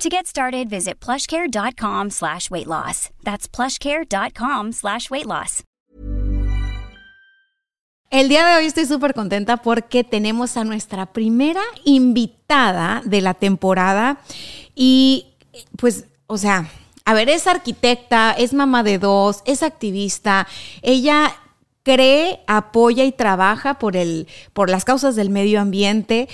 To get started, visit plushcare.com slash weight loss. That's plushcare.com slash weight loss. El día de hoy estoy súper contenta porque tenemos a nuestra primera invitada de la temporada y pues, o sea, a ver, es arquitecta, es mamá de dos, es activista, ella cree, apoya y trabaja por, el, por las causas del medio ambiente.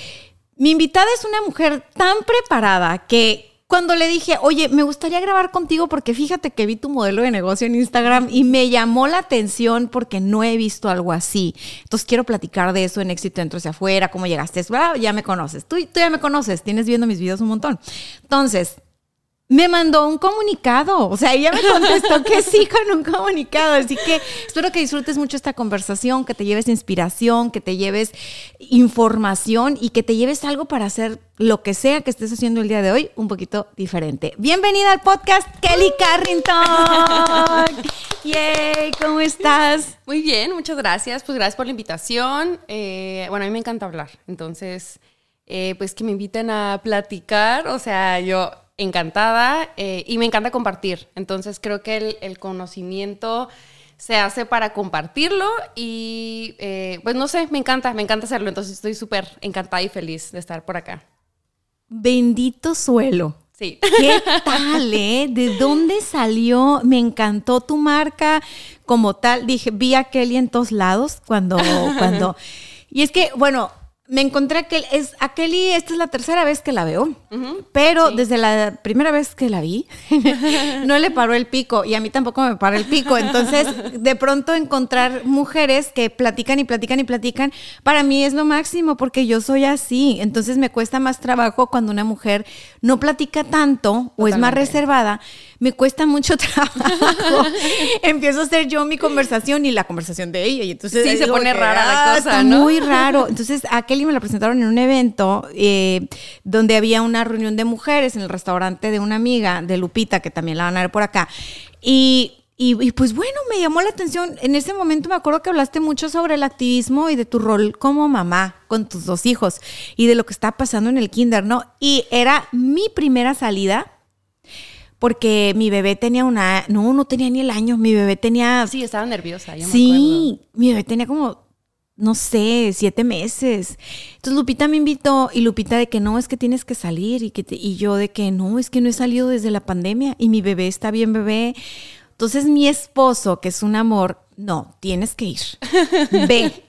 Mi invitada es una mujer tan preparada que cuando le dije, oye, me gustaría grabar contigo porque fíjate que vi tu modelo de negocio en Instagram y me llamó la atención porque no he visto algo así. Entonces quiero platicar de eso en éxito dentro hacia afuera, cómo llegaste. Ya me conoces, tú, tú ya me conoces, tienes viendo mis videos un montón. Entonces, me mandó un comunicado. O sea, ella me contestó que sí con un comunicado. Así que espero que disfrutes mucho esta conversación, que te lleves inspiración, que te lleves información y que te lleves algo para hacer lo que sea que estés haciendo el día de hoy un poquito diferente. Bienvenida al podcast Kelly Carrington. Yay, ¿cómo estás? Muy bien, muchas gracias. Pues gracias por la invitación. Eh, bueno, a mí me encanta hablar. Entonces, eh, pues que me inviten a platicar. O sea, yo encantada eh, y me encanta compartir. Entonces creo que el, conocimiento se hace para compartirlo y eh, pues no sé, me encanta, me encanta hacerlo. Entonces estoy súper encantada y feliz de estar por acá. Bendito suelo. Sí. ¿Qué tal, eh? ¿De dónde salió? Me encantó tu marca como tal. Dije, vi a Kelly en todos lados cuando, cuando... Y es que, bueno, me encontré que es a Kelly, esta es la tercera vez que la veo, pero desde la primera vez que la vi, no le paró el pico y a mí tampoco me paró el pico. Entonces, de pronto encontrar mujeres que platican y platican y platican, para mí es lo máximo porque yo soy así. Entonces, me cuesta más trabajo cuando una mujer no platica tanto o es más reservada me cuesta mucho trabajo. Empiezo a hacer yo mi conversación y la conversación de ella. Y entonces sí, se pone rara la ah, cosa, ¿no? Muy raro. Entonces a Kelly me la presentaron en un evento eh, donde había una reunión de mujeres en el restaurante de una amiga de Lupita, que también la van a ver por acá. Y y, pues bueno, me llamó la atención. En ese momento me acuerdo que hablaste mucho sobre el activismo y de tu rol como mamá con tus dos hijos y de lo que está pasando en el kinder, ¿no? Y era mi primera salida porque mi bebé tenía una, no, no tenía ni el año, mi bebé tenía... Sí, estaba nerviosa, Sí, mi bebé tenía como, no sé, siete meses. Entonces Lupita me invitó y Lupita de que no, es que tienes que salir y, que y yo de que no, es que no he salido desde la pandemia y mi bebé está bien bebé. Entonces mi esposo, que es un amor, no, tienes que ir. Ve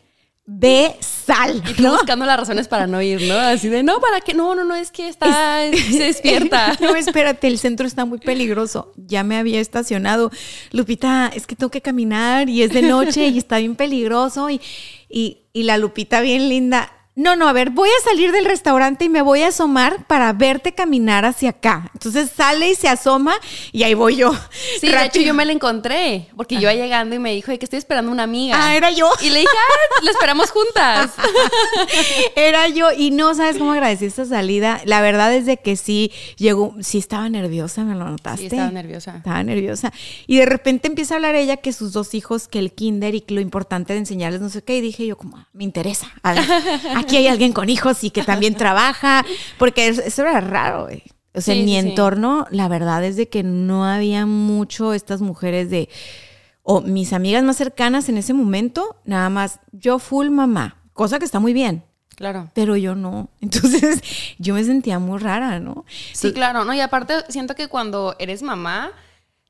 ve, sal. Y buscando las razones para no ir, ¿no? Así de, no, ¿para qué? No, no, no, es que está, se despierta. no, espérate, el centro está muy peligroso. Ya me había estacionado. Lupita, es que tengo que caminar y es de noche y está bien peligroso. Y, y, y la Lupita bien linda, no, no, a ver, voy a salir del restaurante y me voy a asomar para verte caminar hacia acá. Entonces sale y se asoma y ahí voy yo. Sí, de hecho yo me la encontré porque yo iba llegando y me dijo que estoy esperando una amiga. Ah, era yo. Y le dije, ah, la esperamos juntas. era yo y no sabes cómo agradecí esta salida. La verdad es de que sí llegó, sí estaba nerviosa, me lo notaste. Sí, estaba nerviosa. Estaba nerviosa. Y de repente empieza a hablar ella que sus dos hijos, que el kinder y lo importante de enseñarles no sé qué. Y dije yo como, ah, me interesa. A ver, aquí hay alguien con hijos y que también trabaja, porque eso era raro, O sea, en mi entorno, la verdad es de que no había mucho estas mujeres de, o mis amigas más cercanas en ese momento, nada más, yo full mamá, cosa que está muy bien. Claro. Pero yo no. Entonces, yo me sentía muy rara, ¿no? Sí, claro, ¿no? Y aparte, siento que cuando eres mamá,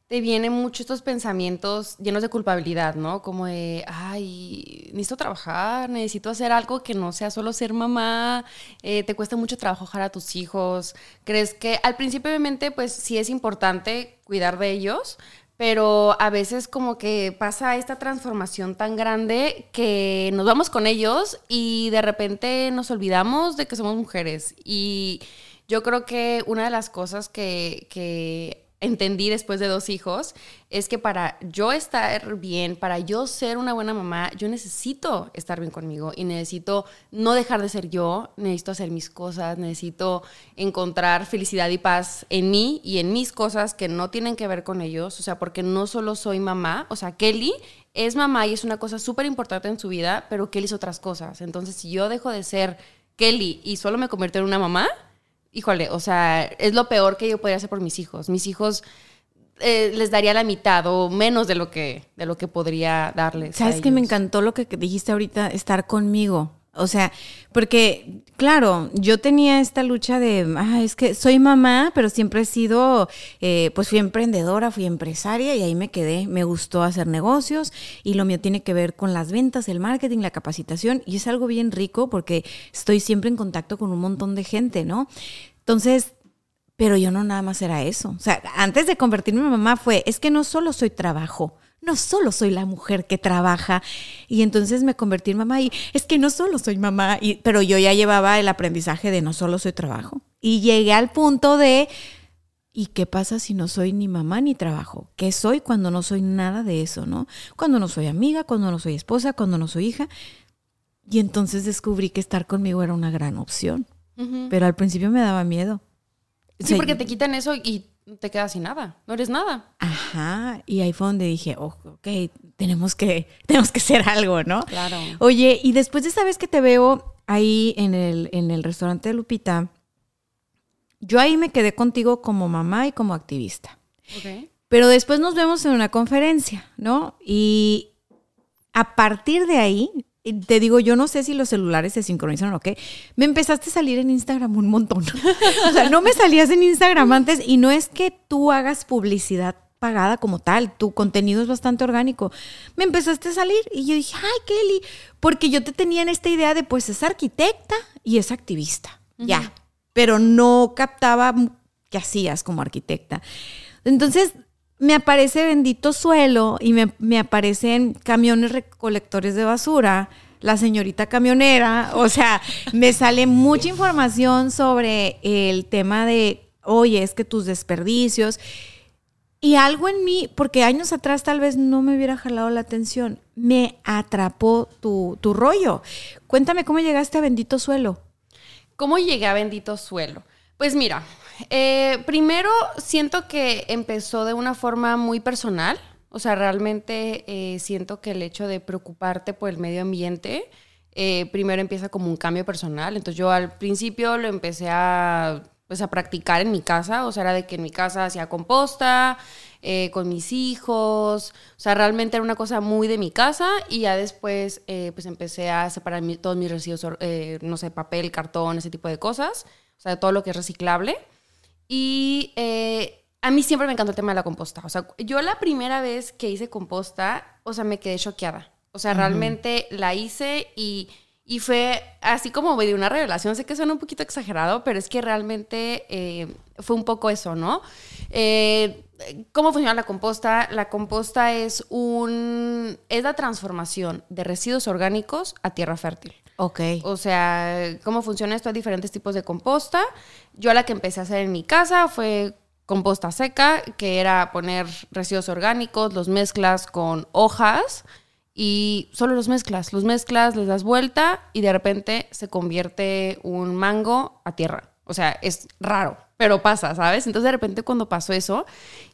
te vienen mucho estos pensamientos llenos de culpabilidad, ¿no? Como de, ay, necesito trabajar, necesito hacer algo que no sea solo ser mamá, eh, te cuesta mucho trabajar a tus hijos. ¿Crees que al principio obviamente pues sí es importante cuidar de ellos, pero a veces como que pasa esta transformación tan grande que nos vamos con ellos y de repente nos olvidamos de que somos mujeres. Y yo creo que una de las cosas que, que entendí después de dos hijos es que para yo estar bien, para yo ser una buena mamá, yo necesito estar bien conmigo y necesito no dejar de ser yo, necesito hacer mis cosas, necesito encontrar felicidad y paz en mí y en mis cosas que no tienen que ver con ellos, o sea, porque no solo soy mamá, o sea, Kelly es mamá y es una cosa súper importante en su vida, pero Kelly es otras cosas. Entonces, si yo dejo de ser Kelly y solo me convierto en una mamá, híjole, o sea, es lo peor que yo podría hacer por mis hijos. Mis hijos eh, les daría la mitad o menos de lo que, de lo que podría darles. ¿Sabes que me encantó lo que dijiste ahorita, estar conmigo? O sea, porque, claro, yo tenía esta lucha de, ah, es que soy mamá, pero siempre he sido, eh, pues fui emprendedora, fui empresaria y ahí me quedé. Me gustó hacer negocios y lo mío tiene que ver con las ventas, el marketing, la capacitación y es algo bien rico porque estoy siempre en contacto con un montón de gente, ¿no? Entonces, pero yo no nada más era eso. O sea, antes de convertirme en mamá fue, es que no solo soy trabajo, no solo soy la mujer que trabaja. Y entonces me convertí en mamá y es que no solo soy mamá, y, pero yo ya llevaba el aprendizaje de no solo soy trabajo. Y llegué al punto de, ¿y qué pasa si no soy ni mamá ni trabajo? ¿Qué soy cuando no soy nada de eso, no? Cuando no soy amiga, cuando no soy esposa, cuando no soy hija. Y entonces descubrí que estar conmigo era una gran opción. Pero al principio me daba miedo. Sí, porque te quitan eso y te quedas sin nada, no eres nada. Ajá, y ahí fue donde dije, oh, ok, tenemos que, tenemos que hacer algo, ¿no? Claro. Oye, y después de esta vez que te veo ahí en el, en el restaurante de Lupita, yo ahí me quedé contigo como mamá y como activista. Ok. Pero después nos vemos en una conferencia, ¿no? Y a partir de ahí, te digo, yo no sé si los celulares se sincronizan o qué. Me empezaste a salir en Instagram un montón. o sea, no me salías en Instagram antes y no es que tú hagas publicidad pagada como tal, tu contenido es bastante orgánico. Me empezaste a salir y yo dije, ay, Kelly, porque yo te tenía en esta idea de, pues es arquitecta y es activista, ya, pero no captaba qué hacías como arquitecta. Entonces, me aparece bendito suelo y me, aparecen camiones recolectores de basura, la señorita camionera, o sea, me sale mucha información sobre el tema de, oye, es que tus desperdicios. Y algo en mí, porque años atrás tal vez no me hubiera jalado la atención, me atrapó tu, tu rollo. Cuéntame cómo llegaste a Bendito Suelo. ¿Cómo llegué a Bendito Suelo? Pues mira, eh, primero siento que empezó de una forma muy personal. O sea, realmente eh, siento que el hecho de preocuparte por el medio ambiente, eh, primero empieza como un cambio personal. Entonces yo al principio lo empecé a, pues, a practicar en mi casa. O sea, era de que en mi casa hacía composta con mis hijos. O sea, realmente era una cosa muy de mi casa. Y ya después pues empecé a separar todos mis residuos, no sé, papel, cartón, ese tipo de cosas. O sea, todo lo que es reciclable. Y eh, a mí siempre me encantó el tema de la composta. O sea, yo la primera vez que hice composta, o sea, me quedé choqueada. O sea, realmente la hice y, y, fue así como de una revelación. Sé que suena un poquito exagerado, pero es que realmente eh, fue un poco eso, ¿no? Eh, ¿Cómo funciona la composta? La composta es un es la transformación de residuos orgánicos a tierra fértil. Ok. O sea, ¿cómo funciona esto? Hay diferentes tipos de composta. Yo la que empecé a hacer en mi casa fue composta seca, que era poner residuos orgánicos, los mezclas con hojas y solo los mezclas. Los mezclas, les das vuelta y de repente se convierte un mango a tierra. O sea, es raro, pero pasa, ¿sabes? Entonces de repente cuando pasó eso,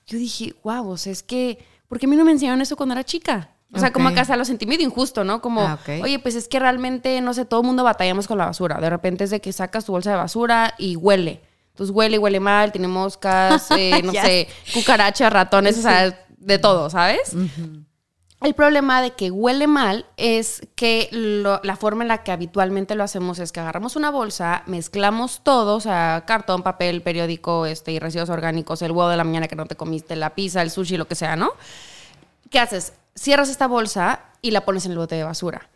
yo dije, wow, o sea, es que, ¿por qué a mí no me enseñaron eso cuando era chica? O sea, como acá lo sentí medio injusto, ¿no? Como, Ah, oye, pues es que realmente, no sé, todo el mundo batallamos con la basura. De repente es de que sacas tu bolsa de basura y huele. Entonces huele y huele mal, tiene moscas, eh, no sé, cucarachas, ratones, o sea, de todo, ¿sabes? El problema de que huele mal es que lo- la forma en la que habitualmente lo hacemos es que agarramos una bolsa, mezclamos todo, o sea, cartón, papel, periódico este, y residuos orgánicos, el huevo de la mañana que no te comiste, la pizza, el sushi, lo que sea, ¿no? ¿Qué haces? Cierras esta bolsa y la pones en el bote de basura.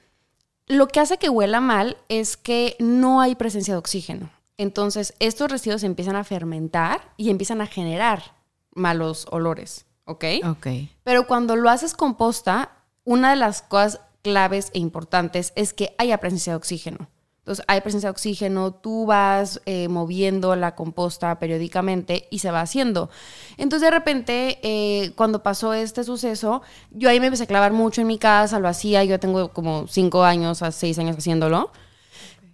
Lo que hace que huela mal es que no hay presencia de oxígeno. Entonces, estos residuos empiezan a fermentar y empiezan a generar malos olores, ¿ok? Ok. Pero cuando lo haces composta, una de las cosas claves e importantes es que haya presencia de oxígeno. Entonces hay presencia de oxígeno, tú vas eh, moviendo la composta periódicamente y se va haciendo. Entonces de repente, eh, cuando pasó este suceso, yo ahí me empecé a clavar mucho en mi casa, lo hacía, yo tengo como cinco años a seis años haciéndolo.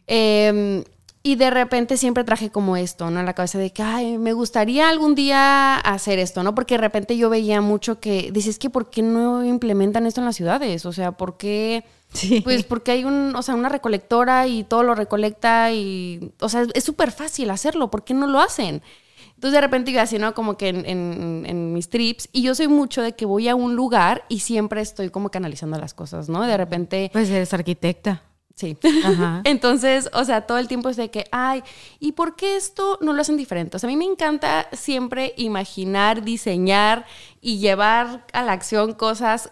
Em, y de repente siempre traje como esto, ¿no? En la cabeza de que, ay, me gustaría algún día hacer esto, ¿no? Porque de repente yo veía mucho que, dices que, ¿por qué no implementan esto en las ciudades? O sea, ¿por qué? Sí. Pues porque hay un, o sea, una recolectora y todo lo recolecta y, o sea, es súper fácil hacerlo, ¿por qué no lo hacen? Entonces de repente yo así, ¿no? Como que en, mis trips, y yo soy mucho de que voy a un lugar y siempre estoy como que analizando las cosas, ¿no? De repente... Pues eres arquitecta. Sí. Entonces, o sea, todo el tiempo es de que, ay, ¿y por qué esto no lo hacen diferente? O sea, a mí me encanta siempre imaginar, diseñar y llevar a la acción cosas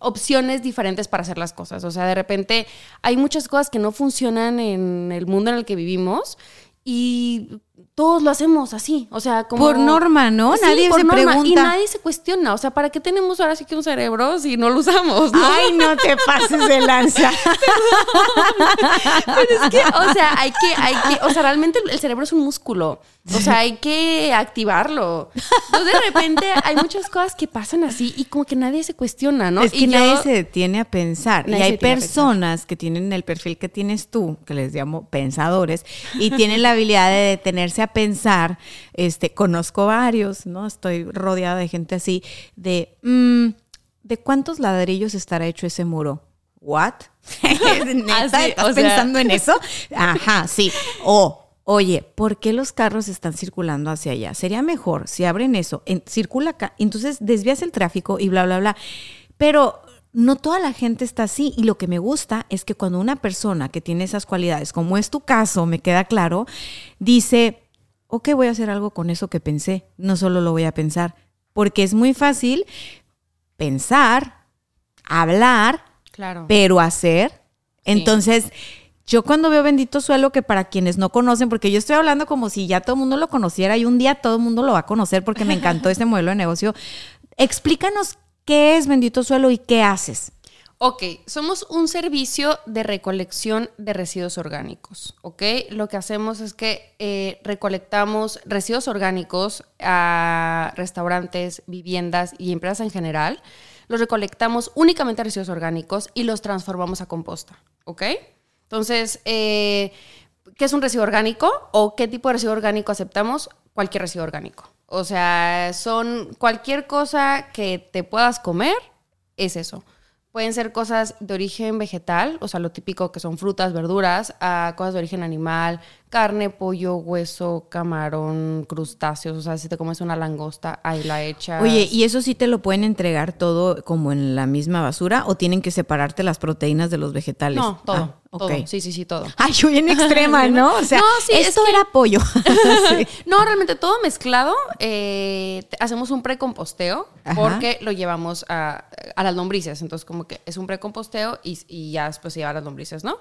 opciones diferentes para hacer las cosas. O sea, de repente hay muchas cosas que no funcionan en el mundo en el que vivimos y todos lo hacemos así, o sea, como... Por norma, ¿no? nadie se pregunta. Y nadie se cuestiona, o sea, ¿para qué tenemos ahora sí que un cerebro si no lo usamos? Ay, no te pases de lanza. Pero es que, o sea, hay que, hay que, o sea, realmente el cerebro es un músculo. O sea, hay que activarlo. Entonces, de repente hay muchas cosas que pasan así y como que nadie se cuestiona, ¿no? Es que nadie se detiene a pensar. Y hay personas que tienen el perfil que tienes tú, que les llamo pensadores, y tienen la habilidad de detenerse a pensar. Este, conozco varios, ¿no? Estoy rodeada de gente así, de, mm, ¿de cuántos ladrillos estará hecho ese muro? ¿What? ¿Neta? ¿Estás pensando en eso? Ajá, sí. O oye, ¿por qué los carros están circulando hacia allá? Sería mejor si abren eso, en, circula acá, entonces desvías el tráfico y bla, bla, bla. Pero no toda la gente está así y lo que me gusta es que cuando una persona que tiene esas cualidades, como es tu caso, me queda claro, dice, ok, voy a hacer algo con eso que pensé, no solo lo voy a pensar, porque es muy fácil pensar, hablar, claro. pero hacer. Entonces, yo cuando veo Bendito Suelo, que para quienes no conocen, porque yo estoy hablando como si ya todo el mundo lo conociera y un día todo el mundo lo va a conocer porque me encantó este modelo de negocio, explícanos qué es Bendito Suelo y qué haces. Ok, somos un servicio de recolección de residuos orgánicos, ¿ok? Lo que hacemos es que eh, recolectamos residuos orgánicos a restaurantes, viviendas y empresas en general. Los recolectamos únicamente residuos orgánicos y los transformamos a composta, ¿ok? Entonces, eh, ¿qué es un residuo orgánico o qué tipo de residuo orgánico aceptamos? Cualquier residuo orgánico. O sea, son cualquier cosa que te puedas comer, es eso. Pueden ser cosas de origen vegetal, o sea, lo típico que son frutas, verduras, a cosas de origen animal, carne, pollo, hueso, camarón, crustáceos, o sea, si te comes una langosta, ahí la echas. Oye, ¿y eso sí te lo pueden entregar todo como en la misma basura o tienen que separarte las proteínas de los vegetales? No, todo. Ah, todo. Sí, sí, sí, todo. Ay, yo bien extrema, ¿no? O sea, esto era pollo. No, realmente todo mezclado. Eh, hacemos un precomposteo porque lo llevamos a, las lombrices. Entonces, como que es un precomposteo y, y ya después se lleva a las lombrices, ¿no?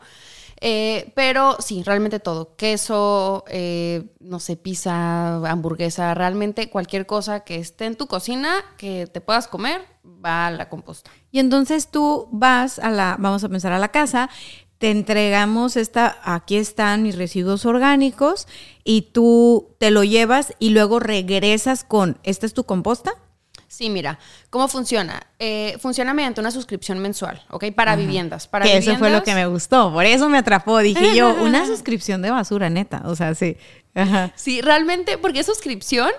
Eh, pero sí, realmente todo. Queso, eh, no sé, pizza, hamburguesa, realmente cualquier cosa que esté en tu cocina que te puedas comer, va a la composta. Y entonces tú vas a la, vamos a pensar a la casa, te entregamos esta, aquí están mis residuos orgánicos y tú te lo llevas y luego regresas con, ¿esta es tu composta? Sí, mira, ¿cómo funciona? Eh, funciona mediante una suscripción mensual, ¿ok? Para viviendas. Para que eso fue lo que me gustó, por eso me atrapó. Dije yo, una suscripción de basura, neta. O sea, sí. Sí, realmente, porque es suscripción,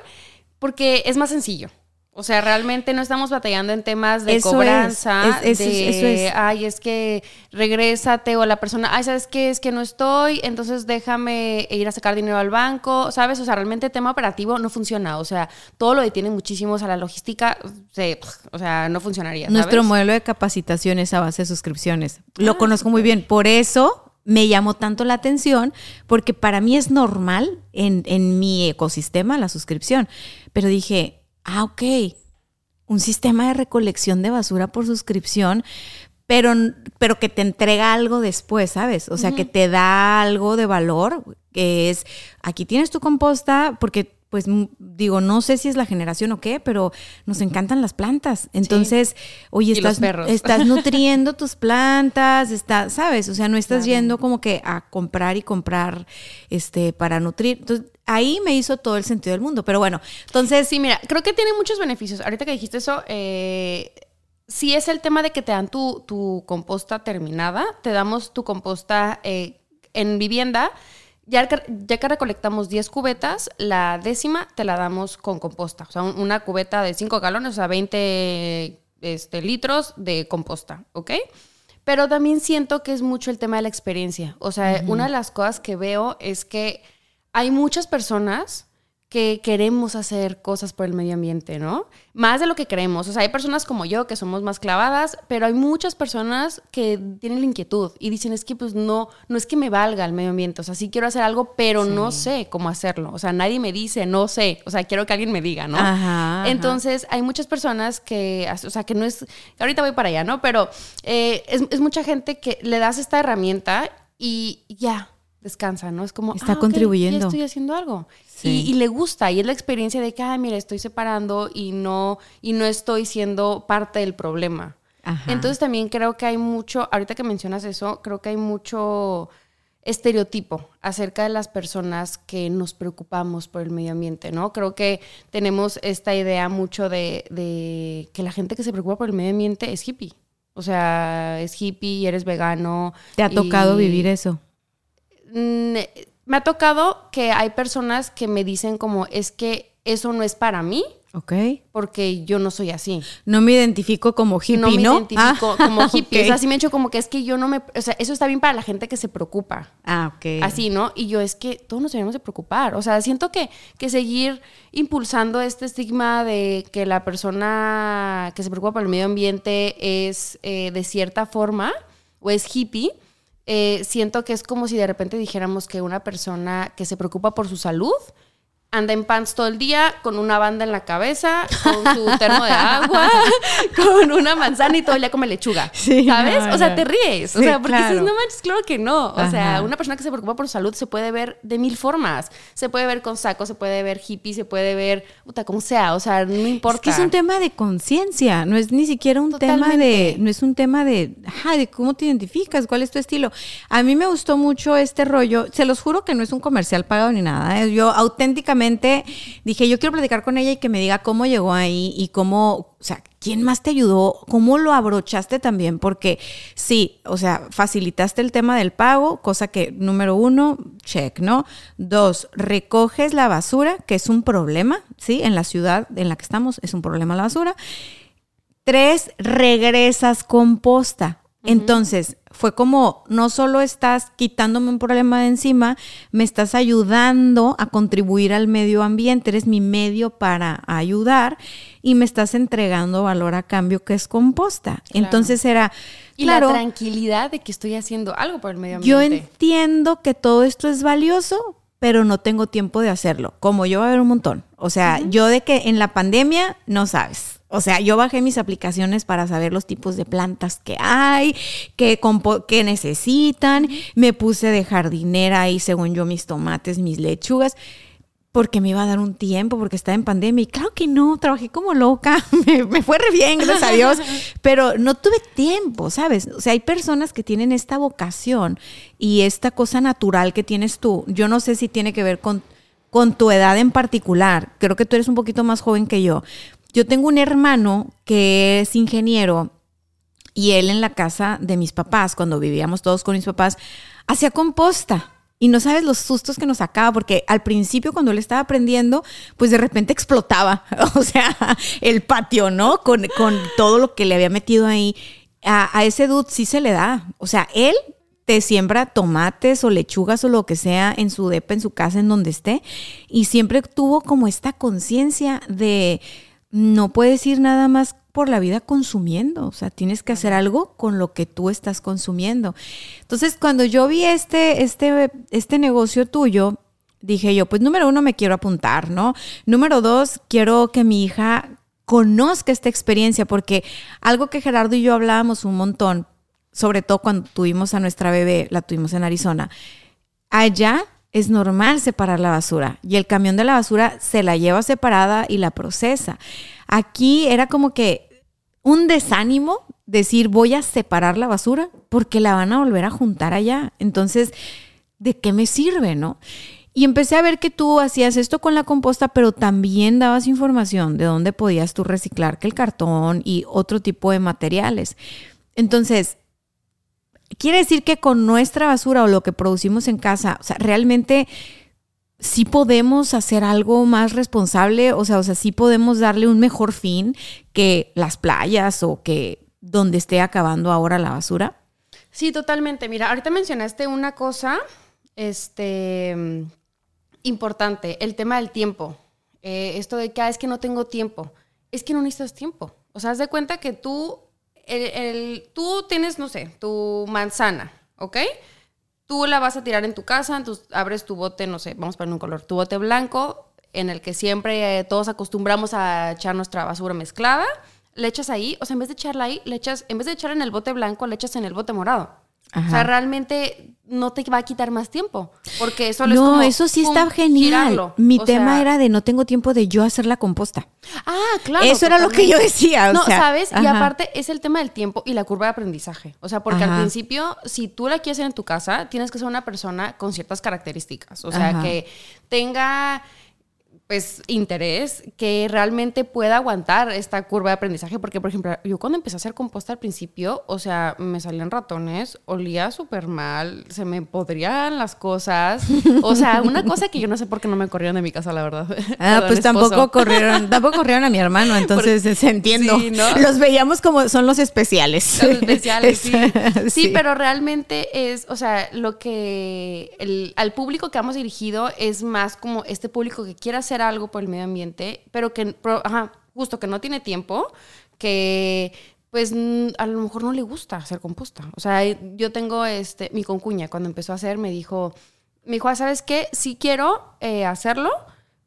porque es más sencillo. O sea, realmente no estamos batallando en temas de cobranza, es, de, eso es. ay, es que regrésate o la persona, ay, ¿sabes qué? Es que no estoy, entonces déjame ir a sacar dinero al banco, ¿sabes? O sea, realmente el tema operativo no funciona, o sea, todo lo detiene muchísimo, o sea, la logística, o sea, no funcionaría. Nuestro modelo de capacitación es a base de suscripciones. Lo ah, conozco muy bien, por eso me llamó tanto la atención, porque para mí es normal en, en mi ecosistema la suscripción, pero dije, ah, ok, un sistema de recolección de basura por suscripción, pero, pero que te entrega algo después, ¿sabes? O sea, que te da algo de valor, que es, aquí tienes tu composta, porque pues digo, no sé si es la generación o qué, pero nos encantan las plantas. Entonces, oye, estás, estás nutriendo tus plantas, está, ¿sabes? O sea, no estás yendo como que a comprar y comprar este para nutrir. Entonces, ahí me hizo todo el sentido del mundo. Pero bueno, entonces. Sí, mira, creo que tiene muchos beneficios. Ahorita que dijiste eso, eh, sí es el tema de que te dan tu, tu composta terminada, te damos tu composta eh, en vivienda ya que, ya que recolectamos 10 cubetas, la décima te la damos con composta. O sea, una cubeta de 5 galones, o sea, 20 este, litros de composta, ¿ok? Pero también siento que es mucho el tema de la experiencia. O sea, una de las cosas que veo es que hay muchas personas que queremos hacer cosas por el medio ambiente, ¿no? Más de lo que creemos. O sea, hay personas como yo que somos más clavadas, pero hay muchas personas que tienen la inquietud y dicen, es que pues no, no es que me valga el medio ambiente, o sea, sí quiero hacer algo, pero no sé cómo hacerlo. O sea, nadie me dice, no sé, o sea, quiero que alguien me diga, ¿no? Entonces, hay muchas personas que, o sea, que no es, ahorita voy para allá, ¿no? Pero eh, es, es mucha gente que le das esta herramienta y ya, descansa, ¿no? Es como, está ah, contribuyendo. estoy haciendo algo. Y, le gusta, y es la experiencia de que, ah, mira, estoy separando y no, y no estoy siendo parte del problema. Entonces también creo que hay mucho, ahorita que mencionas eso, creo que hay mucho estereotipo acerca de las personas que nos preocupamos por el medio ambiente, ¿no? Creo que tenemos esta idea mucho de, de que la gente que se preocupa por el medio ambiente es hippie. O sea, es hippie y eres vegano. ¿Te ha tocado vivir eso? Mm, me ha tocado que hay personas que me dicen como, es que eso no es para mí. Ok. Porque yo no soy así. No me identifico como hippie, ¿no? me identifico ah, como hippie. O sea, así me he hecho como que es que yo no me... O sea, eso está bien para la gente que se preocupa. Ah, ok. Así, ¿no? Y yo es que todos nos debemos de preocupar. O sea, siento que, que seguir impulsando este estigma de que la persona que se preocupa por el medio ambiente es eh, de cierta forma o es hippie eh, siento que es como si de repente dijéramos que una persona que se preocupa por su salud anda en pants todo el día, con una banda en la cabeza, con su termo de agua, con una manzana y todo el día come lechuga. ¿Sabes? o sea, te ríes. o sea, porque dices, no manches, claro que no. O sea, una persona que se preocupa por su salud se puede ver de mil formas. Se puede ver con saco, se puede ver hippie, se puede ver, puta, como sea. O sea, no importa. Es que es un tema de conciencia, no es ni siquiera un tema de, no es un tema de, ajá, de cómo te identificas, cuál es tu estilo. A mí me gustó mucho este rollo. Se los juro que no es un comercial pagado ni nada. ¿eh? Yo auténticamente dije, yo quiero platicar con ella y que me diga cómo llegó ahí y cómo, o sea, ¿quién más te ayudó? ¿Cómo lo abrochaste también? Porque sí, o sea, facilitaste el tema del pago, cosa que número uno, check, ¿no? Dos, recoges la basura, que es un problema, ¿sí? En la ciudad en la que estamos es un problema la basura. Tres, regresas composta. Entonces, fue como, no solo estás quitándome un problema de encima, me estás ayudando a contribuir al medio ambiente, eres mi medio para ayudar y me estás entregando valor a cambio que es composta. Entonces era... Y la tranquilidad de que estoy haciendo algo por el medio ambiente. Yo entiendo que todo esto es valioso, pero no tengo tiempo de hacerlo. Como yo va a haber un montón. O sea, yo de que en la pandemia no sabes. O sea, yo bajé mis aplicaciones para saber los tipos de plantas que hay, que, que necesitan. Me puse de jardinera ahí, según yo, mis tomates, mis lechugas, porque me iba a dar un tiempo, porque estaba en pandemia. Y claro que no, trabajé como loca. me, fue re bien, gracias a Dios. Pero no tuve tiempo, ¿sabes? O sea, hay personas que tienen esta vocación y esta cosa natural que tienes tú. Yo no sé si tiene que ver con con tu edad en particular. Creo que tú eres un poquito más joven que yo, yo tengo un hermano que es ingeniero y él en la casa de mis papás, cuando vivíamos todos con mis papás, hacía composta. Y no sabes los sustos que nos sacaba, porque al principio cuando él estaba aprendiendo, pues de repente explotaba, o sea, el patio, ¿no? Con, todo lo que le había metido ahí. A, a, ese dude sí se le da. O sea, él te siembra tomates o lechugas o lo que sea en su depa, en su casa, en donde esté. Y siempre tuvo como esta conciencia de no puedes ir nada más por la vida consumiendo, o sea, tienes que hacer algo con lo que tú estás consumiendo. Entonces, cuando yo vi este, este, este negocio tuyo, dije yo, pues número uno me quiero apuntar, ¿no? Número dos, quiero que mi hija conozca esta experiencia, porque algo que Gerardo y yo hablábamos un montón, sobre todo cuando tuvimos a nuestra bebé, la tuvimos en Arizona, allá es normal separar la basura y el camión de la basura se la lleva separada y la procesa. Aquí era como que un desánimo decir voy a separar la basura porque la van a volver a juntar allá. Entonces, ¿de qué me sirve, no? Y empecé a ver que tú hacías esto con la composta, pero también dabas información de dónde podías tú reciclar que el cartón y otro tipo de materiales. Entonces, quiere decir que con nuestra basura o lo que producimos en casa, o sea, realmente sí podemos hacer algo más responsable, o sea, o sea, sí podemos darle un mejor fin que las playas o que donde esté acabando ahora la basura. Sí, totalmente. Mira, ahorita mencionaste una cosa, este, importante, el tema del tiempo. Eh, esto de que ah, es que no tengo tiempo. Es que no necesitas tiempo. O sea, haz de cuenta que tú, el, tú tienes, no sé, tu manzana, ¿ok? Tú la vas a tirar en tu casa, entonces abres tu bote, no sé, vamos a poner un color, tu bote blanco, en el que siempre eh, todos acostumbramos a echar nuestra basura mezclada, le echas ahí, o sea, en vez de echarla ahí, le echas, en vez de echar en el bote blanco, le echas en el bote morado. O sea, realmente no te va a quitar más tiempo. Porque eso es como, eso sí está genial. Mi tema era de no tengo tiempo de yo hacer la composta. Ah, claro. Eso era lo que yo decía. no, ¿sabes? Y aparte es el tema del tiempo y la curva de aprendizaje. O sea, porque al principio, si tú la quieres hacer en tu casa, tienes que ser una persona con ciertas características. O sea, que tenga pues interés que realmente pueda aguantar esta curva de aprendizaje porque por ejemplo yo cuando empecé a hacer composta al principio o sea me salían ratones olía súper mal se me podrían las cosas. O sea una cosa que yo no sé por qué no me corrieron de mi casa la verdad. Ah pues tampoco corrieron tampoco corrieron a mi hermano entonces se entiendo. los veíamos como son los especiales. Los especiales sí. sí. pero realmente es o sea lo que el, al público que hemos dirigido es más como este público que quiere hacer algo por el medio ambiente, pero que, ajá, justo que no tiene tiempo, que pues a lo mejor no le gusta hacer composta. O sea, yo tengo este, mi concuña, cuando empezó a hacer, me dijo, me dijo, ah, ¿sabes qué? Sí quiero eh, hacerlo,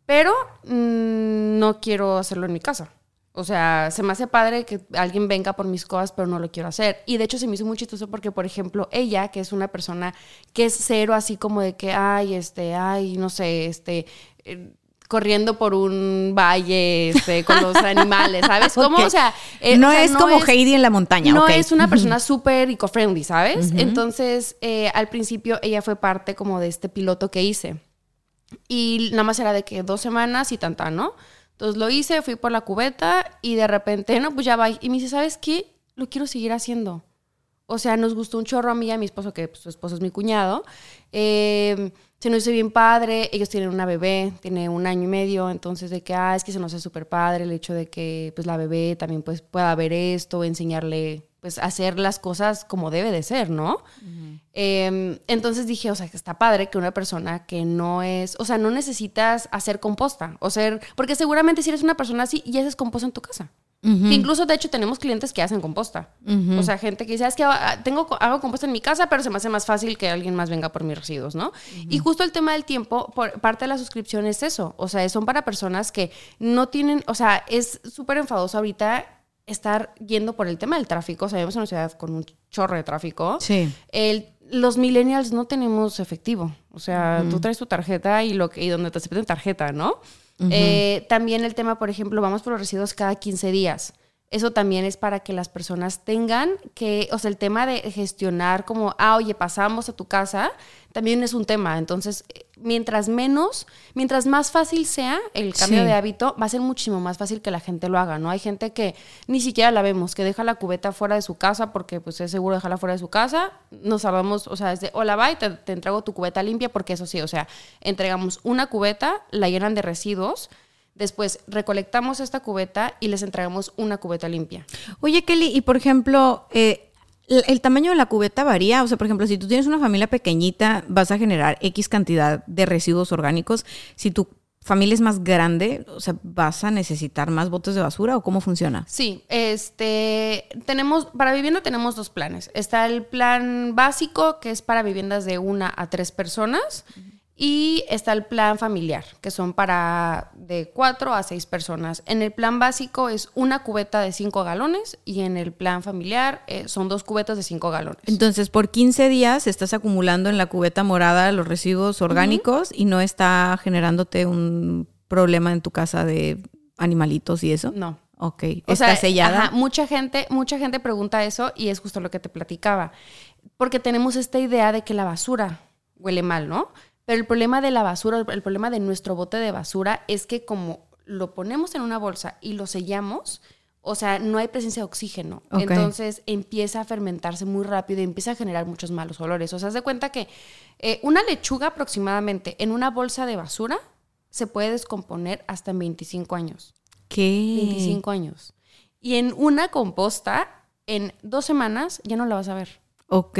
pero mm, no quiero hacerlo en mi casa. O sea, se me hace padre que alguien venga por mis cosas, pero no lo quiero hacer. Y de hecho se me hizo muy chistoso porque, por ejemplo, ella, que es una persona que es cero así como de que, ay, este, ay, no sé, este, eh, corriendo por un valle este, con los animales, ¿sabes? ¿Cómo? O sea, eh, no es como Heidi en la montaña. No es una persona súper eco-friendly, ¿sabes? Entonces, eh, al principio ella fue parte como de este piloto que hice. Y nada más era de que dos semanas y tanta, ¿no? Entonces lo hice, fui por la cubeta y de repente, no, pues ya va. Y me dice, ¿sabes qué? Lo quiero seguir haciendo. O sea, nos gustó un chorro a mí y a mi esposo, que pues, su esposo es mi cuñado. Eh, se nos hizo bien padre, ellos tienen una bebé, tiene un año y medio, entonces de que, ah, es que se nos hace súper padre el hecho de que pues la bebé también pues pueda ver esto, enseñarle pues hacer las cosas como debe de ser, ¿no? Em, entonces dije, o sea, que está padre que una persona que no es, o sea, no necesitas hacer composta, o ser, porque seguramente si eres una persona así, ya haces composta en tu casa incluso, de hecho, tenemos clientes que hacen composta. O sea, gente que dice, es que ah, tengo, hago composta en mi casa, pero se me hace más fácil que alguien más venga por mis residuos, ¿no? Y justo el tema del tiempo, por parte de la suscripción es eso. O sea, son para personas que no tienen, o sea, es súper enfadoso ahorita estar yendo por el tema del tráfico. O sea, vivimos en una ciudad con un chorro de tráfico. Sí. El, los millennials no tenemos efectivo. O sea, tú traes tu tarjeta y, lo que, y donde te acepten tarjeta, ¿no? Eh, también el tema, por ejemplo, vamos por los residuos cada 15 días. Eso también es para que las personas tengan que, o sea, el tema de gestionar como, ah, oye, pasamos a tu casa, también es un tema. Entonces, mientras menos, mientras más fácil sea el cambio de hábito, va a ser muchísimo más fácil que la gente lo haga, ¿no? Hay gente que ni siquiera la vemos, que deja la cubeta fuera de su casa porque pues es seguro dejarla fuera de su casa. Nos salvamos, o sea, es de, hola, bye, te, te entrego tu cubeta limpia porque eso sí, o sea, entregamos una cubeta, la llenan de residuos. Después recolectamos esta cubeta y les entregamos una cubeta limpia. Oye, Kelly, y por ejemplo, eh, el tamaño de la cubeta varía. O sea, por ejemplo, si tú tienes una familia pequeñita, vas a generar X cantidad de residuos orgánicos. Si tu familia es más grande, o sea, ¿vas a necesitar más botes de basura o cómo funciona? Sí, este, tenemos, para vivienda tenemos dos planes. Está el plan básico, que es para viviendas de una a tres personas. Y está el plan familiar, que son para de cuatro a seis personas. En el plan básico es una cubeta de cinco galones y en el plan familiar eh, son dos cubetas de cinco galones. Entonces, por 15 días estás acumulando en la cubeta morada los residuos orgánicos y no está generándote un problema en tu casa de animalitos y eso. No. Ok. O está sea, sellada. ajá, mucha gente, mucha gente pregunta eso y es justo lo que te platicaba. Porque tenemos esta idea de que la basura huele mal, ¿no? Pero el problema de la basura, el problema de nuestro bote de basura es que como lo ponemos en una bolsa y lo sellamos, o sea, no hay presencia de oxígeno. Entonces empieza a fermentarse muy rápido y empieza a generar muchos malos olores. O sea, haz de cuenta que eh, una lechuga aproximadamente en una bolsa de basura se puede descomponer hasta en 25 años. ¿Qué? 25 años. Y en una composta, en dos semanas ya no la vas a ver. Ok.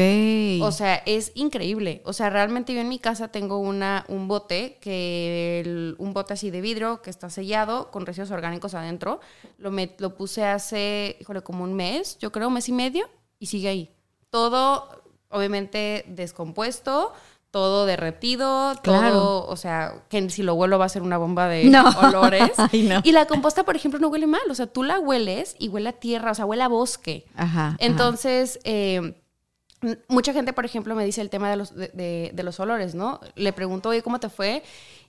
O sea, es increíble. O sea, realmente yo en mi casa tengo una, un bote, que el- un bote así de vidrio que está sellado con residuos orgánicos adentro. Lo, met- lo puse hace, híjole, como un mes, yo creo, un mes y medio, y sigue ahí. Todo, obviamente, descompuesto, todo derretido, Claro. todo, o sea, que si lo huelo va a ser una bomba de No. olores. Ay, no. Y la composta, por ejemplo, no huele mal. O sea, tú la hueles y huele a tierra, o sea, huele a bosque. Ajá. ajá. Entonces, eh, mucha gente, por ejemplo, me dice el tema de los, de, los olores, ¿no? Le pregunto, oye, ¿cómo te fue?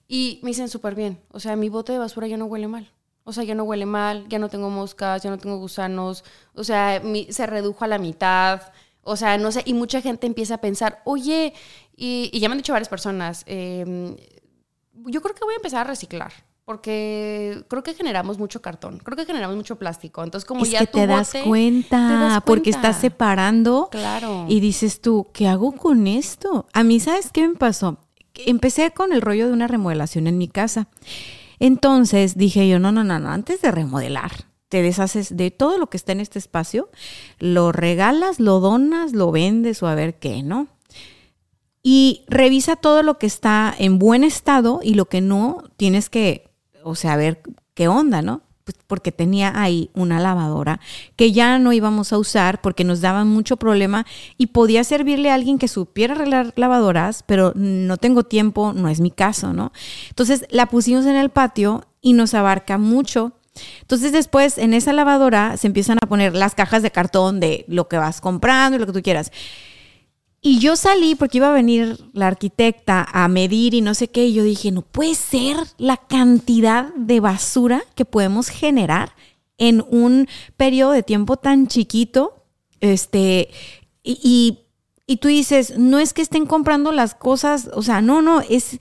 Y me dicen súper bien. O sea, mi bote de basura ya no huele mal. O sea, ya no huele mal, ya no tengo moscas, ya no tengo gusanos. O sea, se redujo a la mitad. O sea, no sé, y mucha gente empieza a pensar, oye, y, ya me han dicho varias personas, eh, yo creo que voy a empezar a reciclar. Porque creo que generamos mucho cartón, creo que generamos mucho plástico. Entonces, como es ya que tu te das, bote- cuenta, te das porque cuenta. estás separando Claro. y dices tú, ¿qué hago con esto? A mí, ¿sabes qué me pasó? Empecé con el rollo de una remodelación en mi casa. Entonces dije yo, no, no, no, no, antes de remodelar, te deshaces de todo lo que está en este espacio, lo regalas, lo donas, lo vendes o a ver qué, ¿no? Y revisa todo lo que está en buen estado y lo que no, tienes que, o sea, ver qué onda, ¿no? Pues porque tenía ahí una lavadora que ya no íbamos a usar porque nos daba mucho problema y podía servirle a alguien que supiera arreglar lavadoras, pero no tengo tiempo, no es mi caso, ¿no? Entonces la pusimos en el patio y nos abarca mucho. Entonces después en esa lavadora se empiezan a poner las cajas de cartón de lo que vas comprando y lo que tú quieras. Y yo salí porque iba a venir la arquitecta a medir y no sé qué. Y yo dije, no puede ser la cantidad de basura que podemos generar en un periodo de tiempo tan chiquito. Este, y, y, y tú dices, no es que estén comprando las cosas, o sea, no, no, es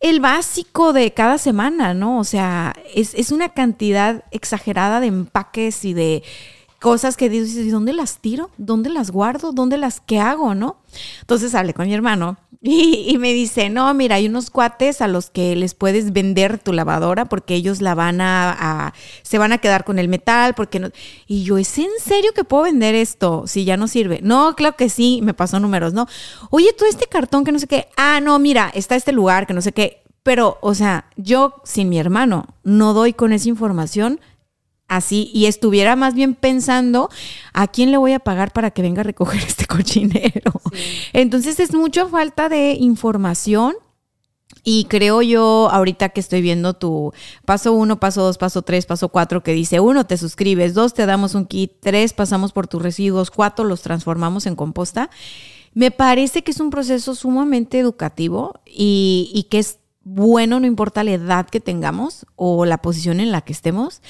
el básico de cada semana, ¿no? O sea, es, es una cantidad exagerada de empaques y de cosas que dices, ¿y dónde las tiro? ¿Dónde las guardo? ¿Dónde las qué hago? ¿No? Entonces hablé con mi hermano y, me dice, no, mira, hay unos cuates a los que les puedes vender tu lavadora porque ellos la van a, a se van a quedar con el metal, porque no. Y yo, ¿es en serio que puedo vender esto si ya no sirve? No, claro que sí, me pasó números, ¿no? Oye, tú este cartón que no sé qué, ah, no, mira, está este lugar que no sé qué. Pero, o sea, yo sin mi hermano no doy con esa información así y estuviera más bien pensando a quién le voy a pagar para que venga a recoger este cochinero. Sí. Entonces es mucha falta de información. Y creo yo, ahorita que estoy viendo tu paso uno, paso dos, paso tres, paso cuatro, que dice uno, te suscribes, dos, te damos un kit, tres, pasamos por tus residuos, cuatro, los transformamos en composta. Me parece que es un proceso sumamente educativo y, y que es bueno, no importa la edad que tengamos o la posición en la que estemos,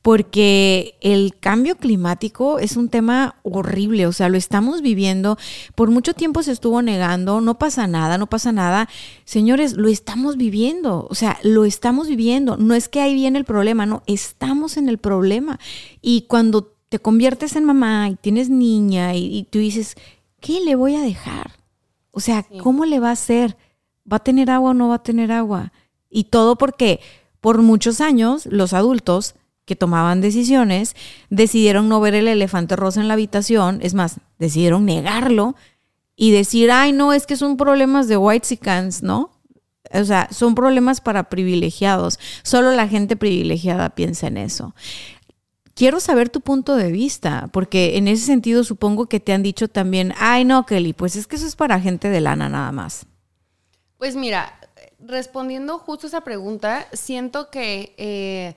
porque el cambio climático es un tema horrible, o sea, lo estamos viviendo, por mucho tiempo se estuvo negando, no pasa nada, no pasa nada. Señores, lo estamos viviendo, o sea, lo estamos viviendo, no es que ahí viene el problema, no, estamos en el problema. Y cuando te conviertes en mamá y tienes niña y, y tú dices, ¿qué le voy a dejar? O sea. ¿cómo le va a hacer? ¿Va a tener agua o no va a tener agua? Y todo porque por muchos años los adultos que tomaban decisiones decidieron no ver el elefante rosa en la habitación, es más, decidieron negarlo y decir, ay, no, es que son problemas de white cans, ¿no? O sea, son problemas para privilegiados. Solo la gente privilegiada piensa en eso. Quiero saber tu punto de vista, porque en ese sentido supongo que te han dicho también, ay, no, Kelly, pues es que eso es para gente de lana nada más. Pues mira, respondiendo justo esa pregunta, siento que, eh,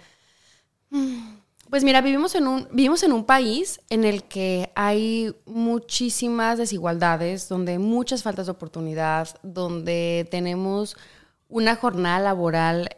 pues mira, vivimos en, un, vivimos en un país en el que hay muchísimas desigualdades, donde hay muchas faltas de oportunidad, donde tenemos una jornada laboral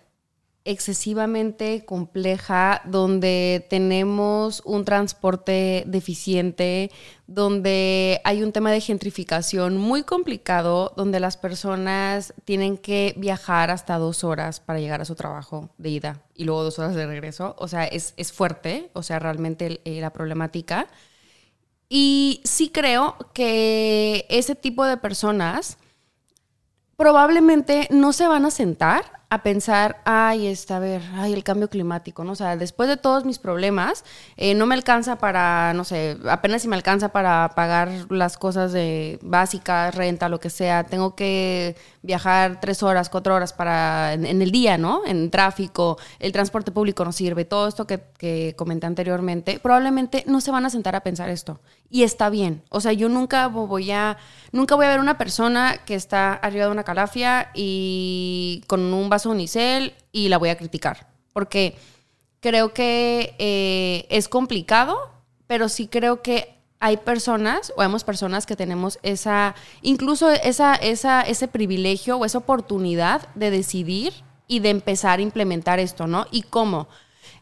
excesivamente compleja, donde tenemos un transporte deficiente, donde hay un tema de gentrificación muy complicado, donde las personas tienen que viajar hasta dos horas para llegar a su trabajo de ida y luego dos horas de regreso. O sea, es, fuerte, o sea, realmente eh, la problemática. Y sí creo que ese tipo de personas probablemente no se van a sentar a pensar, ay, está, a ver, ay, el cambio climático, ¿no? O sea, después de todos mis problemas, eh, no me alcanza para, no sé, apenas si me alcanza para pagar las cosas de básicas, renta, lo que sea, tengo que viajar tres horas, cuatro horas para, en, el día, ¿no? En tráfico, el transporte público no sirve, todo esto que, que comenté anteriormente, probablemente no se van a sentar a pensar esto. Y está bien. O sea, yo nunca voy a, nunca voy a ver una persona que está arriba de una calafia y con un vaso unicel y la voy a criticar. Porque creo que eh, es complicado, pero sí creo que hay personas, o hemos personas que tenemos esa, incluso esa, esa, ese privilegio o esa oportunidad de decidir y de empezar a implementar esto, ¿no? ¿Y cómo?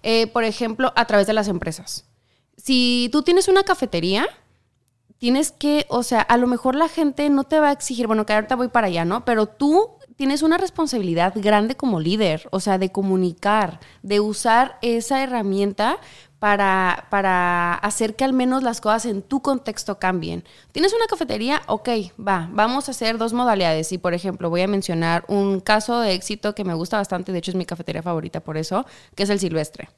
Eh, por ejemplo, a través de las empresas. Si tú tienes una cafetería, tienes que, o sea, a lo mejor la gente no te va a exigir, bueno, que ahorita voy para allá, ¿no? Pero tú tienes una responsabilidad grande como líder, o sea, de comunicar, de usar esa herramienta para, para, hacer que al menos las cosas en tu contexto cambien. ¿Tienes una cafetería? Ok, va, vamos a hacer dos modalidades. Y por ejemplo, voy a mencionar un caso de éxito que me gusta bastante, de hecho es mi cafetería favorita por eso, que es el Silvestre.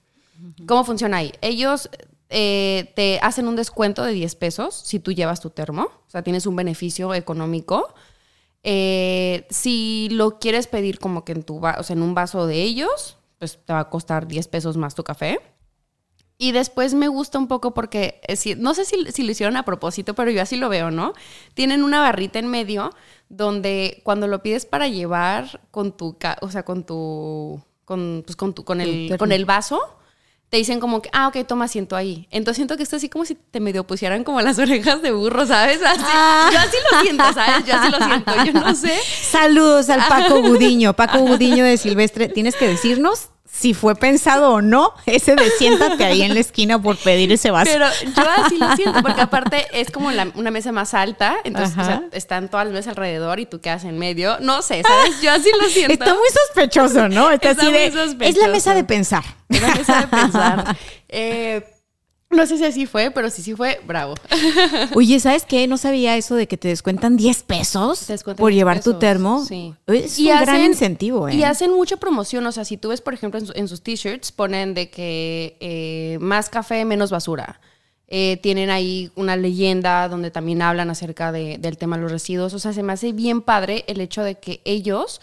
¿Cómo funciona ahí? Ellos eh, te hacen un descuento de 10 pesos si tú llevas tu termo, o sea, tienes un beneficio económico. Eh, si lo quieres pedir como que en, tu o sea, en un vaso de ellos, pues te va a costar 10 pesos más tu café. Y después me gusta un poco porque, eh, no sé si, si, lo hicieron a propósito, pero yo así lo veo, ¿no? Tienen una barrita en medio donde cuando lo pides para llevar con tu, o sea, con tu, con, pues con, tu, con, el, con el vaso, te dicen como que, ah, ok, toma asiento ahí. Entonces siento que esto así como si te medio pusieran como las orejas de burro, ¿sabes? Ah. Yo así lo siento, ¿sabes? Yo así lo siento, yo no sé. Saludos al Paco Gudiño, Paco Gudiño de Silvestre. Tienes que decirnos si fue pensado o no, ese de siéntate ahí en la esquina por pedir ese vaso. Pero yo así lo siento, porque aparte es como una mesa más alta, entonces están todas las mesas alrededor y tú quedas en medio. No sé, ¿sabes? Yo así lo siento. Está muy sospechoso, ¿no? Está, así de, Es la mesa de pensar. Es la mesa de pensar. Eh, no sé si así fue, pero si sí fue, bravo. Oye, ¿sabes qué? No sabía eso de que te descuentan 10 pesos por llevar tu termo. Sí. Es un gran incentivo, ¿eh? Y hacen mucha promoción. O sea, si tú ves, por ejemplo, en, sus t-shirts, ponen de que eh, más café, menos basura. Eh, tienen ahí una leyenda donde también hablan acerca del tema de los residuos. O sea, se me hace bien padre el hecho de que ellos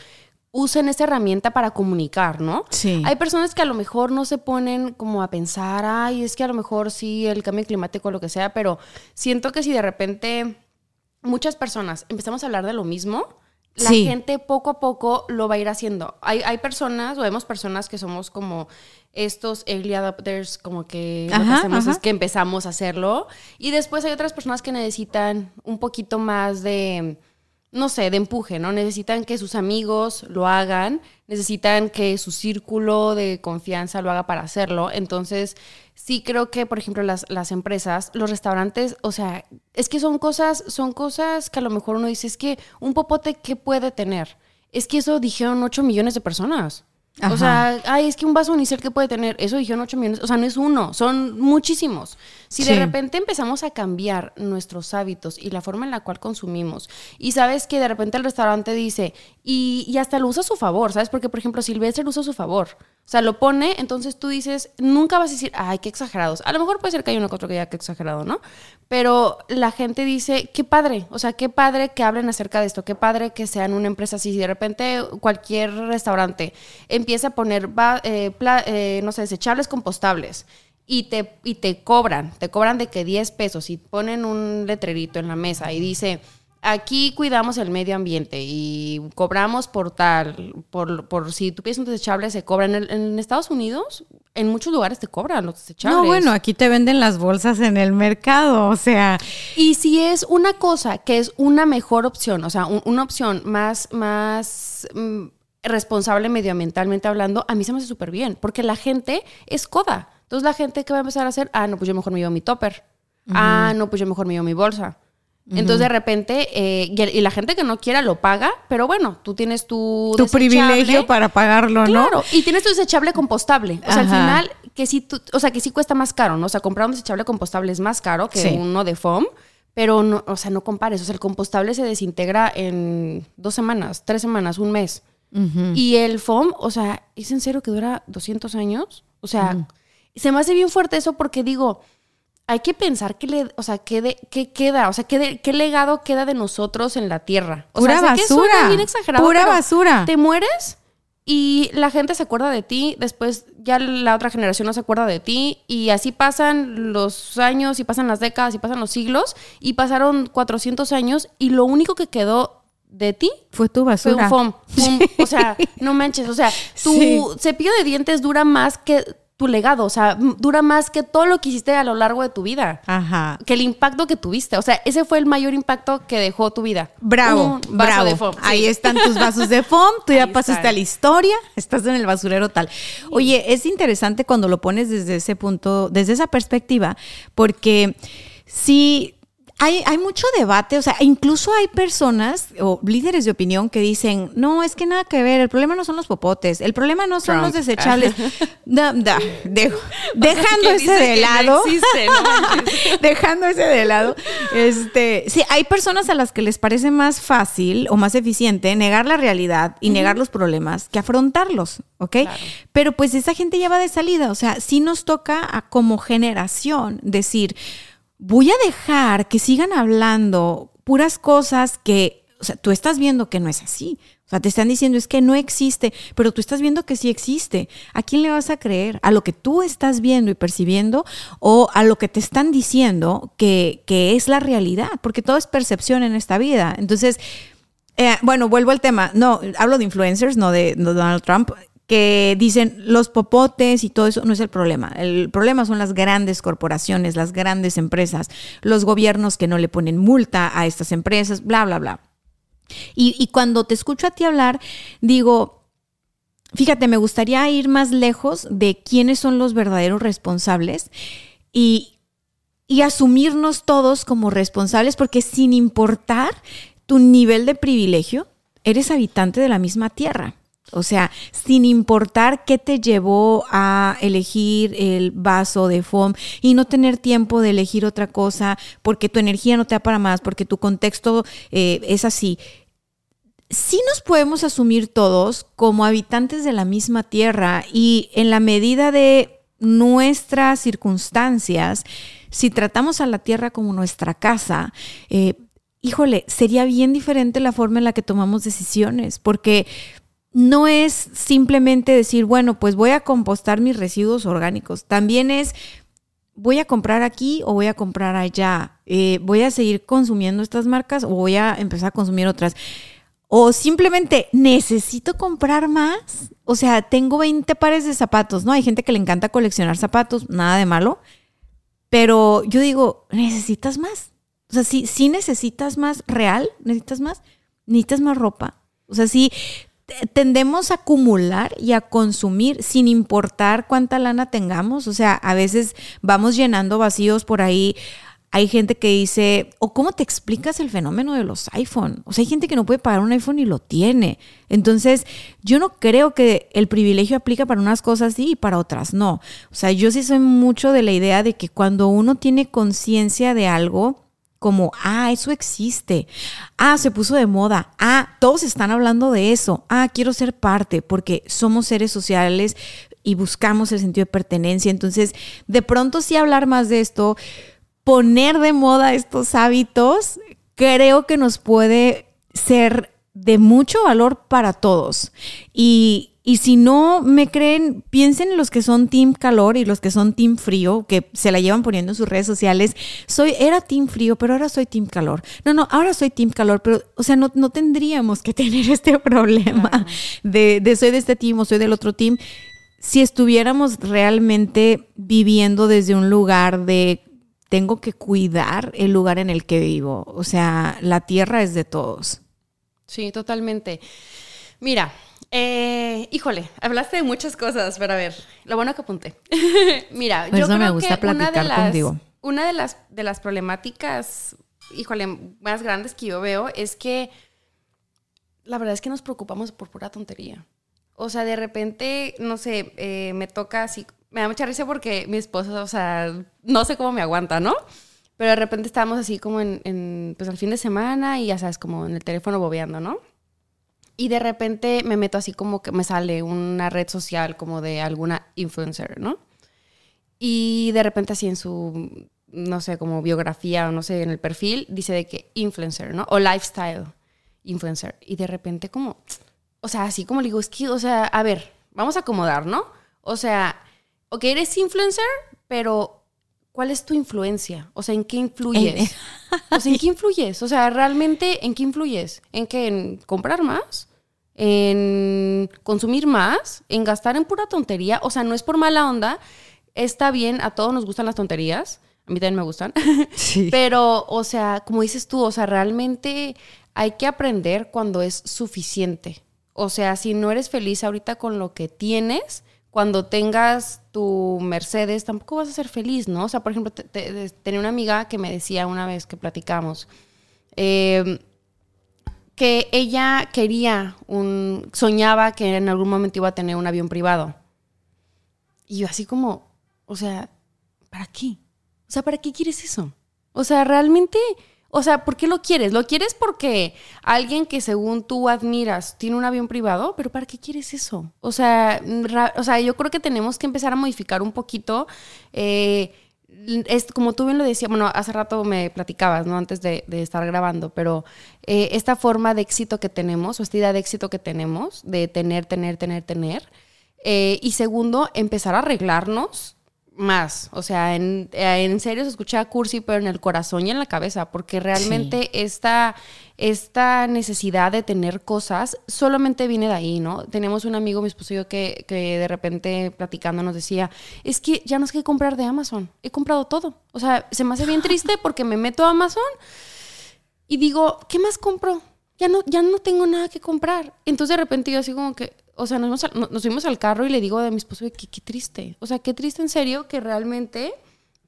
usen esa herramienta para comunicar, ¿no? Sí. Hay personas que a lo mejor no se ponen como a pensar, ay, es que a lo mejor sí, el cambio climático, lo que sea, pero siento que si de repente muchas personas empezamos a hablar de lo mismo, la gente poco a poco lo va a ir haciendo. Hay, hay personas, o vemos personas que somos como estos early adopters, como que lo que hacemos es que empezamos a hacerlo, y después hay otras personas que necesitan un poquito más de no sé, de empuje, ¿no? Necesitan que sus amigos lo hagan, necesitan que su círculo de confianza lo haga para hacerlo. Entonces, sí creo que, por ejemplo, las, las empresas, los restaurantes, o sea, es que son cosas, son cosas que a lo mejor uno dice, es que un popote, ¿qué puede tener? Es que eso dijeron 8 millones de personas. O sea, ay, es que un vaso unicel que puede tener, eso dijeron 8 millones, o sea, no es uno, son muchísimos. Si de repente empezamos a cambiar nuestros hábitos y la forma en la cual consumimos, y sabes que de repente el restaurante dice, y, y hasta lo usa a su favor, ¿sabes? Porque, por ejemplo, Silvestre lo usa a su favor. O sea, lo pone, entonces tú dices, nunca vas a decir, ay, qué exagerados. A lo mejor puede ser que hay uno que otro que diga qué exagerado, ¿no? Pero la gente dice, qué padre, o sea, qué padre que hablen acerca de esto, qué padre que sean una empresa así. Si de repente cualquier restaurante empieza a poner, eh, eh, no sé, desechables compostables y te, y te cobran, te cobran de que 10 pesos y ponen un letrerito en la mesa y dice aquí cuidamos el medio ambiente y cobramos por tal, por, por si tú pides un desechable, se cobra. En, en Estados Unidos, en muchos lugares te cobran los desechables. No, bueno, aquí te venden las bolsas en el mercado, o sea. Y si es una cosa que es una mejor opción, o sea, un- una opción más, más mm, responsable medioambientalmente hablando, a mí se me hace súper bien, porque la gente es coda. Entonces la gente que va a empezar a hacer, ah, no, pues yo mejor me llevo mi topper. Ah, no, pues yo mejor me llevo mi bolsa. Entonces de repente, eh, y, la gente que no quiera lo paga, pero bueno, tú tienes tu... Tu privilegio para pagarlo, ¿no? Claro, y tienes tu desechable compostable. O sea, al final, que sí, tú- o sea, que sí cuesta más caro, ¿no? O sea, comprar un desechable compostable es más caro que Sí. uno de foam, pero no, o sea, no compares. O sea, el compostable se desintegra en dos semanas, tres semanas, un mes. Y el foam, o sea, ¿es en serio que dura 200 años? O sea, se me hace bien fuerte eso porque digo, hay que pensar qué le, o sea, qué, de- qué queda, o sea, qué, de- qué legado queda de nosotros en la tierra. O Pura sea, que basura, bien exagerado, pura basura. Te mueres y la gente se acuerda de ti, después ya la otra generación no se acuerda de ti y así pasan los años y pasan las décadas y pasan los siglos y pasaron 400 años y lo único que quedó de ti Fue tu fue basura. un foam. Un- O sea, no manches. O sea, tu Sí. cepillo de dientes dura más que tu legado. O sea, dura más que todo lo que hiciste a lo largo de tu vida. Ajá. Que el impacto que tuviste. O sea, ese fue el mayor impacto que dejó tu vida. Bravo, Un vaso bravo. de foam. sí. Ahí están tus vasos de foam, tú ya Ahí pasaste están. a la historia, estás en el basurero tal. Oye, es interesante cuando lo pones desde ese punto, desde esa perspectiva, porque sí hay, hay mucho debate, o sea, incluso hay personas o líderes de opinión que dicen, no, es que nada que ver, el problema no son los popotes, el problema no son Trump. los desechables. Da- da- dejo- dejando ¿quién ese de no lado. existe? No dejando ese de lado, este, sí, hay personas a las que les parece más fácil o más eficiente negar la realidad y negar los problemas que afrontarlos, ¿ok? Pero pues esa gente ya va de salida, o sea, sí nos toca a, como generación decir, voy a dejar que sigan hablando puras cosas que, o sea, tú estás viendo que no es así. O sea, te están diciendo es que no existe, pero tú estás viendo que sí existe. ¿A quién le vas a creer? ¿A lo que tú estás viendo y percibiendo o a lo que te están diciendo que, que es la realidad? Porque todo es percepción en esta vida. Entonces, eh, bueno, vuelvo al tema. No, hablo de influencers, no no de Donald Trump, que dicen los popotes y todo eso no es el problema. El problema son las grandes corporaciones, las grandes empresas, los gobiernos que no le ponen multa a estas empresas, bla, bla, bla. Y, y cuando te escucho a ti hablar, digo, fíjate, me gustaría ir más lejos de quiénes son los verdaderos responsables y, y asumirnos todos como responsables, porque sin importar tu nivel de privilegio, eres habitante de la misma tierra. O sea, sin importar qué te llevó a elegir el vaso de foam y no tener tiempo de elegir otra cosa porque tu energía no te da para más, porque tu contexto eh, es así. Sí nos podemos asumir todos como habitantes de la misma tierra y en la medida de nuestras circunstancias, si tratamos a la tierra como nuestra casa, eh, híjole, sería bien diferente la forma en la que tomamos decisiones, porque no es simplemente decir, bueno, pues voy a compostar mis residuos orgánicos. También es, voy a comprar aquí o voy a comprar allá. Eh, voy a seguir consumiendo estas marcas o voy a empezar a consumir otras. O simplemente necesito comprar más. O sea, tengo 20 pares de zapatos, ¿no? Hay gente que le encanta coleccionar zapatos, nada de malo. Pero yo digo, necesitas más. O sea, si necesitas más real, necesitas más, necesitas más ropa. O sea, sí tendemos a acumular y a consumir sin importar cuánta lana tengamos. O sea, a veces vamos llenando vacíos por ahí. Hay gente que dice, o cómo te explicas el fenómeno de los iPhone. O sea, hay gente que no puede pagar un iPhone y lo tiene. Entonces, yo no creo que el privilegio aplica para unas cosas sí y para otras no. O sea, yo sí soy mucho de la idea de que cuando uno tiene conciencia de algo, como, ah, eso existe, ah, se puso de moda, ah, todos están hablando de eso, ah, quiero ser parte, porque somos seres sociales y buscamos el sentido de pertenencia. Entonces, de pronto sí hablar más de esto, poner de moda estos hábitos, creo que nos puede ser de mucho valor para todos. Y y si no me creen, piensen los que son team calor y los que son team frío, que se la llevan poniendo en sus redes sociales. Soy, era team frío, pero ahora soy team calor. No, no, ahora soy team calor, pero, o sea, no, no tendríamos que tener este problema de, de soy de este team o soy del otro team. Si estuviéramos realmente viviendo desde un lugar de tengo que cuidar el lugar en el que vivo. O sea, la tierra es de todos. Sí, totalmente. Mira, eh, híjole, hablaste de muchas cosas, pero a ver, lo bueno que apunté. Mira, yo creo me gusta que una de las, contigo. una de las, de las problemáticas, híjole, más grandes que yo veo es que la verdad es que nos preocupamos por pura tontería. O sea, de repente, no sé, eh, me toca así, me da mucha risa porque mi esposo, o sea, no sé cómo me aguanta, ¿no? Pero de repente estábamos así como en, en, pues al fin de semana y ya sabes, como en el teléfono bobeando, ¿no? Y de repente me meto así como que me sale una red social como de alguna influencer, ¿no? Y de repente así en su, no sé, como biografía o no sé, en el perfil, dice de que influencer, ¿no? O lifestyle influencer. Y de repente como, o sea, así como le digo, es que, o sea, a ver, vamos a acomodar, ¿no? O sea, ok, eres influencer, pero ¿cuál es tu influencia? O sea, ¿en qué influyes? O sea, ¿en qué influyes? O sea, realmente, ¿en qué influyes? ¿En qué? ¿En comprar más? ¿En consumir más? ¿En gastar en pura tontería? O sea, no es por mala onda. Está bien, a todos nos gustan las tonterías. A mí también me gustan. Sí. Pero, o sea, como dices tú, o sea, realmente hay que aprender cuando es suficiente. O sea, si no eres feliz ahorita con lo que tienes, cuando tengas tu Mercedes, tampoco vas a ser feliz, ¿no? O sea, por ejemplo, te- te- tenía una amiga que me decía una vez que platicamos, eh, que ella quería un, soñaba que en algún momento iba a tener un avión privado. Y yo así como, o sea, ¿para qué? O sea, ¿para qué quieres eso? O sea, realmente, o sea, ¿por qué lo quieres? ¿Lo quieres porque alguien que según tú admiras tiene un avión privado? Pero ¿para qué quieres eso? O sea, o sea yo creo que tenemos que empezar a modificar un poquito. eh, es como tú bien lo decías, bueno, hace rato me platicabas, ¿no? Antes de, estar grabando, pero eh, esta forma de éxito que tenemos, o esta idea de éxito que tenemos, de tener, tener, tener, tener, eh, y segundo, empezar a arreglarnos más. O sea, en, eh, en serio se escucha cursi, pero en el corazón y en la cabeza, porque realmente esta, esta necesidad de tener cosas solamente viene de ahí, ¿no? Tenemos un amigo, mi esposo y yo, que, que de repente platicando nos decía, es que ya no sé qué comprar de Amazon, he comprado todo. O sea, se me hace bien triste porque me meto a Amazon y digo, ¿qué más compro? Ya no, ya no tengo nada que comprar. Entonces de repente yo así como que, o sea, nos, al- nos subimos al carro y le digo a mi esposo, que qué triste. O sea, qué triste en serio que realmente,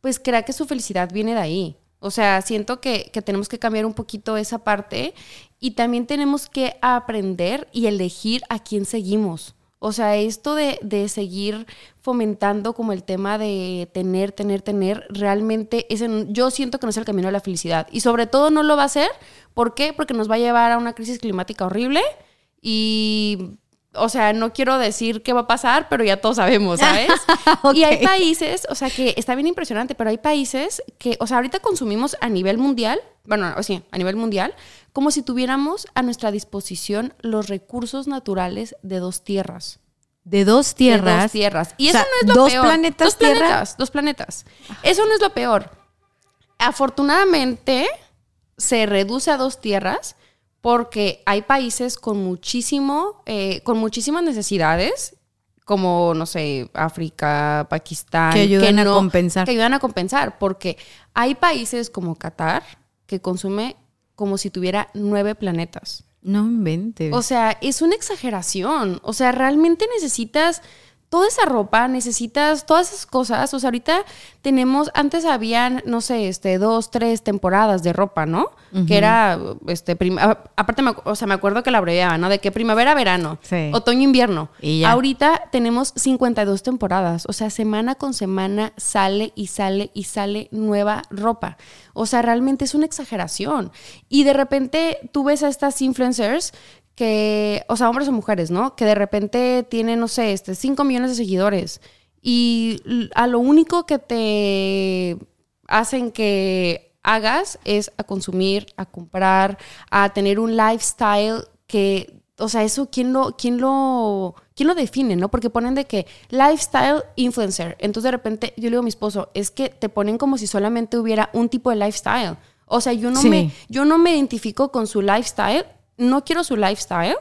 pues crea que su felicidad viene de ahí. O sea, siento que, que tenemos que cambiar un poquito esa parte y también tenemos que aprender y elegir a quién seguimos. O sea, esto de, de seguir fomentando como el tema de tener, tener, tener, realmente ese, n- yo siento que no es el camino de la felicidad. Y sobre todo no lo va a hacer. ¿Por qué? Porque nos va a llevar a una crisis climática horrible y... O sea, no quiero decir qué va a pasar, pero ya todos sabemos, ¿sabes? Y hay países, o sea, que está bien impresionante, pero hay países que, o sea, ahorita consumimos a nivel mundial, bueno, o sí, a nivel mundial, como si tuviéramos a nuestra disposición los recursos naturales de dos tierras. De dos De tierras. dos tierras. Y O eso no es lo dos peor. planetas Dos Tierra. planetas, dos planetas. Eso no es lo peor. Afortunadamente, se reduce a dos tierras porque hay países con muchísimo, eh, con muchísimas necesidades, como, no sé, África, Pakistán. Que ayudan a compensar. Que ayudan a compensar, porque hay países como Qatar que consume como si tuviera nueve planetas. No inventes. O sea, es una exageración. O sea, realmente necesitas toda esa ropa, necesitas todas esas cosas. O sea, ahorita tenemos, antes habían, no sé, este, dos, tres temporadas de ropa, ¿no? Que era, este, prim- a- aparte, me, o sea, me acuerdo que la abreviaban, ¿no? De que primavera, verano, Sí. otoño, invierno. Y ya. Ahorita tenemos 52 temporadas. O sea, semana con semana sale y sale y sale nueva ropa. O sea, realmente es una exageración. Y de repente tú ves a estas influencers que, o sea, hombres o mujeres, ¿no? Que de repente tienen, no sé, este, 5 millones de seguidores. Y a lo único que te hacen que hagas es a consumir, a comprar, a tener un lifestyle que o sea, eso, ¿quién lo, quién lo, quién lo define, no? Porque ponen de que lifestyle influencer. Entonces, de repente, yo le digo a mi esposo, es que te ponen como si solamente hubiera un tipo de lifestyle. O sea, yo no, me, yo no me identifico con su lifestyle, no quiero su lifestyle.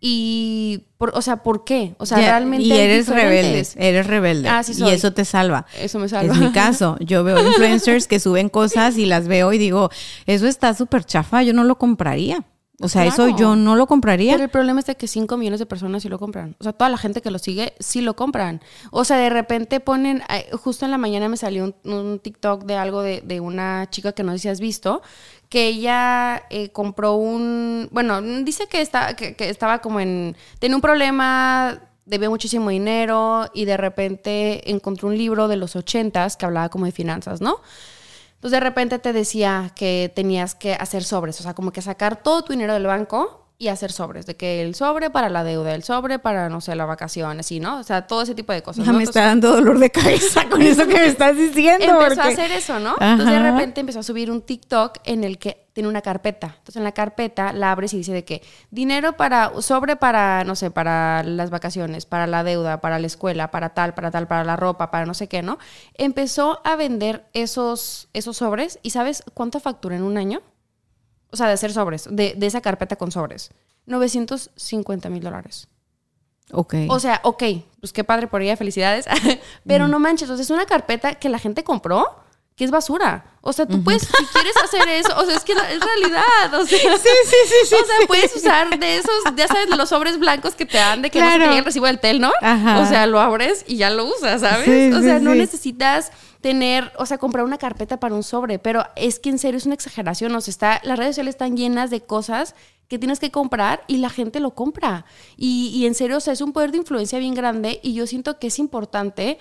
Y, o sea, ¿por qué? O sea, realmente. Y eres rebelde, eres rebelde. Ah, sí Y eso te salva. Eso me salva. Es mi caso. Yo veo influencers que suben cosas y las veo y digo, eso está súper chafa, yo no lo compraría. O sea, eso yo no lo compraría. Pero el problema es de que 5 millones de personas sí lo compran. O sea, toda la gente que lo sigue sí lo compran. O sea, de repente ponen, justo en la mañana me salió un, TikTok de algo de, una chica que no sé si has visto, que ella eh, compró un, bueno, dice que, está, que, estaba como en, tenía un problema debía muchísimo dinero y de repente encontró un libro de los ochentas que hablaba como de finanzas, ¿no? Entonces de repente te decía que tenías que hacer sobres, o sea, como que sacar todo tu dinero del banco y hacer sobres, de que el sobre para la deuda, el sobre para, no sé, la vacación, así, ¿no? O sea, todo ese tipo de cosas. Ya me está dando dolor de cabeza con eso que me estás diciendo. Empezó a hacer eso, ¿no? Entonces de repente empezó a subir un TikTok en el que tiene una carpeta. Entonces en la carpeta la abres y dice de que dinero para, sobre para, no sé, para las vacaciones, para la deuda, para la escuela, para tal, para tal, para la ropa, para no sé qué, ¿no? Empezó a vender esos, esos sobres y ¿sabes cuánto factura en un año? O sea, de hacer sobres, de, de esa carpeta con sobres, 950 mil dólares. Ok. O sea, ok, pues qué padre por ella, felicidades. Pero no manches, o sea, es una carpeta que la gente compró que es basura. O sea, tú puedes, si quieres hacer eso, o sea, es que es realidad. O sea, sí, sí, sí, sí. O sea, puedes usar de esos, ya sabes, de los sobres blancos que te dan de que no se el recibo del tel, ¿no? Ajá. O sea, lo abres y ya lo usas, ¿sabes? o sea, no necesitas tener, o sea, comprar una carpeta para un sobre, pero es que en serio es una exageración, o sea, está, las redes sociales están llenas de cosas que tienes que comprar y la gente lo compra. Y, y en serio, o sea, es un poder de influencia bien grande y yo siento que es importante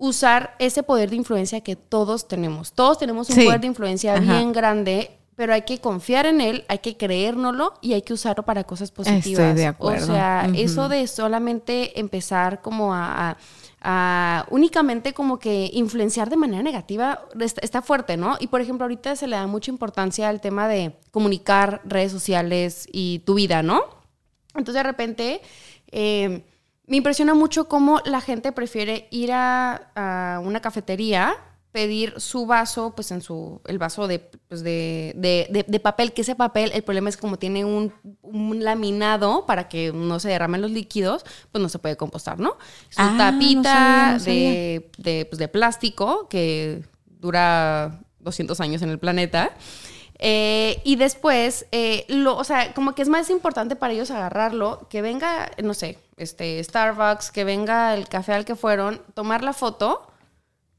usar ese poder de influencia que todos tenemos. Todos tenemos un poder de influencia bien grande, pero hay que confiar en él, hay que creérnoslo y hay que usarlo para cosas positivas. Estoy de acuerdo. O sea, eso de solamente empezar como a, únicamente como que influenciar de manera negativa está, fuerte, ¿no? Y por ejemplo, ahorita se le da mucha importancia al tema de comunicar redes sociales y tu vida, ¿no? Entonces de repente... Eh, me impresiona mucho cómo la gente prefiere ir a, una cafetería, pedir su vaso, pues en su, el vaso pues, de, de, papel, que ese papel, el problema es como tiene un, laminado para que no se derramen los líquidos, pues no se puede compostar, ¿no? Su ah, tapita De, pues, de plástico que dura 200 años en el planeta. Eh, y después, eh, lo, o sea, como que es más importante para ellos agarrarlo, que venga, no sé, este, Starbucks, que venga el café al que fueron, tomar la foto.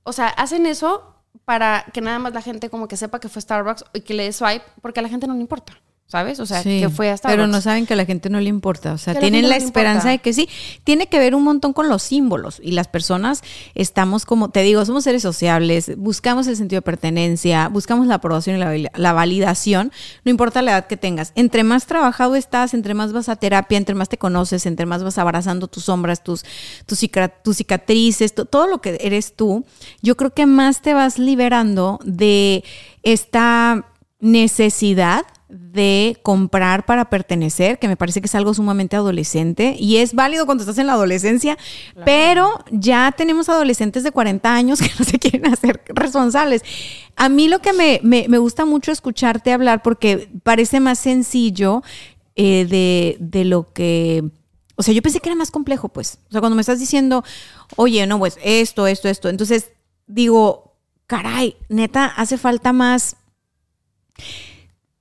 O sea, hacen eso para que nada más la gente como que sepa que fue Starbucks y que le dé swipe, porque a la gente no le importa. ¿Sabes? O sea, que fue hasta... Pero no saben que a la gente no le importa, o sea, tienen la, esperanza de que sí. Tiene que ver un montón con los símbolos y las personas estamos como, te digo, somos seres sociables, buscamos el sentido de pertenencia, buscamos la aprobación y la, validación, no importa la edad que tengas. Entre más trabajado estás, entre más vas a terapia, entre más te conoces, entre más vas abrazando tus sombras, tus, tus, tus cicatrices, todo lo que eres tú, yo creo que más te vas liberando de esta necesidad de comprar para pertenecer, que me parece que es algo sumamente adolescente y es válido cuando estás en la adolescencia, pero ya tenemos adolescentes de 40 años que no se quieren hacer responsables. A mí lo que me, me, gusta mucho escucharte hablar porque parece más sencillo eh, de, de lo que... O sea, yo pensé que era más complejo, pues. O sea, cuando me estás diciendo, oye, no, pues esto, esto, esto. Entonces digo, caray, neta, hace falta más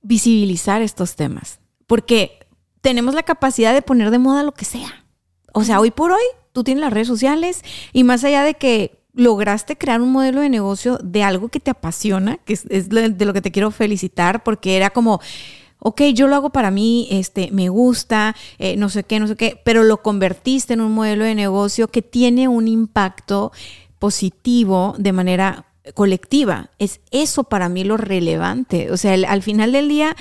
visibilizar estos temas, porque tenemos la capacidad de poner de moda lo que sea. O sea, hoy por hoy tú tienes las redes sociales y más allá de que lograste crear un modelo de negocio de algo que te apasiona, que es, de lo que te quiero felicitar, porque era como, ok, yo lo hago para mí, este, me gusta, eh, no sé qué, no sé qué, pero lo convertiste en un modelo de negocio que tiene un impacto positivo de manera colectiva. Es eso para mí lo relevante. O sea, al final del día,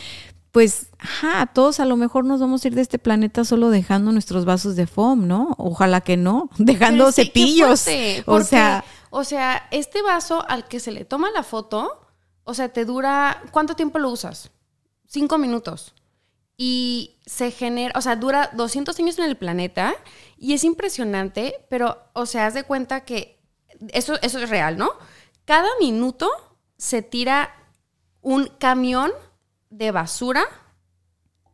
pues, ajá, todos a lo mejor nos vamos a ir de este planeta solo dejando nuestros vasos de foam, ¿no? Ojalá que no, dejando cepillos. o sea, o sea, este vaso al que se le toma la foto, o sea, te dura, ¿cuánto tiempo lo usas? Cinco minutos. y se genera, o sea, dura 200 años en el planeta y es impresionante, pero, o sea, haz de cuenta que eso, eso es real, ¿no? Cada minuto se tira un camión de basura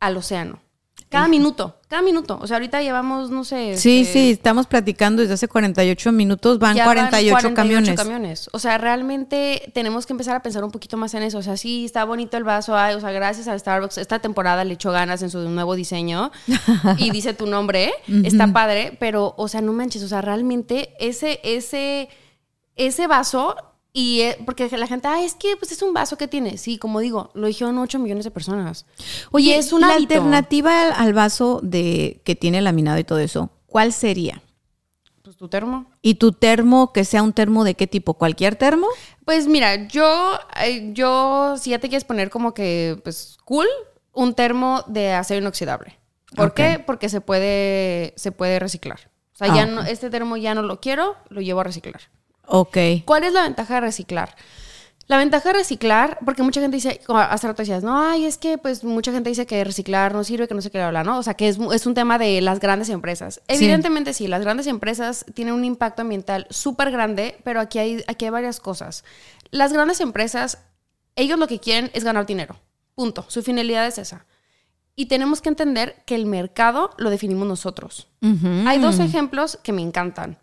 al océano. Cada minuto, cada minuto. O sea, ahorita llevamos, no sé. Sí, este, sí, estamos platicando desde hace 48 minutos, van ya 48, camiones. camiones. O sea, realmente tenemos que empezar a pensar un poquito más en eso. O sea, sí, está bonito el vaso. Ay, o sea, gracias a Starbucks. Esta temporada le echó ganas en su nuevo diseño y dice tu nombre. Está padre, pero, o sea, no manches. O sea, realmente ese, ese, ese vaso y eh, porque la gente, ah, es que pues es un vaso que tiene. Sí, como digo, lo dijeron 8 millones de personas. Oye, Y es un la hábito. alternativa al, al vaso de que tiene laminado y todo eso, ¿cuál sería? Pues tu termo. ¿Y tu termo, que sea un termo de qué tipo? ¿Cualquier termo? Pues mira, yo, eh, yo, si ya te quieres poner como que, pues, cool, un termo de acero inoxidable. ¿Por qué? Porque se puede, se puede reciclar. O sea, Ah, ya no, este termo ya no lo quiero, lo llevo a reciclar. Ok. ¿Cuál es la ventaja de reciclar? La ventaja de reciclar, porque mucha gente dice, como hace rato decías, no, ay, es que pues mucha gente dice que reciclar no sirve, que no sé qué hablar, ¿no? O sea, que es, es un tema de las grandes empresas. Evidentemente sí, las grandes empresas tienen un impacto ambiental súper grande, pero aquí hay, aquí hay varias cosas. Las grandes empresas, ellos lo que quieren es ganar dinero. Punto. Su finalidad es esa. Y tenemos que entender que el mercado lo definimos nosotros. Hay dos ejemplos que me encantan.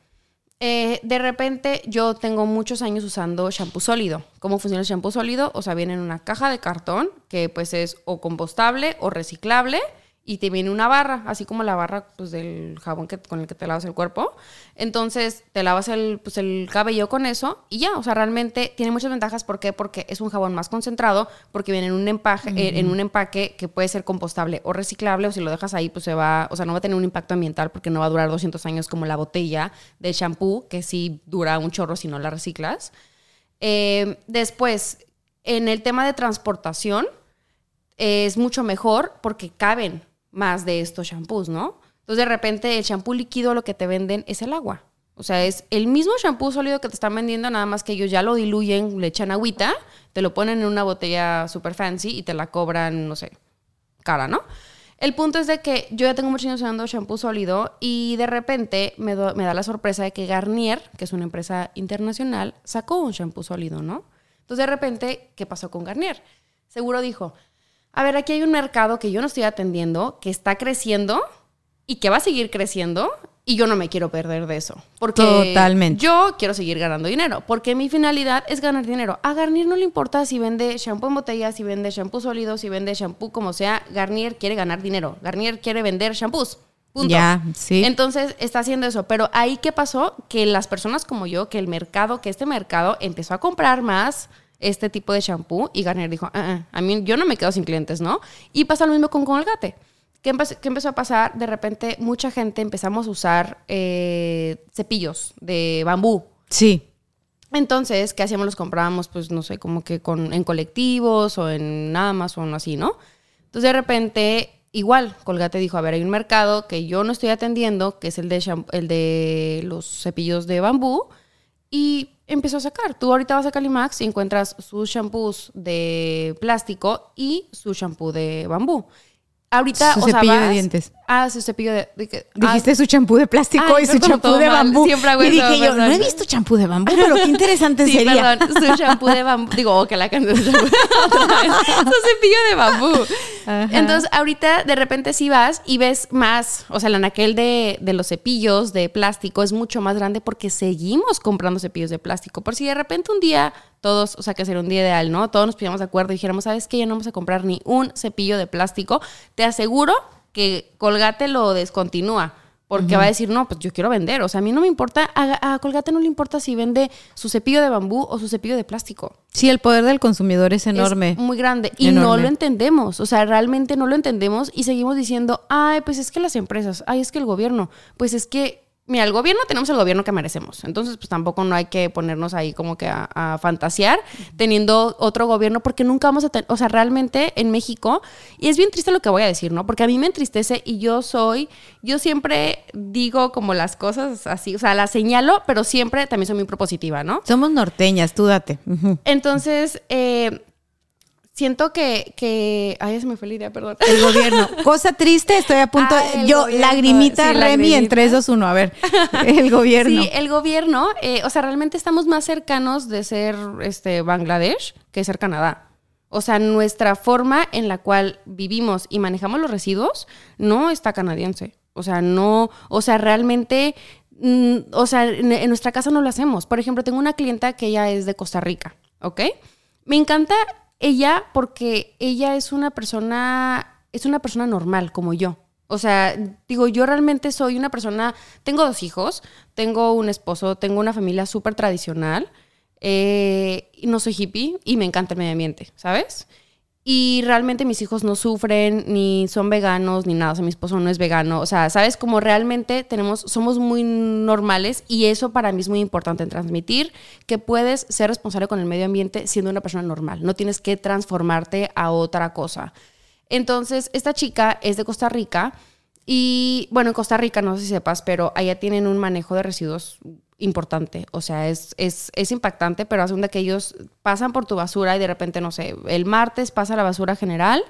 Eh, de repente yo tengo muchos años usando shampoo sólido. ¿Cómo funciona el shampoo sólido? O sea, viene en una caja de cartón que pues es o compostable o reciclable y te viene una barra, así como la barra pues, del jabón que, con el que te lavas el cuerpo. Entonces te lavas el, pues, el cabello con eso y ya, o sea, realmente tiene muchas ventajas. ¿Por qué? Porque es un jabón más concentrado, porque viene en un, empaque, eh, en un empaque que puede ser compostable o reciclable, o si lo dejas ahí, pues se va, o sea, no va a tener un impacto ambiental porque no va a durar 200 años como la botella de shampoo, que sí dura un chorro si no la reciclas. Eh, después, en el tema de transportación, es mucho mejor porque caben más de estos shampoos, ¿no? Entonces, de repente, el shampoo líquido lo que te venden es el agua. O sea, es el mismo shampoo sólido que te están vendiendo, nada más que ellos ya lo diluyen, le echan agüita, te lo ponen en una botella super fancy y te la cobran, no sé, cara, ¿no? El punto es de que yo ya tengo muchos años usando shampoo sólido y de repente me, me da la sorpresa de que Garnier, que es una empresa internacional, sacó un shampoo sólido, ¿no? Entonces de repente, ¿qué pasó con Garnier? Seguro dijo, a ver, aquí hay un mercado que yo no estoy atendiendo, que está creciendo y que va a seguir creciendo y yo no me quiero perder de eso. Porque Totalmente. yo quiero seguir ganando dinero, porque mi finalidad es ganar dinero. A Garnier no le importa si vende shampoo en botella, si vende shampoo sólido, si vende shampoo como sea. Garnier quiere ganar dinero. Garnier quiere vender shampoos. Punto. Ya, sí. Entonces está haciendo eso. Pero ahí qué pasó? Que las personas como yo, que el mercado, que este mercado empezó a comprar más este tipo de shampoo y Garnier dijo, "Ah, ah, a mí yo no me quedo sin clientes, ¿no? Y pasa lo mismo con Colgate. ¿Qué, empe- qué empezó a pasar? De repente mucha gente empezamos a usar eh, cepillos de bambú. Sí. Entonces, ¿qué hacíamos? Los comprábamos, pues, no sé, como que con, en colectivos o en Amazon o así, ¿no? Entonces, de repente, igual, Colgate dijo, a ver, hay un mercado que yo no estoy atendiendo, que es el de, el de los cepillos de bambú, y empezó a sacar. Tú ahorita vas a Calimax y encuentras sus shampoos de plástico y su shampoo de bambú. Ahorita, Su o sea, cepillo de dientes. Ah, su cepillo de... de que- ah, Dijiste su champú de plástico Ay, y su champú de mal. bambú. Siempre hago y eso, dije yo, no he visto champú de bambú, pero qué interesante Sí, sería. perdón, su shampoo de bambú. Digo, oh, que la canción. Su cepillo de bambú. Ajá. Entonces, ahorita de repente sí vas y ves más, o sea, el anaquel de, de los cepillos de plástico es mucho más grande porque seguimos comprando cepillos de plástico. Por si de repente un día todos, o sea, que sería un día ideal, ¿no? Todos nos pusiéramos de acuerdo y dijéramos, ¿sabes qué? Ya no vamos a comprar ni un cepillo de plástico. Te aseguro que Colgate lo descontinúa. Porque va a decir, no, pues yo quiero vender. O sea, a mí no me importa, a, a Colgate no le importa si vende su cepillo de bambú o su cepillo de plástico. Sí, el poder del consumidor es enorme. Es muy grande. Y no lo entendemos. O sea, realmente no lo entendemos y seguimos diciendo, ay, pues es que las empresas, ay, es que el gobierno, pues es que, mira, el gobierno tenemos el gobierno que merecemos. Entonces, pues tampoco no hay que ponernos ahí como que a, a fantasear teniendo otro gobierno porque nunca vamos a tener, o sea, realmente en México, y es bien triste lo que voy a decir, ¿no? Porque a mí me entristece y yo soy, yo siempre digo como las cosas así, o sea, las señalo, pero siempre también soy muy propositiva, ¿no? Somos norteñas, tú date. Entonces, eh, siento que, que. Ay, se me fue la idea, perdón. El gobierno. Cosa triste, estoy a punto. Ah, yo, gobierno. lagrimita Sí, Remy en lagrimita. 3, 2, 1. A ver, el gobierno. Sí, el gobierno, eh, o sea, realmente estamos más cercanos de ser este, Bangladesh que ser Canadá. O sea, nuestra forma en la cual vivimos y manejamos los residuos no está canadiense. O sea, no, o sea, realmente, mm, o sea, en, en nuestra casa no lo hacemos. Por ejemplo, tengo una clienta que ella es de Costa Rica, ¿ok? Me encanta ella porque ella es una persona, es una persona normal como yo. O sea, digo, yo realmente soy una persona, tengo dos hijos, tengo un esposo, tengo una familia súper tradicional, eh, no soy hippie y me encanta el medio ambiente, ¿sabes? Y realmente mis hijos no sufren, ni son veganos, ni nada. O sea, mi esposo no es vegano. O sea, ¿sabes? Como realmente tenemos, somos muy normales y eso para mí es muy importante en transmitir que puedes ser responsable con el medio ambiente siendo una persona normal. No tienes que transformarte a otra cosa. Entonces, esta chica es de Costa Rica y, bueno, en Costa Rica, no sé si sepas, pero allá tienen un manejo de residuos importante. O sea, es, es, es impactante, pero hace que ellos pasan por tu basura y de repente, no sé, el martes pasa la basura general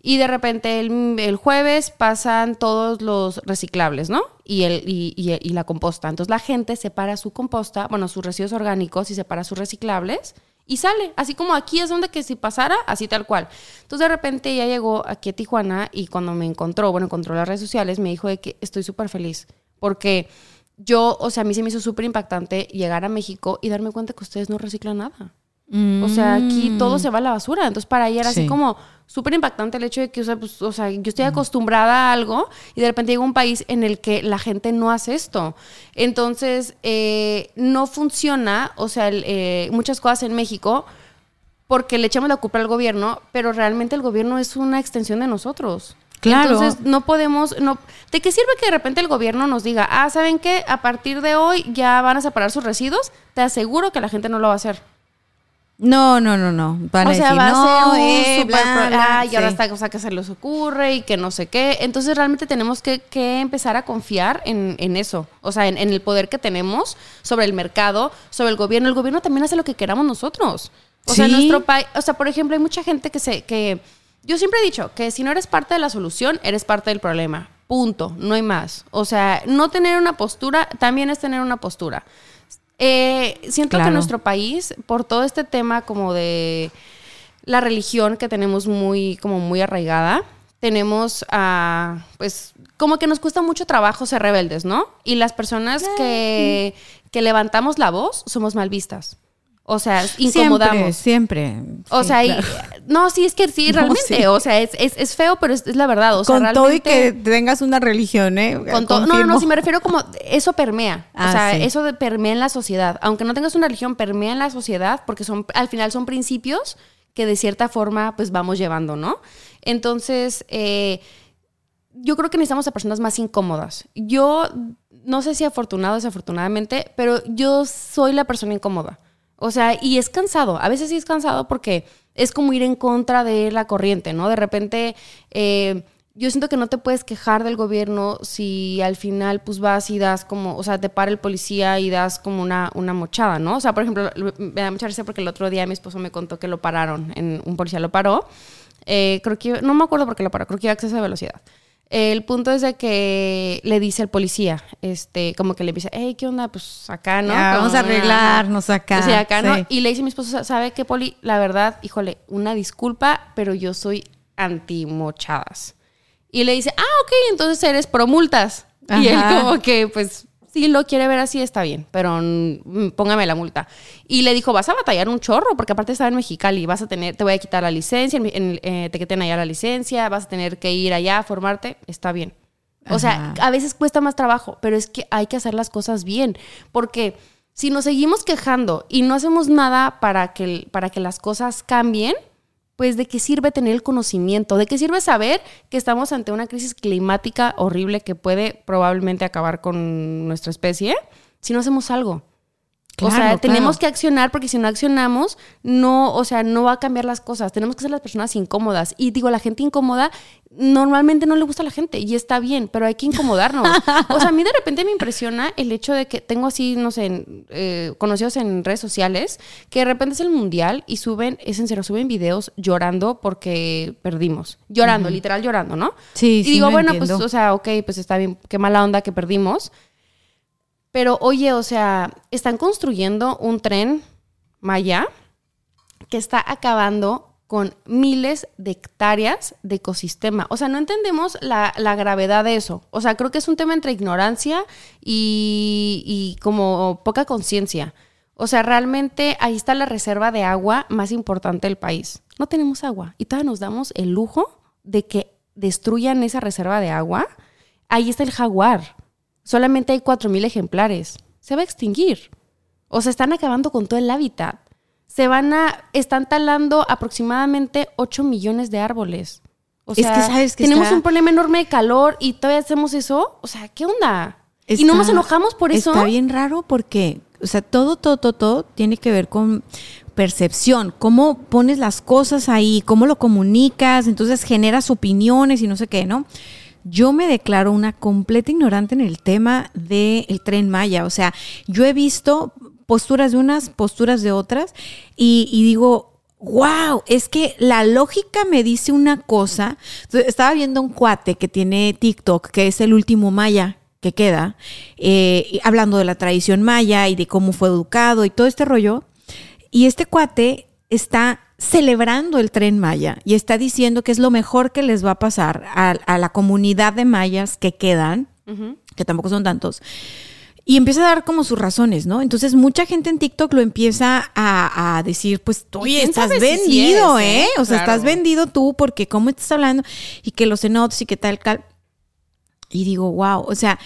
y de repente el, el jueves pasan todos los reciclables, ¿no? Y, el, y- y la composta. Entonces la gente separa su composta, bueno, sus residuos orgánicos y separa sus reciclables y sale. Así como aquí es donde que si pasara, así tal cual. Entonces de repente ella llegó aquí a Tijuana y cuando me encontró, bueno, encontró las redes sociales, me dijo de que estoy súper feliz porque yo, o sea, a mí se me hizo súper impactante llegar a México y darme cuenta que ustedes no reciclan nada. O sea, aquí todo se va a la basura. Entonces, para ella era Sí. así como súper impactante el hecho de que, o sea, pues, o sea, yo estoy acostumbrada a algo y de repente llega un país en el que la gente no hace esto. Entonces, eh, no funciona, o sea, el, eh, muchas cosas en México porque le echamos la culpa al gobierno, pero realmente el gobierno es una extensión de nosotros. Claro. Entonces, no podemos, no, ¿de qué sirve que de repente el gobierno nos diga, ah, ¿saben qué? A partir de hoy ya van a separar sus residuos? Te aseguro que la gente no lo va a hacer. No, no, no, no. Van a o sea, decir, va no, a ser un eh, super bla, pro- bla, ah, y ahora sí. está cosa que se les ocurre y que no sé qué. Entonces realmente tenemos que, que empezar a confiar en, en eso. O sea, en, en el poder que tenemos sobre el mercado, sobre el gobierno. El gobierno también hace lo que queramos nosotros. O sea, nuestro país, o sea, por ejemplo, hay mucha gente que se, que yo siempre he dicho que si no eres parte de la solución, eres parte del problema. Punto, no hay más. O sea, no tener una postura también es tener una postura. Eh, siento Claro. que nuestro país, por todo este tema como de la religión que tenemos muy, como muy arraigada, tenemos a, pues, como que nos cuesta mucho trabajo ser rebeldes, ¿no? Y las personas que, que levantamos la voz somos mal vistas. O sea, incomodamos. Siempre, siempre. O Sí, sea, y- no, sí, es que sí, No, realmente. sí. O sea, es, es, es feo, pero es, es la verdad. O sea, Con todo y que tengas una religión, ¿eh? con todo- no, no, no, si me refiero como eso permea. Ah, o sea, sí. eso de- permea en la sociedad. Aunque no tengas una religión, permea en la sociedad porque son, al final son principios que de cierta forma pues vamos llevando, ¿no? Entonces, eh, yo creo que necesitamos a personas más incómodas. Yo no sé si afortunado o desafortunadamente, pero yo soy la persona incómoda. O sea, y es cansado. A veces sí es cansado porque es como ir en contra de la corriente, ¿no? De repente, eh, yo siento que no te puedes quejar del gobierno si al final pues vas y das como, o sea, te para el policía y das como una, una mochada, ¿no? O sea, por ejemplo, me da mucha risa porque el otro día mi esposo me contó que lo pararon, en, un policía lo paró. Eh, creo que, no me acuerdo por qué lo paró, creo que iba a exceso de velocidad. El punto es de que le dice al policía, este, como que le dice, hey, ¿qué onda? Pues acá, ¿no? Ya, vamos a arreglarnos acá. Sí, acá, ¿no? Y le dice a mi esposo, ¿sabe qué, Poli? La verdad, híjole, una disculpa, pero yo soy anti-mochadas. Y le dice, ah, ok, entonces eres pro multas. Y él como que, pues, si lo quiere ver así, está bien, pero mm, póngame la multa. Y le dijo, vas a batallar un chorro, porque aparte estaba en Mexicali, vas a tener, te voy a quitar la licencia, en- en- eh, te quiten allá la licencia, vas a tener que ir allá a formarte, está bien. O sea, a veces cuesta más trabajo, pero es que hay que hacer las cosas bien, porque si nos seguimos quejando y no hacemos nada para que, para que las cosas cambien, pues de qué sirve tener el conocimiento, de qué sirve saber que estamos ante una crisis climática horrible que puede probablemente acabar con nuestra especie si no hacemos algo. O sea, tenemos claro. que accionar porque si no accionamos, no, o sea, no va a cambiar las cosas. Tenemos que ser las personas incómodas. Y digo, la gente incómoda normalmente no le gusta a la gente y está bien, pero hay que incomodarnos. o sea, a mí de repente me impresiona el hecho de que tengo así, no sé, eh, conocidos en redes sociales, que de repente es el mundial y suben, es en serio, suben videos llorando porque perdimos. Llorando, literal llorando, ¿no? Sí, y sí, digo, lo bueno, entiendo. pues, o sea, ok, pues está bien, qué mala onda que perdimos. Pero oye, o sea, están construyendo un tren Maya que está acabando con miles de hectáreas de ecosistema. O sea, no entendemos la, la gravedad de eso. O sea, creo que es un tema entre ignorancia y, y como poca conciencia. O sea, realmente ahí está la reserva de agua más importante del país. No tenemos agua y todavía nos damos el lujo de que destruyan esa reserva de agua. Ahí está el jaguar. Solamente hay 4.000 ejemplares. Se va a extinguir. O sea, están acabando con todo el hábitat. Se van a, están talando aproximadamente 8 millones de árboles. O Es que sea, sabes que tenemos está- un problema enorme de calor y todavía hacemos eso. O sea, ¿qué onda? y no nos enojamos por eso. Está bien raro porque, o sea, todo, todo, todo, todo tiene que ver con percepción, cómo pones las cosas ahí, cómo lo comunicas, entonces generas opiniones y no sé qué, ¿no? Yo me declaro una completa ignorante en el tema del tren Maya. O sea, yo he visto posturas de unas, posturas de otras, y, digo, wow, es que la lógica me dice una cosa. Estaba viendo un cuate que tiene TikTok, que es el último Maya que queda, eh, hablando de la tradición maya y de cómo fue educado y todo este rollo. Y este cuate está celebrando el tren maya y está diciendo que es lo mejor que les va a pasar a, a la comunidad de mayas que quedan, que tampoco son tantos. Y empieza a dar como sus razones, ¿no? Entonces mucha gente en TikTok lo empieza a, a decir, pues, oye, estás si vendido, ¿eh? ¿eh? O sea, Claro. estás vendido tú porque cómo estás hablando y que los cenotes y que tal, tal. Y digo, wow, o sea,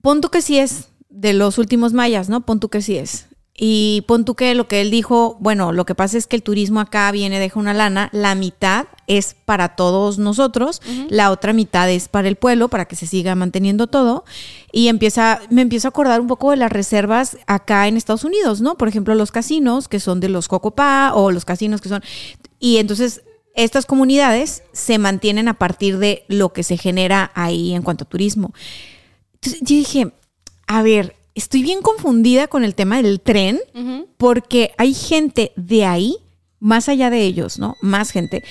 pon tú que sí es de los últimos mayas, ¿no? Pon tú que sí es. Y pon tú que lo que él dijo, bueno, lo que pasa es que el turismo acá viene, deja una lana, la mitad es para todos nosotros, la otra mitad es para el pueblo, para que se siga manteniendo todo. Y empieza, me empiezo a acordar un poco de las reservas acá en Estados Unidos, ¿no? Por ejemplo, los casinos que son de los Cocopá o los casinos que son... Y entonces estas comunidades se mantienen a partir de lo que se genera ahí en cuanto a turismo. Entonces yo dije, a ver, estoy bien confundida con el tema del tren, porque hay gente de ahí, más allá de ellos, ¿no? Más gente,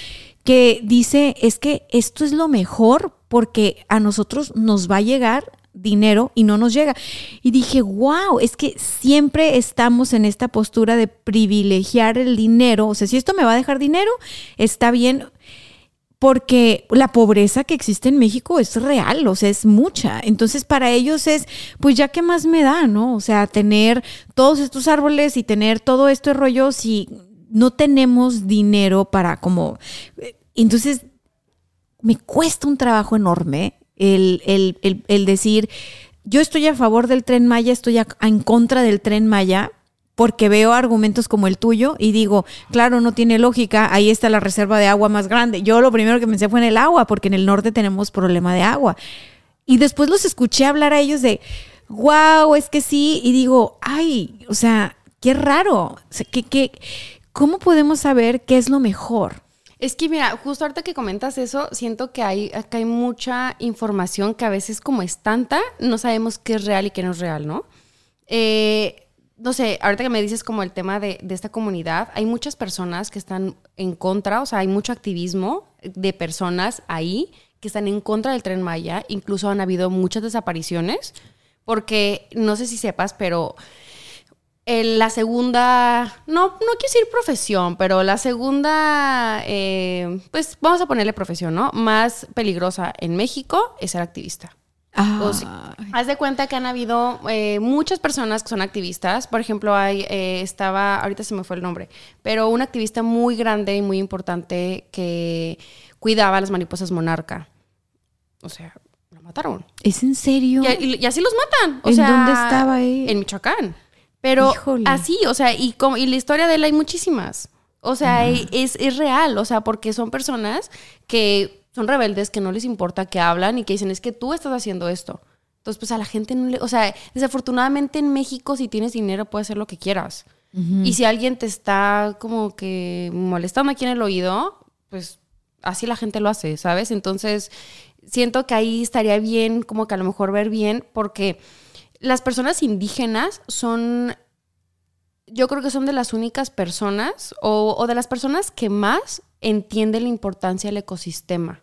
que dice, es que esto es lo mejor porque a nosotros nos va a llegar dinero y no nos llega. Y dije, wow, es que siempre estamos en esta postura de privilegiar el dinero. O sea, si esto me va a dejar dinero, está bien porque la pobreza que existe en México es real, o sea, es mucha. Entonces, para ellos es, pues ya qué más me da, ¿no? O sea, tener todos estos árboles y tener todo este rollo si no tenemos dinero para como... eh, Entonces, me cuesta un trabajo enorme el, el- el- decir, yo estoy a favor del tren Maya, estoy en contra del tren Maya, porque veo argumentos como el tuyo y digo, claro, no tiene lógica, ahí está la reserva de agua más grande. Yo lo primero que pensé fue en el agua, porque en el norte tenemos problema de agua. Y después los escuché hablar a ellos de, wow, es que sí, y digo, ay, o sea, qué raro, o sea, ¿qué, qué, ¿cómo podemos saber qué es lo mejor? Es que mira, justo ahorita que comentas eso, siento que hay, acá hay mucha información que a veces como es tanta, no sabemos qué es real y qué no es real, ¿no? Eh, no sé, ahorita que me dices como el tema de, de esta comunidad, hay muchas personas que están en contra, o sea, hay mucho activismo de personas ahí que están en contra del tren Maya, incluso han habido muchas desapariciones, porque no sé si sepas, pero el- la segunda, no, no quiero decir profesión, pero la segunda, eh, pues vamos a ponerle profesión, ¿no? Más peligrosa en México es ser activista. Sea, haz de cuenta que han habido eh, muchas personas que son activistas. Por ejemplo, hay, eh, estaba, ahorita se me fue el nombre, pero un activista muy grande y muy importante que cuidaba a las mariposas monarca. O sea, lo mataron. ¿Es en serio? Y, y- y así los matan. O ¿En sea, dónde estaba él? En Michoacán. Pero Híjole. así, o sea, y, como, y la historia de él hay muchísimas. O sea, es, es real, o sea, porque son personas que son rebeldes, que no les importa, que hablan y que dicen, es que tú estás haciendo esto. Entonces, pues a la gente no le... O sea, desafortunadamente en México si tienes dinero puedes hacer lo que quieras. Y si alguien te está como que molestando aquí en el oído, pues así la gente lo hace, ¿sabes? Entonces, siento que ahí estaría bien como que a lo mejor ver bien porque las personas indígenas son yo creo que son de las únicas personas o, de las personas que más entienden la importancia del ecosistema.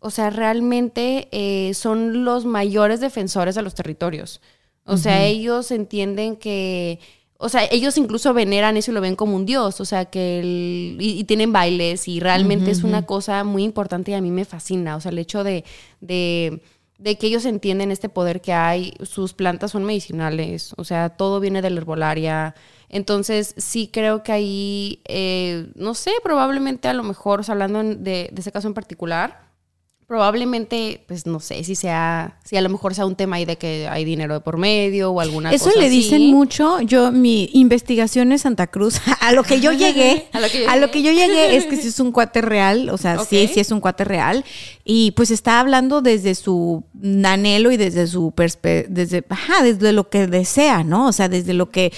O sea, realmente eh, son los mayores defensores de los territorios. O sea, ellos entienden que, o sea, ellos incluso veneran eso y lo ven como un dios, o sea, que y, tienen bailes y realmente es una cosa muy importante y a mí me fascina, o sea, el hecho de, de, de, que ellos entienden este poder que hay, sus plantas son medicinales, o sea, todo viene de la herbolaria, entonces sí creo que ahí, eh, no sé, probablemente a lo mejor, hablando de, de ese caso en particular, probablemente, pues no sé si sea, si a lo mejor sea un tema ahí de que hay dinero de por medio o alguna Eso cosa le así. dicen mucho. Yo, mi investigación en Santa Cruz, a lo que yo llegué, A lo que yo a lo llegué. que yo llegué es que sí es un cuate real, o sea, sí, Ok. sí es un cuate real. Y pues está hablando desde su anhelo y desde su perspectiva, desde, ajá, desde lo que desea, ¿no? O sea, desde lo que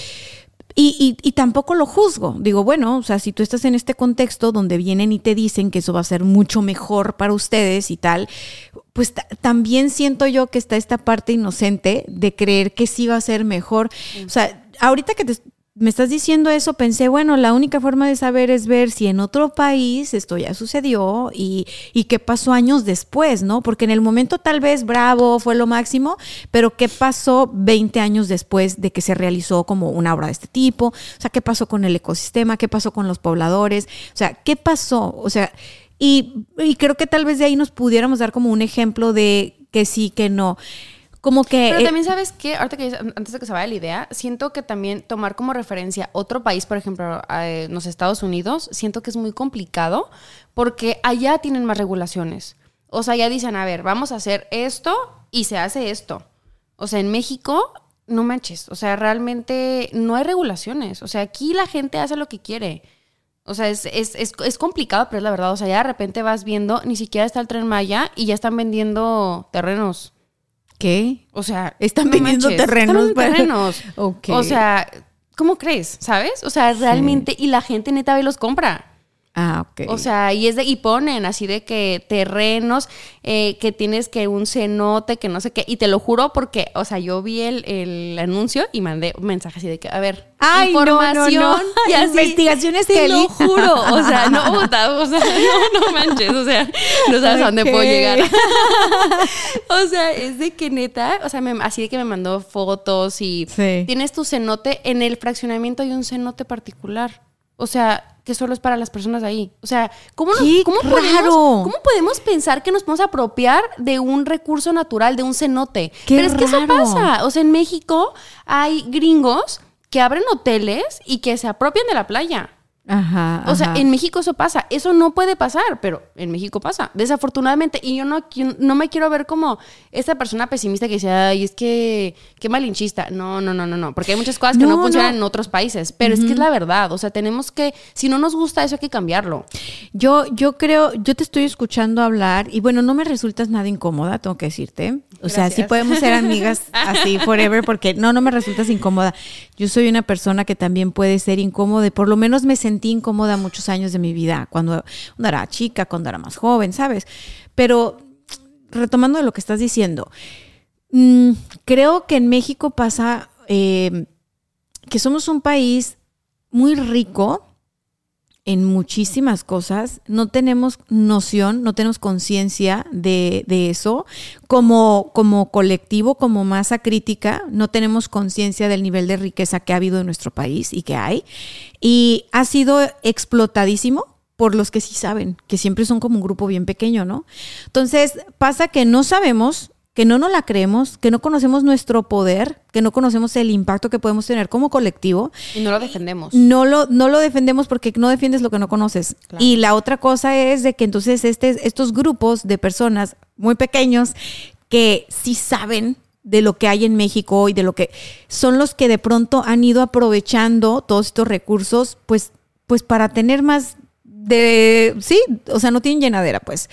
y, y- y tampoco lo juzgo. Digo, bueno, o sea, si tú estás en este contexto donde vienen y te dicen que eso va a ser mucho mejor para ustedes y tal, pues ta- también siento yo que está esta parte inocente de creer que sí va a ser mejor. O sea, ahorita que te- me estás diciendo eso, pensé, bueno, la única forma de saber es ver si en otro país esto ya sucedió y, qué pasó años después, ¿no? Porque en el momento tal vez bravo fue lo máximo, pero qué pasó 20 años después de que se realizó como una obra de este tipo, o sea, qué pasó con el ecosistema, qué pasó con los pobladores, o sea, qué pasó, o sea, y creo que tal vez de ahí nos pudiéramos dar como un ejemplo de que sí, que no. Como que... Pero eh, también sabes que, ahorita que antes de que se vaya la idea, siento que también tomar como referencia otro país, por ejemplo, eh, los Estados Unidos, siento que es muy complicado porque allá tienen más regulaciones. O sea, ya dicen, a ver, vamos a hacer esto y se hace esto. O sea, en México, no manches. O sea, realmente no hay regulaciones. O sea, aquí la gente hace lo que quiere. O sea, es, es, es, es complicado, pero es la verdad. O sea, ya de repente vas viendo, ni siquiera está el tren Maya y ya están vendiendo terrenos. ¿Qué? O sea, Están vendiendo terrenos Están terrenos. Ok. O sea, ¿cómo crees? ¿Sabes? O sea, realmente, y la gente neta ve los compra. Ah, ok. O sea, y es de, y ponen así de que terrenos, eh, que tienes que un cenote, que no sé qué, y te lo juro porque, o sea, yo vi el, el anuncio y mandé un mensaje así de que, a ver, Ay, no, no, información, no. y así, Investigaciones te lo juro, o sea, no, o sea, no, no manches, o sea, no sabes a dónde puedo llegar. o sea, es de que neta, o sea, me- así de que me mandó fotos y Sí. tienes tu cenote, en el fraccionamiento hay un cenote particular. O sea, que solo es para las personas ahí. O sea, ¿cómo, nos- ¡Qué cómo, raro! podemos, ¿cómo podemos pensar que nos podemos apropiar de un recurso natural, de un cenote? ¡Qué Pero es que eso raro! pasa. O sea, en México hay gringos que abren hoteles y que se apropian de la playa. Ajá. O sea, ajá. en México eso pasa. Eso no puede pasar, pero en México pasa. Desafortunadamente. Y yo no, no me quiero ver como esta persona pesimista que dice, ay, es que qué malinchista. No, no, no, no, no. Porque hay muchas cosas que no, No, funcionan no. en otros países. Pero es que es la verdad. O sea, tenemos que, si no nos gusta eso, hay que cambiarlo. Yo, yo creo, yo te estoy escuchando hablar y bueno, no me resultas nada incómoda, tengo que decirte. O sea, sí podemos ser amigas así forever porque no, no me resultas incómoda. Yo soy una persona que también puede ser incómoda y por lo menos me sentí incómoda muchos años de mi vida, cuando, cuando era chica, cuando era más joven, ¿sabes? Pero retomando de lo que estás diciendo, mm, creo que en México pasa eh, que somos un país muy rico en muchísimas cosas, no tenemos noción, no tenemos conciencia de, de eso. Como, como colectivo, como masa crítica, no tenemos conciencia del nivel de riqueza que ha habido en nuestro país y que hay. Y ha sido explotadísimo por los que sí saben, que siempre son como un grupo bien pequeño, ¿no? Entonces pasa que no sabemos, que no nos la creemos, que no conocemos nuestro poder, que no conocemos el impacto que podemos tener como colectivo Y no lo defendemos. no lo, no lo defendemos porque no defiendes lo que no conoces. Claro. Y la otra cosa es de que entonces este, estos grupos de personas muy pequeños que sí saben de lo que hay en México y de lo que son los que de pronto han ido aprovechando todos estos recursos, pues, pues para tener más de, sí, o sea, no tienen llenadera, pues.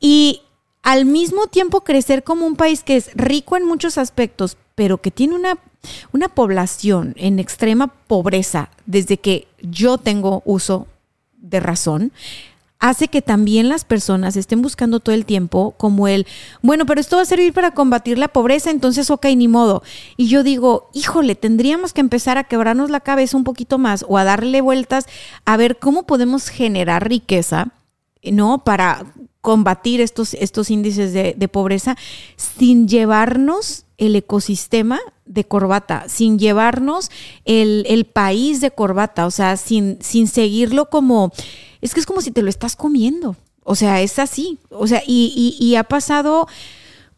Y al mismo tiempo crecer como un país que es rico en muchos aspectos, pero que tiene una, una población en extrema pobreza desde que yo tengo uso de razón, hace que también las personas estén buscando todo el tiempo como el, bueno, pero esto va a servir para combatir la pobreza, entonces ok, ni modo. Y yo digo, híjole, tendríamos que empezar a quebrarnos la cabeza un poquito más o a darle vueltas a ver cómo podemos generar riqueza, ¿no? Para combatir estos, estos índices de, pobreza sin llevarnos el ecosistema de corbata, sin llevarnos el, el, país de corbata, o sea, sin, sin seguirlo como es que es como si te lo estás comiendo. O sea, es así. O sea, y, y, ha pasado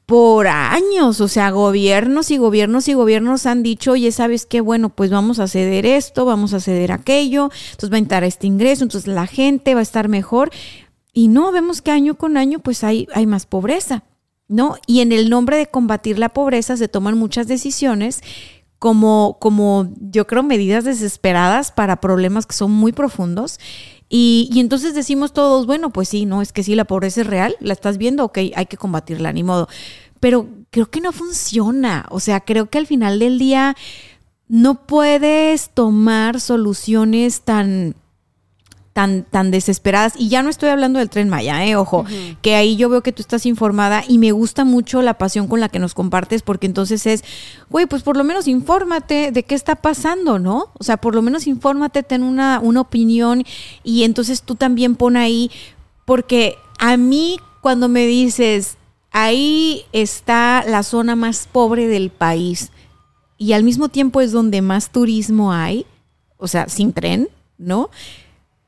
por años, o sea, gobiernos y gobiernos y gobiernos han dicho, oye, ¿sabes qué? Bueno, pues vamos a ceder esto, vamos a ceder aquello, entonces va a entrar este ingreso, entonces la gente va a estar mejor. Y no, vemos que año con año pues hay, hay más pobreza, ¿no? Y en el nombre de combatir la pobreza se toman muchas decisiones como, como yo creo, medidas desesperadas para problemas que son muy profundos y, entonces decimos todos, bueno, pues sí, no, es que sí, la pobreza es real, la estás viendo, ok, hay que combatirla, ni modo. Pero creo que no funciona. O sea, creo que al final del día no puedes tomar soluciones tan tan, tan desesperadas. Y ya no estoy hablando del tren Maya, eh, ojo, que ahí yo veo que tú estás informada y me gusta mucho la pasión con la que nos compartes, porque entonces es, güey, pues por lo menos infórmate de qué está pasando, ¿no? O sea, por lo menos infórmate, ten una, una opinión y entonces tú también pon ahí, porque a mí cuando me dices, ahí está la zona más pobre del país y al mismo tiempo es donde más turismo hay, o sea, sin tren, ¿no?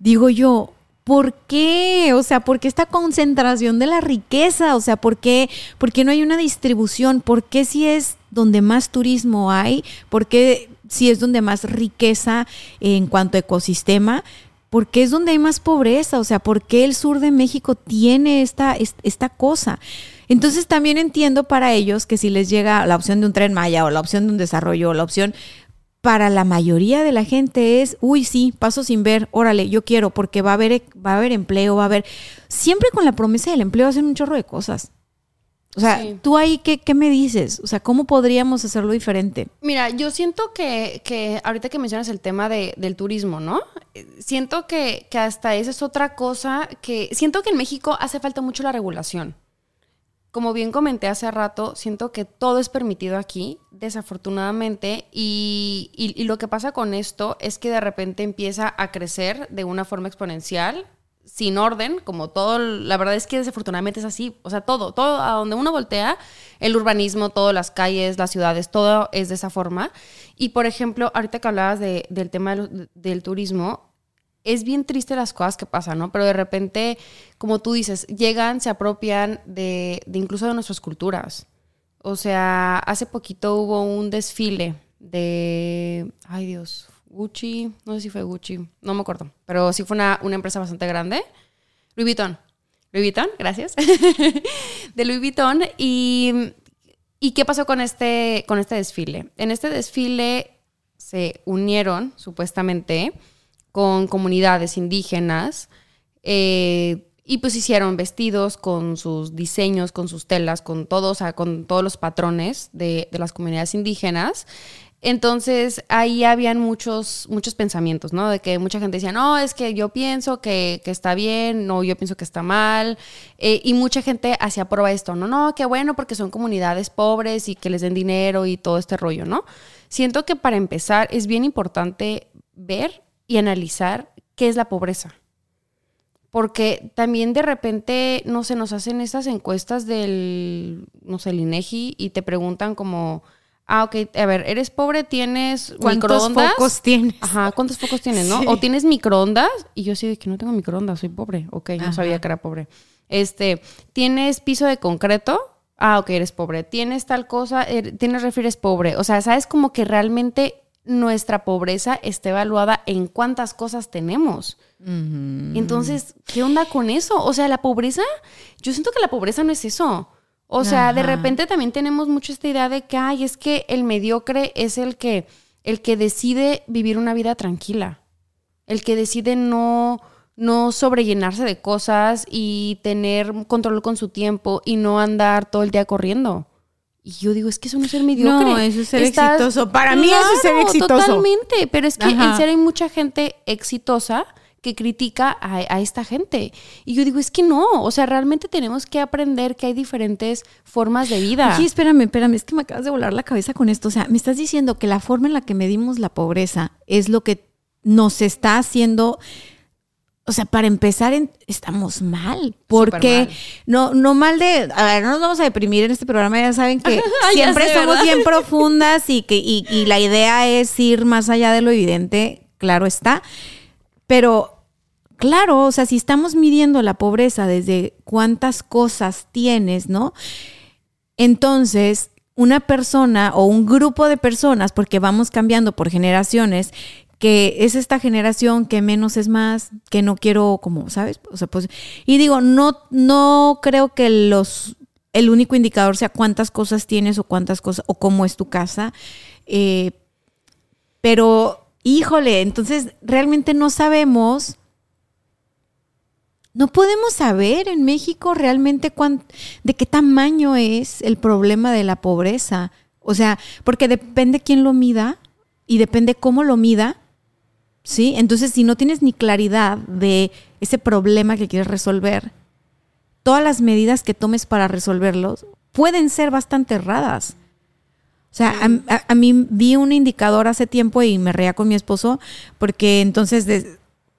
Digo yo, ¿por qué? O sea, ¿por qué esta concentración de la riqueza? O sea, ¿por qué, ¿por qué no hay una distribución? ¿Por qué si es donde más turismo hay? ¿Por qué si es donde más riqueza en cuanto a ecosistema? ¿Por qué es donde hay más pobreza? O sea, ¿por qué el sur de México tiene esta, esta cosa? Entonces también entiendo para ellos que si les llega la opción de un tren Maya o la opción de un desarrollo o la opción para la mayoría de la gente es, uy, sí, paso sin ver, órale, yo quiero, porque va a haber, va a haber empleo, va a haber, siempre con la promesa del empleo hacen un chorro de cosas. O sea, tú ahí, ¿qué, ¿qué, me dices? O sea, ¿cómo podríamos hacerlo diferente? Mira, yo siento que, que ahorita que mencionas el tema de, del turismo, ¿no? Siento que, que hasta esa es otra cosa que, siento que en México hace falta mucho la regulación como bien comenté hace rato, siento que todo es permitido aquí, desafortunadamente, y, lo que pasa con esto es que de repente empieza a crecer de una forma exponencial, sin orden, como todo, la verdad es que desafortunadamente es así, o sea, todo, todo, a donde uno voltea, el urbanismo, todas las calles, las ciudades, todo es de esa forma. Y por ejemplo, ahorita que hablabas del tema del turismo, es bien triste las cosas que pasan, ¿no? Pero de repente, como tú dices, llegan, se apropian de, incluso de nuestras culturas. O sea, hace poquito hubo un desfile de, ay Dios, Gucci, no sé si fue Gucci, no me acuerdo, pero sí fue una, empresa bastante grande. Louis Vuitton. Louis Vuitton, gracias. de Louis Vuitton. Y, ¿Y qué pasó con este, con este desfile? En este desfile se unieron, supuestamente, con comunidades indígenas eh, y pues hicieron vestidos con sus diseños, con sus telas, con todos, con todos los patrones de, las comunidades indígenas. Entonces ahí habían muchos, muchos pensamientos, ¿no? De que mucha gente decía, no, es que yo pienso que, está bien, no, yo pienso que está mal. Eh, y mucha gente hacía prueba esto, no, no, qué bueno porque son comunidades pobres y que les den dinero y todo este rollo, ¿no? Siento que para empezar es bien importante ver y analizar qué es la pobreza. Porque también de repente, no se nos hacen estas encuestas del, no sé, el INEGI y te preguntan como, ah, ok, a ver, eres pobre, tienes ¿Cuántos focos tienes? Ajá, ¿cuántos focos tienes, no? O tienes microondas y yo sí de que no tengo microondas, soy pobre. Ok, no sabía que era pobre. Este, ¿tienes piso de concreto? Ah, ok, eres pobre. ¿Tienes tal cosa? Er, ¿Tienes refieres pobre? O sea, ¿sabes como que realmente nuestra pobreza está evaluada en cuántas cosas tenemos. Entonces, ¿qué onda con eso? O sea, la pobreza, yo siento que la pobreza no es eso. O sea, de repente también tenemos mucho esta idea de que, ay, es que el mediocre es el que, el que decide vivir una vida tranquila. El que decide no, no sobrellenarse de cosas y tener control con su tiempo y no andar todo el día corriendo. Y yo digo, es que eso no es ser mediocre. No, eso es ser exitoso. Para mí eso es ser exitoso. Totalmente, pero es que en serio hay mucha gente exitosa que critica a, esta gente. Y yo digo, es que no, o sea, realmente tenemos que aprender que hay diferentes formas de vida. Sí, espérame, espérame, es que me acabas de volar la cabeza con esto. O sea, me estás diciendo que la forma en la que medimos la pobreza es lo que nos está haciendo o sea, para empezar, estamos mal. Porque no, no mal de. A ver, no nos vamos a deprimir en este programa. Ya saben que siempre somos bien profundas y que y, y la idea es ir más allá de lo evidente, claro está. Pero claro, o sea, si estamos midiendo la pobreza desde cuántas cosas tienes, ¿no? Entonces, una persona o un grupo de personas, porque vamos cambiando por generaciones, que es esta generación que menos es más, que no quiero como, ¿sabes? O sea, pues, y digo, no, no creo que los, el único indicador sea cuántas cosas tienes o cuántas cosas, o cómo es tu casa, eh, pero, híjole, entonces realmente no sabemos, no podemos saber en México realmente de qué tamaño es el problema de la pobreza. O sea, porque depende quién lo mida y depende cómo lo mida, ¿sí? Entonces, si no tienes ni claridad de ese problema que quieres resolver, todas las medidas que tomes para resolverlos pueden ser bastante erradas. O sea, a, mí vi un indicador hace tiempo y me reía con mi esposo porque entonces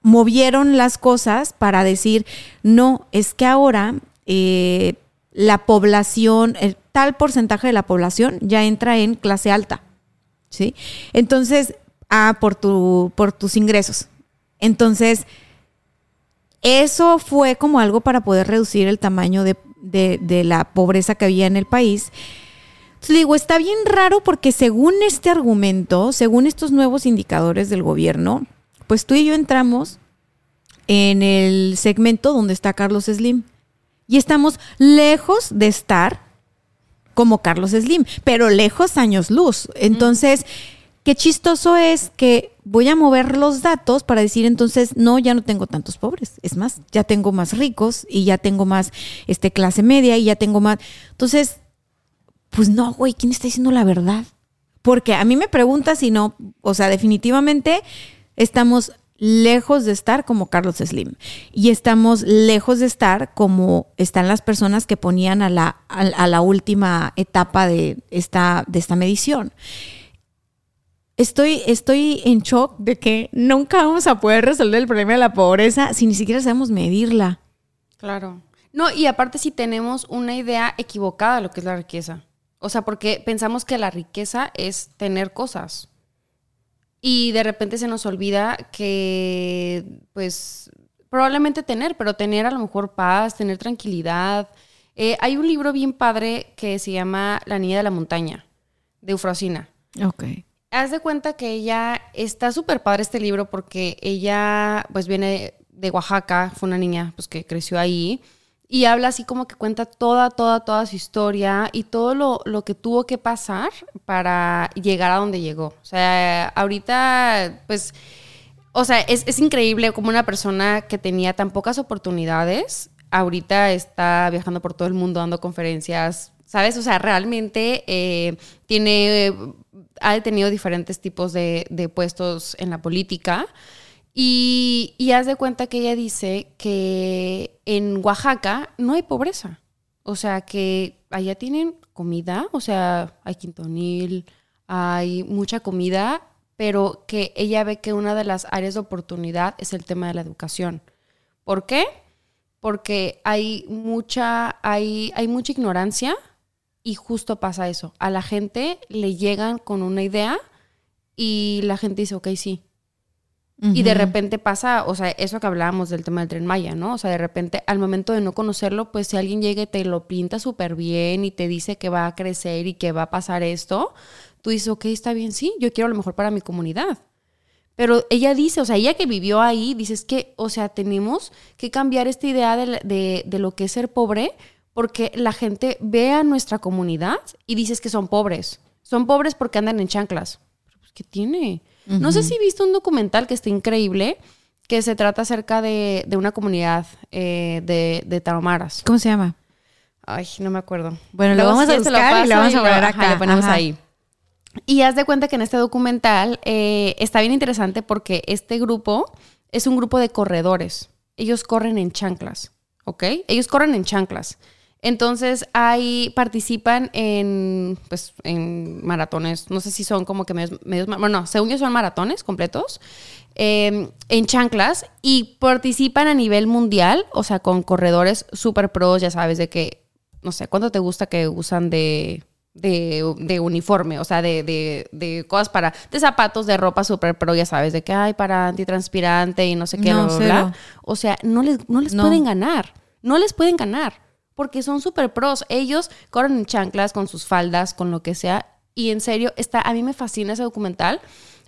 movieron las cosas para decir, no, es que ahora eh, la población, tal porcentaje de la población ya entra en clase alta. ¿Sí? Entonces, Por tus ingresos. Entonces, eso fue como algo para poder reducir el tamaño de, la pobreza que había en el país. Entonces digo, está bien raro porque según este argumento, según estos nuevos indicadores del gobierno, pues tú y yo entramos en el segmento donde está Carlos Slim. Y estamos lejos de estar como Carlos Slim, pero lejos años luz. Entonces, Qué chistoso es que voy a mover los datos para decir entonces, no, ya no tengo tantos pobres. Es más, ya tengo más ricos y ya tengo más este, clase media y ya tengo más. Entonces, pues no, güey, ¿quién está diciendo la verdad? Porque a mí me pregunta si no, o sea, definitivamente estamos lejos de estar como Carlos Slim y estamos lejos de estar como están las personas que ponían a la, a la última etapa de esta, de esta medición estoy, estoy en shock de que nunca vamos a poder resolver el problema de la pobreza si ni siquiera sabemos medirla. Claro. No, y aparte si tenemos una idea equivocada de lo que es la riqueza. O sea, porque pensamos que la riqueza es tener cosas. Y de repente se nos olvida que, pues, probablemente tener, pero tener a lo mejor paz, tener tranquilidad. Eh, hay un libro bien padre que se llama La Niña de la Montaña, de Eufrosina. Ok haz de cuenta que ella está súper padre este libro porque ella pues viene de Oaxaca, fue una niña pues que creció ahí y habla así como que cuenta toda, toda, toda su historia y todo lo, que tuvo que pasar para llegar a donde llegó. O sea, ahorita pues, o sea, es, es increíble como una persona que tenía tan pocas oportunidades, ahorita está viajando por todo el mundo dando conferencias, ¿sabes? O sea, realmente eh, tiene ha tenido diferentes tipos de, puestos en la política. Y, y, haz de cuenta que ella dice que en Oaxaca no hay pobreza. O sea, que allá tienen comida, o sea, hay quintonil, hay mucha comida, pero que ella ve que una de las áreas de oportunidad es el tema de la educación. ¿Por qué? Porque hay mucha, hay, hay mucha ignorancia y justo pasa eso. A la gente le llegan con una idea y la gente dice, ok, sí. Y de repente pasa, o sea, eso que hablábamos del tema del tren Maya, ¿no? O sea, de repente al momento de no conocerlo, pues si alguien llega y te lo pinta súper bien y te dice que va a crecer y que va a pasar esto, tú dices, ok, está bien, sí, yo quiero lo mejor para mi comunidad. Pero ella dice, o sea, ella que vivió ahí, dice, es que, o sea, tenemos que cambiar esta idea de, de, de lo que es ser pobre porque la gente ve a nuestra comunidad y dices que son pobres. Son pobres porque andan en chanclas. Pero pues, ¿qué tiene? No sé si viste un documental que está increíble, que se trata acerca de, de una comunidad eh, de, de tarahumaras. ¿Cómo se llama? Ay, no me acuerdo. Bueno, lo vamos a lo buscar y lo vamos a poner ajá, acá. lo ponemos Ajá. ahí. Y haz de cuenta que en este documental eh, está bien interesante porque este grupo es un grupo de corredores. Ellos corren en chanclas, ¿ok? Ellos corren en chanclas. Entonces, ahí participan en, pues, en maratones. No sé si son como que medios, medios bueno, no, según yo son maratones completos. eh, en chanclas y participan a nivel mundial, o sea, con corredores super pros, ya sabes, de que, no sé, ¿cuánto te gusta que usan de, de, de uniforme? O sea, de, de, de cosas para, de zapatos, de ropa super pro, ya sabes, de que hay para antitranspirante y no sé qué, No, bla, bla, bla. O sea, no les, no les No. pueden ganar. No les pueden ganar. Porque son super pros. Ellos corren en chanclas con sus faldas, con lo que sea. Y en serio, está, a mí me fascina ese documental.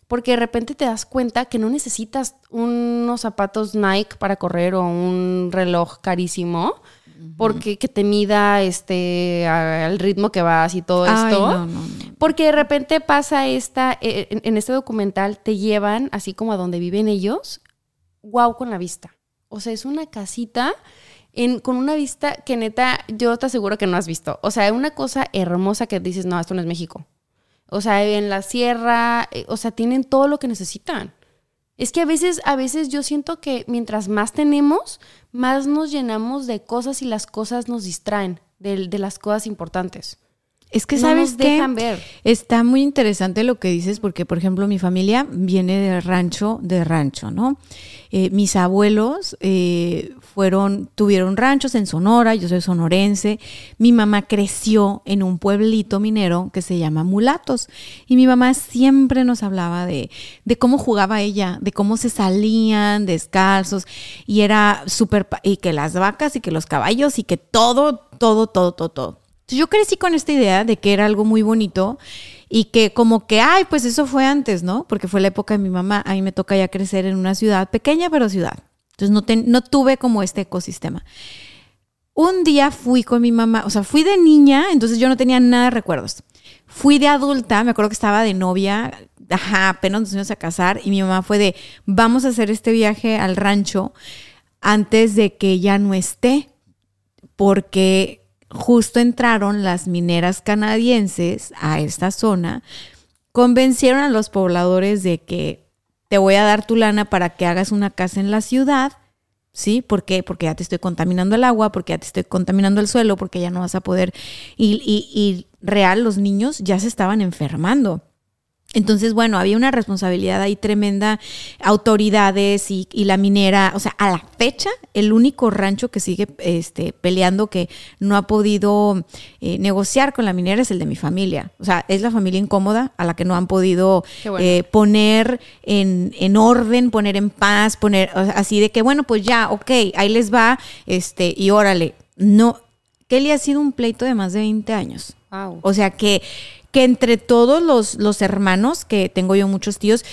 Porque de repente te das cuenta que no necesitas unos zapatos Nike para correr o un reloj carísimo. Porque que te mida este al ritmo que vas y todo Ay, esto. no, no, no. Porque de repente pasa esta, eh, en, en este documental te llevan así como a donde viven ellos, wow con la vista. O sea, es una casita en, con una vista que neta, yo te aseguro que no has visto. O sea, una cosa hermosa que dices, no, esto no es México. O sea, en la sierra, eh, o sea, tienen todo lo que necesitan. Es que a veces, a veces yo siento que mientras más tenemos, más nos llenamos de cosas y las cosas nos distraen de, de las cosas importantes. Es que No sabes nos dejan ver. Está muy interesante lo que dices porque, por ejemplo, mi familia viene de rancho, de rancho, ¿no? Eh, mis abuelos eh, fueron, tuvieron ranchos en Sonora, yo soy sonorense. Mi mamá creció en un pueblito minero que se llama Mulatos. Y mi mamá siempre nos hablaba de, de cómo jugaba ella, de cómo se salían descalzos. Y era súper, y que las vacas y que los caballos y que todo, todo, todo, todo, todo. Entonces, yo crecí con esta idea de que era algo muy bonito y que como que, ay, pues eso fue antes, ¿no? Porque fue la época de mi mamá. A mí me toca ya crecer en una ciudad pequeña, pero ciudad. Entonces no, ten- no tuve como este ecosistema. Un día fui con mi mamá, o sea, fui de niña, entonces yo no tenía nada de recuerdos. Fui de adulta, me acuerdo que estaba de novia, ajá, apenas nos fuimos a casar y mi mamá fue de, vamos a hacer este viaje al rancho antes de que ya no esté, porque justo entraron las mineras canadienses a esta zona, convencieron a los pobladores de que te voy a dar tu lana para que hagas una casa en la ciudad, ¿sí? ¿Por qué? Porque ya te estoy contaminando el agua, porque ya te estoy contaminando el suelo, porque ya no vas a poder. Y, y- y real, los niños ya se estaban enfermando. Entonces, bueno, había una responsabilidad ahí tremenda, autoridades y, y la minera, o sea, a la fecha, el único rancho que sigue este, peleando que no ha podido eh, negociar con la minera es el de mi familia. O sea, es la familia incómoda a la que no han podido bueno. eh, poner en, en orden, poner en paz, poner o sea, así de que, bueno, pues ya, ok, ahí les va, este, y órale. No, Kelly ha sido un pleito de más de 20 años. Wow. O sea que, que entre todos los, los hermanos, que tengo yo muchos tíos,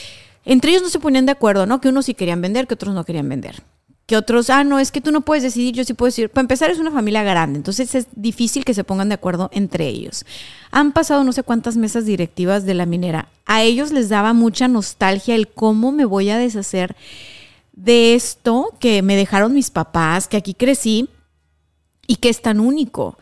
entre ellos no se ponían de acuerdo, ¿no? Que unos sí querían vender, que otros no querían vender. Que otros, ah, no, es que tú no puedes decidir, yo sí puedo decidir. Para empezar, es una familia grande, entonces es difícil que se pongan de acuerdo entre ellos. Han pasado no sé cuántas mesas directivas de la minera. A ellos les daba mucha nostalgia el cómo me voy a deshacer de esto que me dejaron mis papás, que aquí crecí y que es tan único.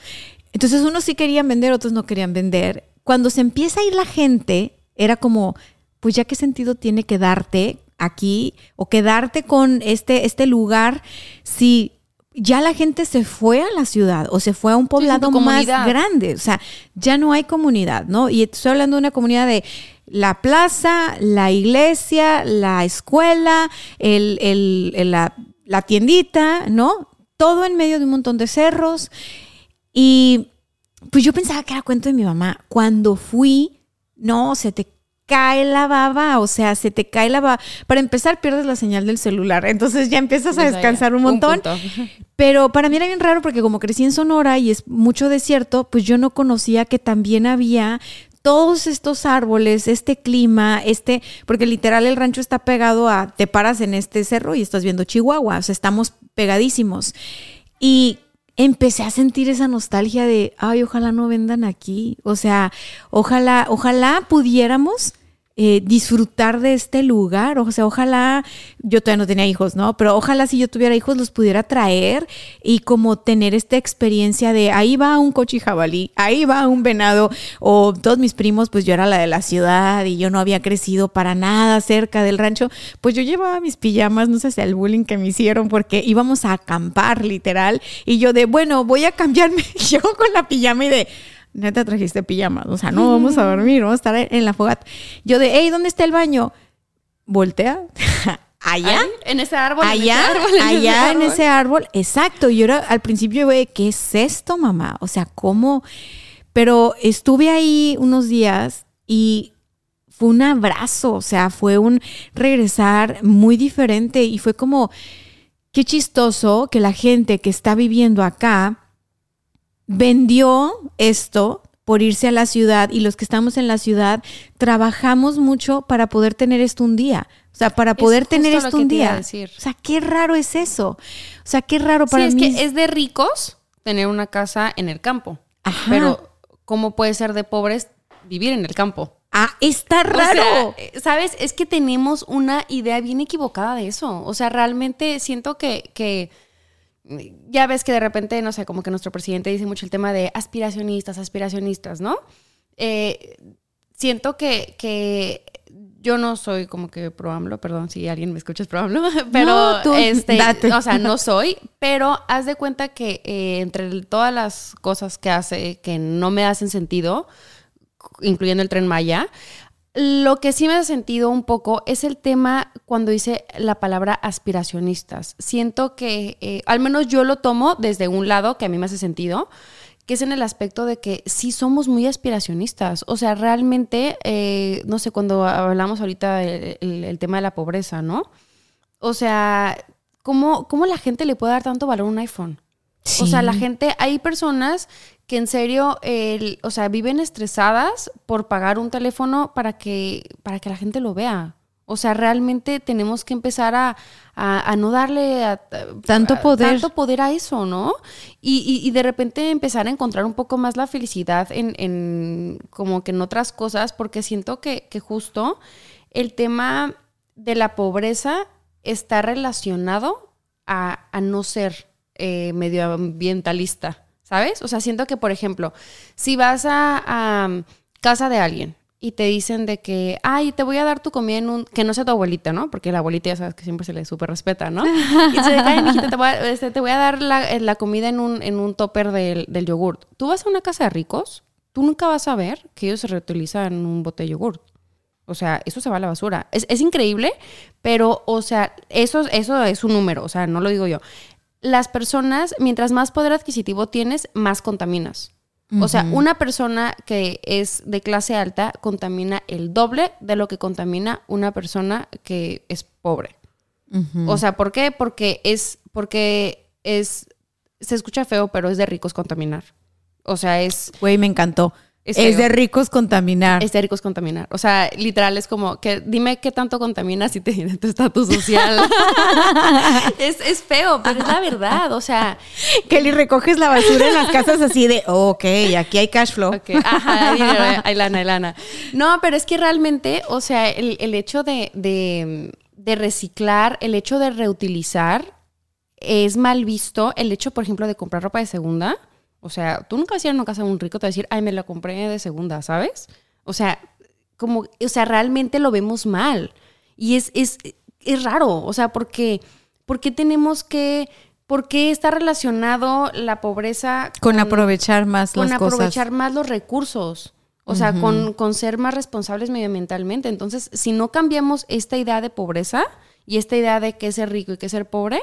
Entonces unos sí querían vender, otros no querían vender. Cuando se empieza a ir la gente, era como, pues ya qué sentido tiene quedarte aquí o quedarte con este, este lugar si ya la gente se fue a la ciudad o se fue a un poblado más grande. O sea, ya no hay comunidad, ¿no? Y estoy hablando de una comunidad de la plaza, la iglesia, la escuela, el, el- el- la, la tiendita, ¿no? Todo en medio de un montón de cerros. Y pues yo pensaba que era cuento de mi mamá. Cuando fui, no, se te cae la baba, o sea, se te cae la baba. Para empezar, pierdes la señal del celular, entonces ya empiezas a descansar un montón. Pero para mí era bien raro porque como crecí en Sonora y es mucho desierto, pues yo no conocía que también había todos estos árboles, este clima, este, porque literal el rancho está pegado a, te paras en este cerro y estás viendo Chihuahua, o sea, estamos pegadísimos. Y empecé a sentir esa nostalgia de, ay, ojalá no vendan aquí, o sea, ojalá, ojalá pudiéramos eh, disfrutar de este lugar. O sea, ojalá, yo todavía no tenía hijos, ¿no? Pero ojalá si yo tuviera hijos los pudiera traer y como tener esta experiencia de ahí va un coche jabalí, ahí va un venado, o todos mis primos, pues yo era la de la ciudad y yo no había crecido para nada cerca del rancho, pues yo llevaba mis pijamas, no sé si el bullying que me hicieron, porque íbamos a acampar literal, y yo de, bueno, voy a cambiarme yo con la pijama y de neta trajiste pijamas, o sea, no vamos a dormir, vamos a estar en la fogata. Yo de, hey, ¿dónde está el baño? Voltea. allá, en ese árbol, allá, en ese árbol, en allá ese en ese árbol, exacto. Y yo era, al principio, güey, ¿qué es esto, mamá? O sea, ¿cómo? Pero estuve ahí unos días y fue un abrazo, o sea, fue un regresar muy diferente y fue como, qué chistoso que la gente que está viviendo acá vendió esto por irse a la ciudad y los que estamos en la ciudad trabajamos mucho para poder tener esto un día. O sea, para poder justo tener esto un te día. decir. O sea, qué raro es eso. O sea, qué raro para sí, es mí. que es de ricos tener una casa en el campo. Ajá. Pero, ¿cómo puede ser de pobres vivir en el campo? Ah, está O raro. sea, ¿sabes? Es que tenemos una idea bien equivocada de eso. O sea, realmente siento que, que ya ves que de repente, no sé, como que nuestro presidente dice mucho el tema de aspiracionistas, aspiracionistas, ¿no? Eh, siento que, que yo no soy como que pro AMLO, perdón si alguien me escucha es pro AMLO, pero No, tú, este, date. o sea, no soy, pero haz de cuenta que eh, entre todas las cosas que hace que no me hacen sentido, incluyendo el tren Maya, lo que sí me hace sentido un poco es el tema cuando dice la palabra aspiracionistas. Siento que, eh, al menos yo lo tomo desde un lado que a mí me hace sentido, que es en el aspecto de que sí somos muy aspiracionistas. O sea, realmente, eh, no sé, cuando hablamos ahorita del el- el tema de la pobreza, ¿no? O sea, ¿cómo, ¿cómo la gente le puede dar tanto valor a un iPhone? O sea, la gente, hay personas que en serio, el- o sea, viven estresadas por pagar un teléfono para que, para que la gente lo vea. O sea, realmente tenemos que empezar a, a- a no darle a- Tanto poder. tanto poder a eso, ¿no? Y, y- y de repente empezar a encontrar un poco más la felicidad en, en como que en otras cosas, porque siento que, que justo el tema de la pobreza está relacionado a, a no ser eh, medioambientalista, ¿sabes? O sea, siento que, por ejemplo, si vas a, a casa de alguien y te dicen de que, ay, te voy a dar tu comida en un, que no sea tu abuelita, ¿no? Porque la abuelita ya sabes que siempre se le súper respeta, ¿no? Y dice, ay, mijita, te voy a, este, te voy a dar la, eh, la comida en un, en topper del, del yogurt. Tú vas a una casa de ricos, tú nunca vas a ver que ellos se reutilizan un bote de yogurt. O sea, eso se va a la basura. Es, es increíble, pero, o sea, eso, eso es un número, o sea, no lo digo yo. Las personas, mientras más poder adquisitivo tienes, más contaminas. O sea, una persona que es de clase alta contamina el doble de lo que contamina una persona que es pobre. O sea, ¿por qué? Porque es, porque es, se escucha feo, pero es de ricos contaminar. O sea, es, Güey, me encantó. Es de ricos contaminar. es de ricos contaminar. O sea, literal es como que dime qué tanto contaminas si te viene tu estatus social. es, es feo, pero es la verdad. O sea, Kelly, recoges la basura en las casas así de, ok, aquí hay cash flow. Ok, Ajá, hay hay lana, hay lana. No, pero es que realmente, o sea, el, el hecho de, de- de reciclar, el hecho de reutilizar, es mal visto. El hecho, por ejemplo, de comprar ropa de segunda. O sea, tú nunca vas a ir a una casa de un rico te va a decir, ay, me la compré de segunda, ¿sabes? O sea, como, o sea, realmente lo vemos mal. Y es, es, es raro, o sea, porque, porque tenemos que, ¿por qué está relacionado la pobreza Con aprovechar más con las cosas. aprovechar más los recursos. O sea, con, con ser más responsables medioambientalmente. Entonces, si no cambiamos esta idea de pobreza y esta idea de qué es ser rico y qué es ser pobre,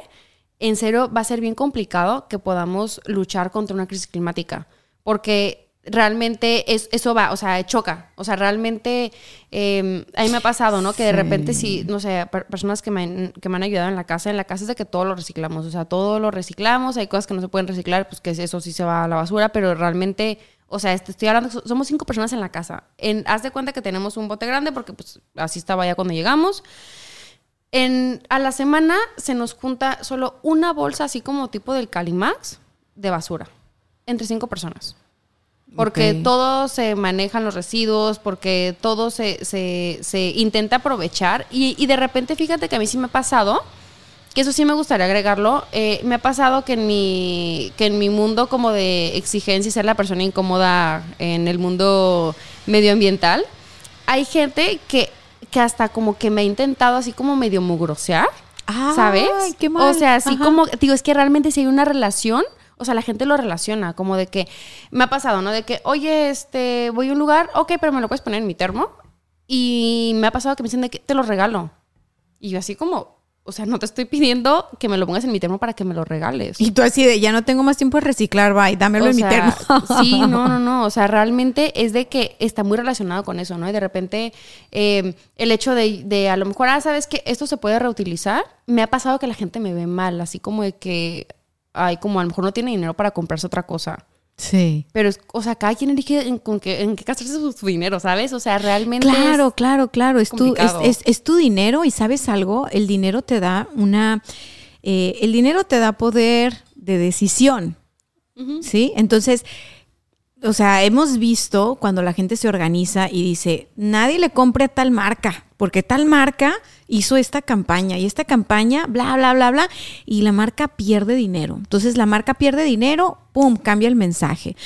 en serio va a ser bien complicado que podamos luchar contra una crisis climática. Porque realmente es, eso va, o sea, choca. O sea, realmente eh, a mí me ha pasado, ¿no? Que de repente si, no sé, per- personas que me, han, que me han ayudado en la casa, en la casa es de que todo lo reciclamos. O sea, todo lo reciclamos. Hay cosas que no se pueden reciclar, pues que eso sí se va a la basura, pero realmente... O sea, este, estoy hablando, so- somos cinco personas en la casa. En, haz de cuenta que tenemos un bote grande porque pues así estaba ya cuando llegamos. En, a la semana se nos junta solo una bolsa así como tipo del Calimax de basura. Entre cinco personas. Porque Ok. todo se manejan los residuos, porque todo se, se, se intenta aprovechar. Y, y de repente, fíjate que a mí sí me ha pasado, que eso sí me gustaría agregarlo, eh, me ha pasado que en, mi, que en mi mundo como de exigencia y ser la persona incómoda en el mundo medioambiental, hay gente que, que hasta como que me ha intentado así como medio mugrosear. Ay, ¿Sabes? qué mal. O sea, así Ajá. como, digo, es que realmente si hay una relación, o sea, la gente lo relaciona, como de que, me ha pasado, ¿no? De que, oye, este, voy a un lugar, ok, pero me lo puedes poner en mi termo. Y me ha pasado que me dicen de que te lo regalo. Y yo así como, o sea, no te estoy pidiendo que me lo pongas en mi termo para que me lo regales. Y tú así de, ya no tengo más tiempo de reciclar, bye, dámelo O en sea, mi termo. Sí, no, no, no. O sea, realmente es de que está muy relacionado con eso, ¿no? Y de repente eh, el hecho de, de a lo mejor, ah, ¿sabes que Esto se puede reutilizar. Me ha pasado que la gente me ve mal, así como de que, ay, como a lo mejor no tiene dinero para comprarse otra cosa. Sí. Pero, es, o sea, cada quien elige en, con qué, en qué gastarse su, su dinero, ¿sabes? O sea, realmente. Claro, es- claro, claro. Es tu, es- es tu dinero y sabes algo, el dinero te da una, eh, el dinero te da poder de decisión, ¿sí? Entonces, o sea, hemos visto cuando la gente se organiza y dice, nadie le compre a tal marca, porque tal marca hizo esta campaña y esta campaña, bla, bla, bla, bla, y la marca pierde dinero. Entonces la marca pierde dinero, ¡pum!, cambia el mensaje.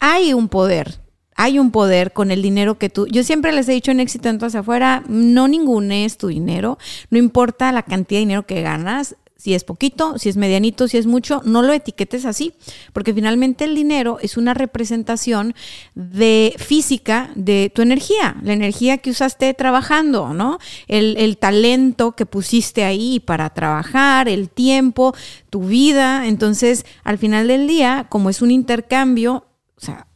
Hay un poder, hay un poder con el dinero que tú, yo siempre les he dicho en éxito en hacia afuera, no ningunees tu dinero, no importa la cantidad de dinero que ganas, si es poquito, si es medianito, si es mucho, no lo etiquetes así, porque finalmente el dinero es una representación de física de tu energía, la energía que usaste trabajando, ¿no? El, el talento que pusiste ahí para trabajar, el tiempo, tu vida. Entonces, al final del día, como es un intercambio, o sea,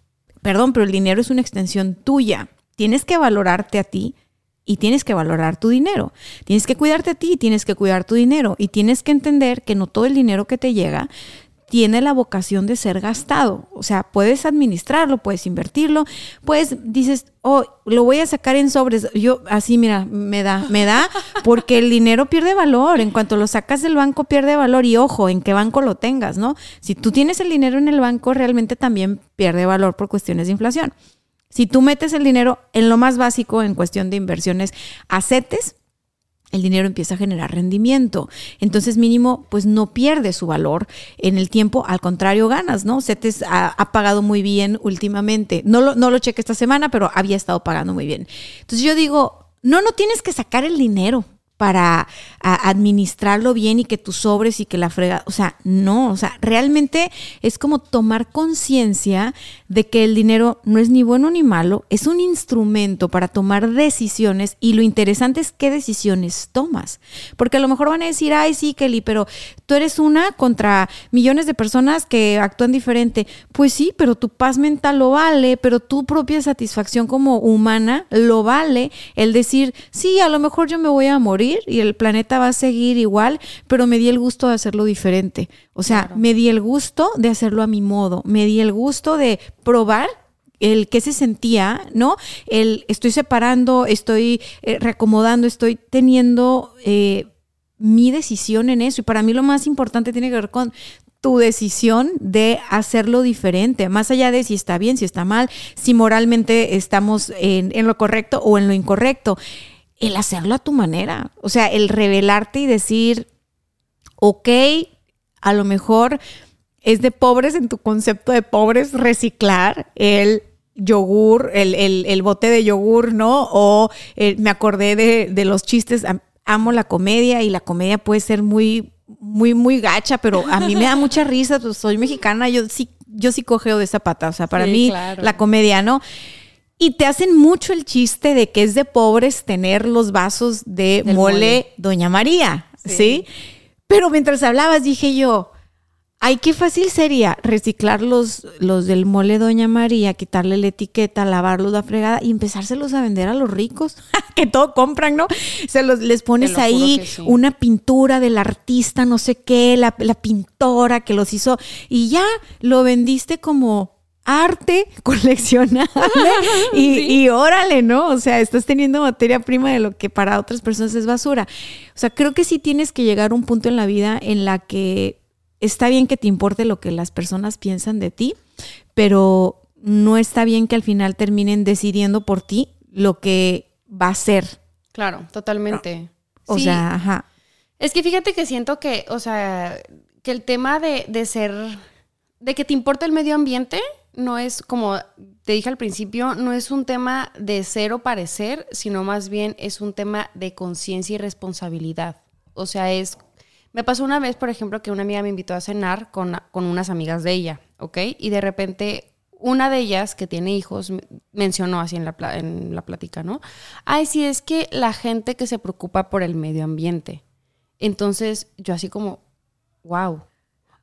perdón, pero el dinero es una extensión tuya. Tienes que valorarte a ti y tienes que valorar tu dinero. Tienes que cuidarte a ti tienes que cuidar tu dinero. Y tienes que entender que no todo el dinero que te llega tiene la vocación de ser gastado. O sea, puedes administrarlo, puedes invertirlo, pues dices, oh, lo voy a sacar en sobres. Yo, así, mira, me da, me da, porque el dinero pierde valor. En cuanto lo sacas del banco, pierde valor. Y ojo, en qué banco lo tengas, ¿no? Si tú tienes el dinero en el banco, realmente también pierde valor por cuestiones de inflación. Si tú metes el dinero en lo más básico en cuestión de inversiones a CETES, el dinero empieza a generar rendimiento. Entonces, mínimo, pues no pierde su valor en el tiempo, al contrario, ganas, ¿no? CETES ha, pagado muy bien últimamente. No lo, no lo chequé esta semana, pero había estado pagando muy bien. Entonces, yo digo, no, no tienes que sacar el dinero para administrarlo bien y que tus sobres y que la frega, o sea, no, o sea, realmente es como tomar conciencia de que el dinero no es ni bueno ni malo, es un instrumento para tomar decisiones y lo interesante es qué decisiones tomas, porque a lo mejor van a decir, ay, sí, Kelly, pero tú eres una contra millones de personas que actúan diferente, pues sí, pero tu paz mental lo vale, pero tu propia satisfacción como humana lo vale, el decir, sí, a lo mejor yo me voy a morir y el planeta va a seguir igual, pero me di el gusto de hacerlo diferente. O sea, me di el gusto de hacerlo a mi modo, me di el gusto de probar el que se sentía, ¿no? El estoy separando, estoy eh, reacomodando, estoy teniendo eh, mi decisión en eso. Y para mí lo más importante tiene que ver con tu decisión de hacerlo diferente, más allá de si está bien, si está mal, si moralmente estamos en, en lo correcto o en lo incorrecto. El hacerlo a tu manera, o sea, el revelarte y decir, ok, a lo mejor es de pobres en tu concepto de pobres reciclar el yogur, el, el- el bote de yogur, ¿no? O eh, me acordé de, de los chistes, am- amo la comedia y la comedia puede ser muy, muy, muy gacha, pero a mí me da mucha risa, pues soy mexicana, yo sí, yo sí cogeo de esa pata, o sea, para Sí, mí claro. la comedia, ¿no? Y te hacen mucho el chiste de que es de pobres tener los vasos de mole, mole. Doña María, Sí. ¿sí? Pero mientras hablabas dije yo, ay, qué fácil sería reciclar los, los del mole Doña María, quitarle la etiqueta, lavarlos la fregada y empezárselos a vender a los ricos, que todo compran, ¿no? Se los, les pones lo ahí sí. una pintura del artista, no sé qué, la, la pintora que los hizo, y ya lo vendiste como arte coleccionable y, y órale, ¿no? O sea, estás teniendo materia prima de lo que para otras personas es basura. O sea, creo que sí tienes que llegar a un punto en la vida en la que está bien que te importe lo que las personas piensan de ti, pero no está bien que al final terminen decidiendo por ti lo que va a ser. Claro, totalmente. O Sí, sea, ajá. Es que fíjate que siento que, o sea, que el tema de, de ser, de que te importa el medio ambiente, no es como te dije al principio, no es un tema de ser o parecer, sino más bien es un tema de conciencia y responsabilidad. O sea, es... Me pasó una vez, por ejemplo, que una amiga me invitó a cenar con, con unas amigas de ella, ¿ok? Y de repente una de ellas que tiene hijos mencionó así en la, en la plática, ¿no? Ay, sí, es que la gente que se preocupa por el medio ambiente. Entonces yo así como, wow.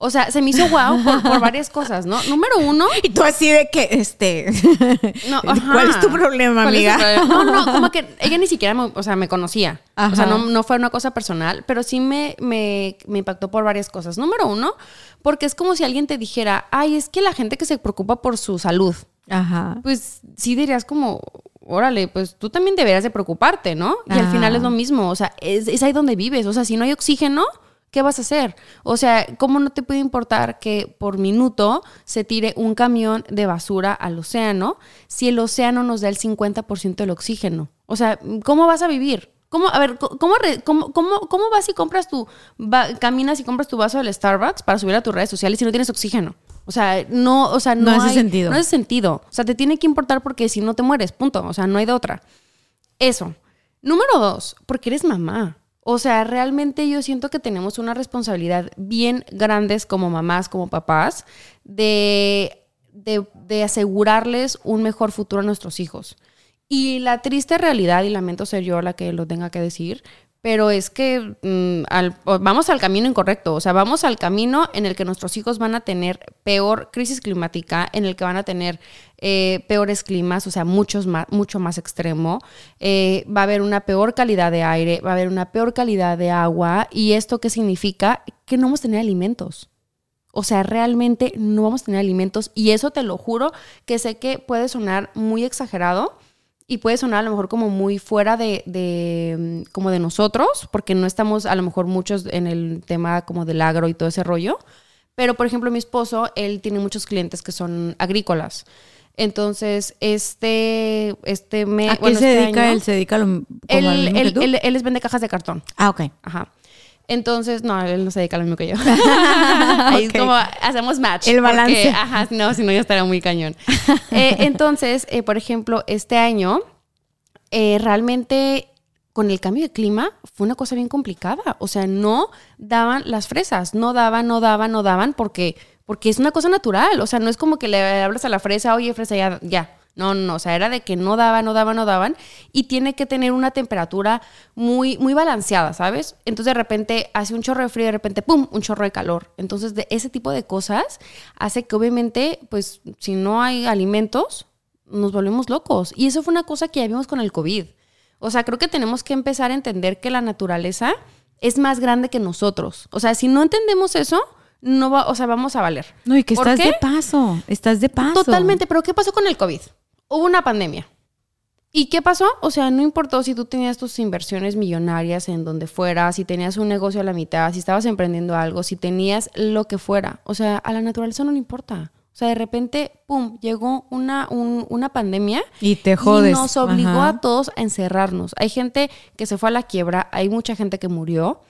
O sea, se me hizo wow por, por varias cosas, ¿no? Número uno, Y tú así de que, este, no, ¿cuál ajá. es tu problema, ¿Cuál es tu amiga? problema? No, no, como que ella ni siquiera me, o sea, me conocía. O sea, Ajá. no, no fue una cosa personal, pero sí me, me, me impactó por varias cosas. Número uno, porque es como si alguien te dijera, ay, es que la gente que se preocupa por su salud, Ajá. pues sí dirías como, órale, pues tú también deberías de preocuparte, ¿no? Y al Ah. final es lo mismo, o sea, es, es ahí donde vives, o sea, si no hay oxígeno, ¿qué vas a hacer? O sea, ¿cómo no te puede importar que por minuto se tire un camión de basura al océano si el océano nos da el 50% del oxígeno? O sea, ¿cómo vas a vivir? ¿Cómo, a ver, ¿cómo, cómo, cómo, cómo vas y compras tu, va- caminas y compras tu vaso del Starbucks para subir a tus redes sociales si no tienes oxígeno? O sea, no, o sea, no, No hace hay- sentido. No hace sentido. O sea, te tiene que importar porque si no te mueres, punto. O sea, no hay de otra. Eso. Número dos, porque eres mamá. O sea, realmente yo siento que tenemos una responsabilidad bien grandes como mamás, como papás, de, de, de asegurarles un mejor futuro a nuestros hijos. Y la triste realidad, y lamento ser yo la que lo tenga que decir, pero es que mm, al- vamos al camino incorrecto, o sea, vamos al camino en el que nuestros hijos van a tener peor crisis climática, en el que van a tener eh, peores climas, o sea, muchos más, mucho más extremo, eh, va a haber una peor calidad de aire, va a haber una peor calidad de agua, y esto qué significa que no vamos a tener alimentos. O sea, realmente no vamos a tener alimentos y eso te lo juro que sé que puede sonar muy exagerado y puede sonar a lo mejor como muy fuera de, de, mm, como de nosotros, porque no estamos a lo mejor muchos en el tema como del agro y todo ese rollo. Pero, por ejemplo, mi esposo, él tiene muchos clientes que son agrícolas. Entonces, este, este me... ¿A qué bueno, se este dedica año, él? ¿Se dedica a lo, como él, a lo mismo que él- tú? él- él les vende cajas de cartón. Ah, ok. Ajá. Entonces, no, él no se dedica a lo mismo que yo. Ahí Ok. es como hacemos match. El balance. porque, ajá, no, si no ya estaría muy cañón. Eh, entonces, eh, por ejemplo, este año, eh, realmente con el cambio de clima fue una cosa bien complicada. O sea, no daban las fresas, no daban, no daban, no daban, porque, porque es una cosa natural. O sea, no es como que le hablas a la fresa, oye, fresa, ya, ya. No, no, o sea, era de que no daban, no daban, no daban, y tiene que tener una temperatura muy, muy balanceada, ¿sabes? Entonces de repente hace un chorro de frío, de repente, ¡pum!, un chorro de calor. Entonces, de ese tipo de cosas hace que obviamente, pues, si no hay alimentos, nos volvemos locos. Y eso fue una cosa que ya vimos con el COVID. O sea, creo que tenemos que empezar a entender que la naturaleza es más grande que nosotros. O sea, si no entendemos eso, no va, o sea, vamos a valer. No, y que ¿Por estás qué? de paso. Estás de paso. Totalmente, pero ¿qué pasó con el COVID? Hubo una pandemia. ¿Y qué pasó? O sea, no importó si tú tenías tus inversiones millonarias en donde fuera, si tenías un negocio a la mitad, si estabas emprendiendo algo, si tenías lo que fuera. O sea, a la naturaleza no le importa. O sea, de repente, pum, llegó una, un- una pandemia Y te jodes. y nos obligó Ajá. a todos a encerrarnos. Hay gente que se fue a la quiebra, hay mucha gente que murió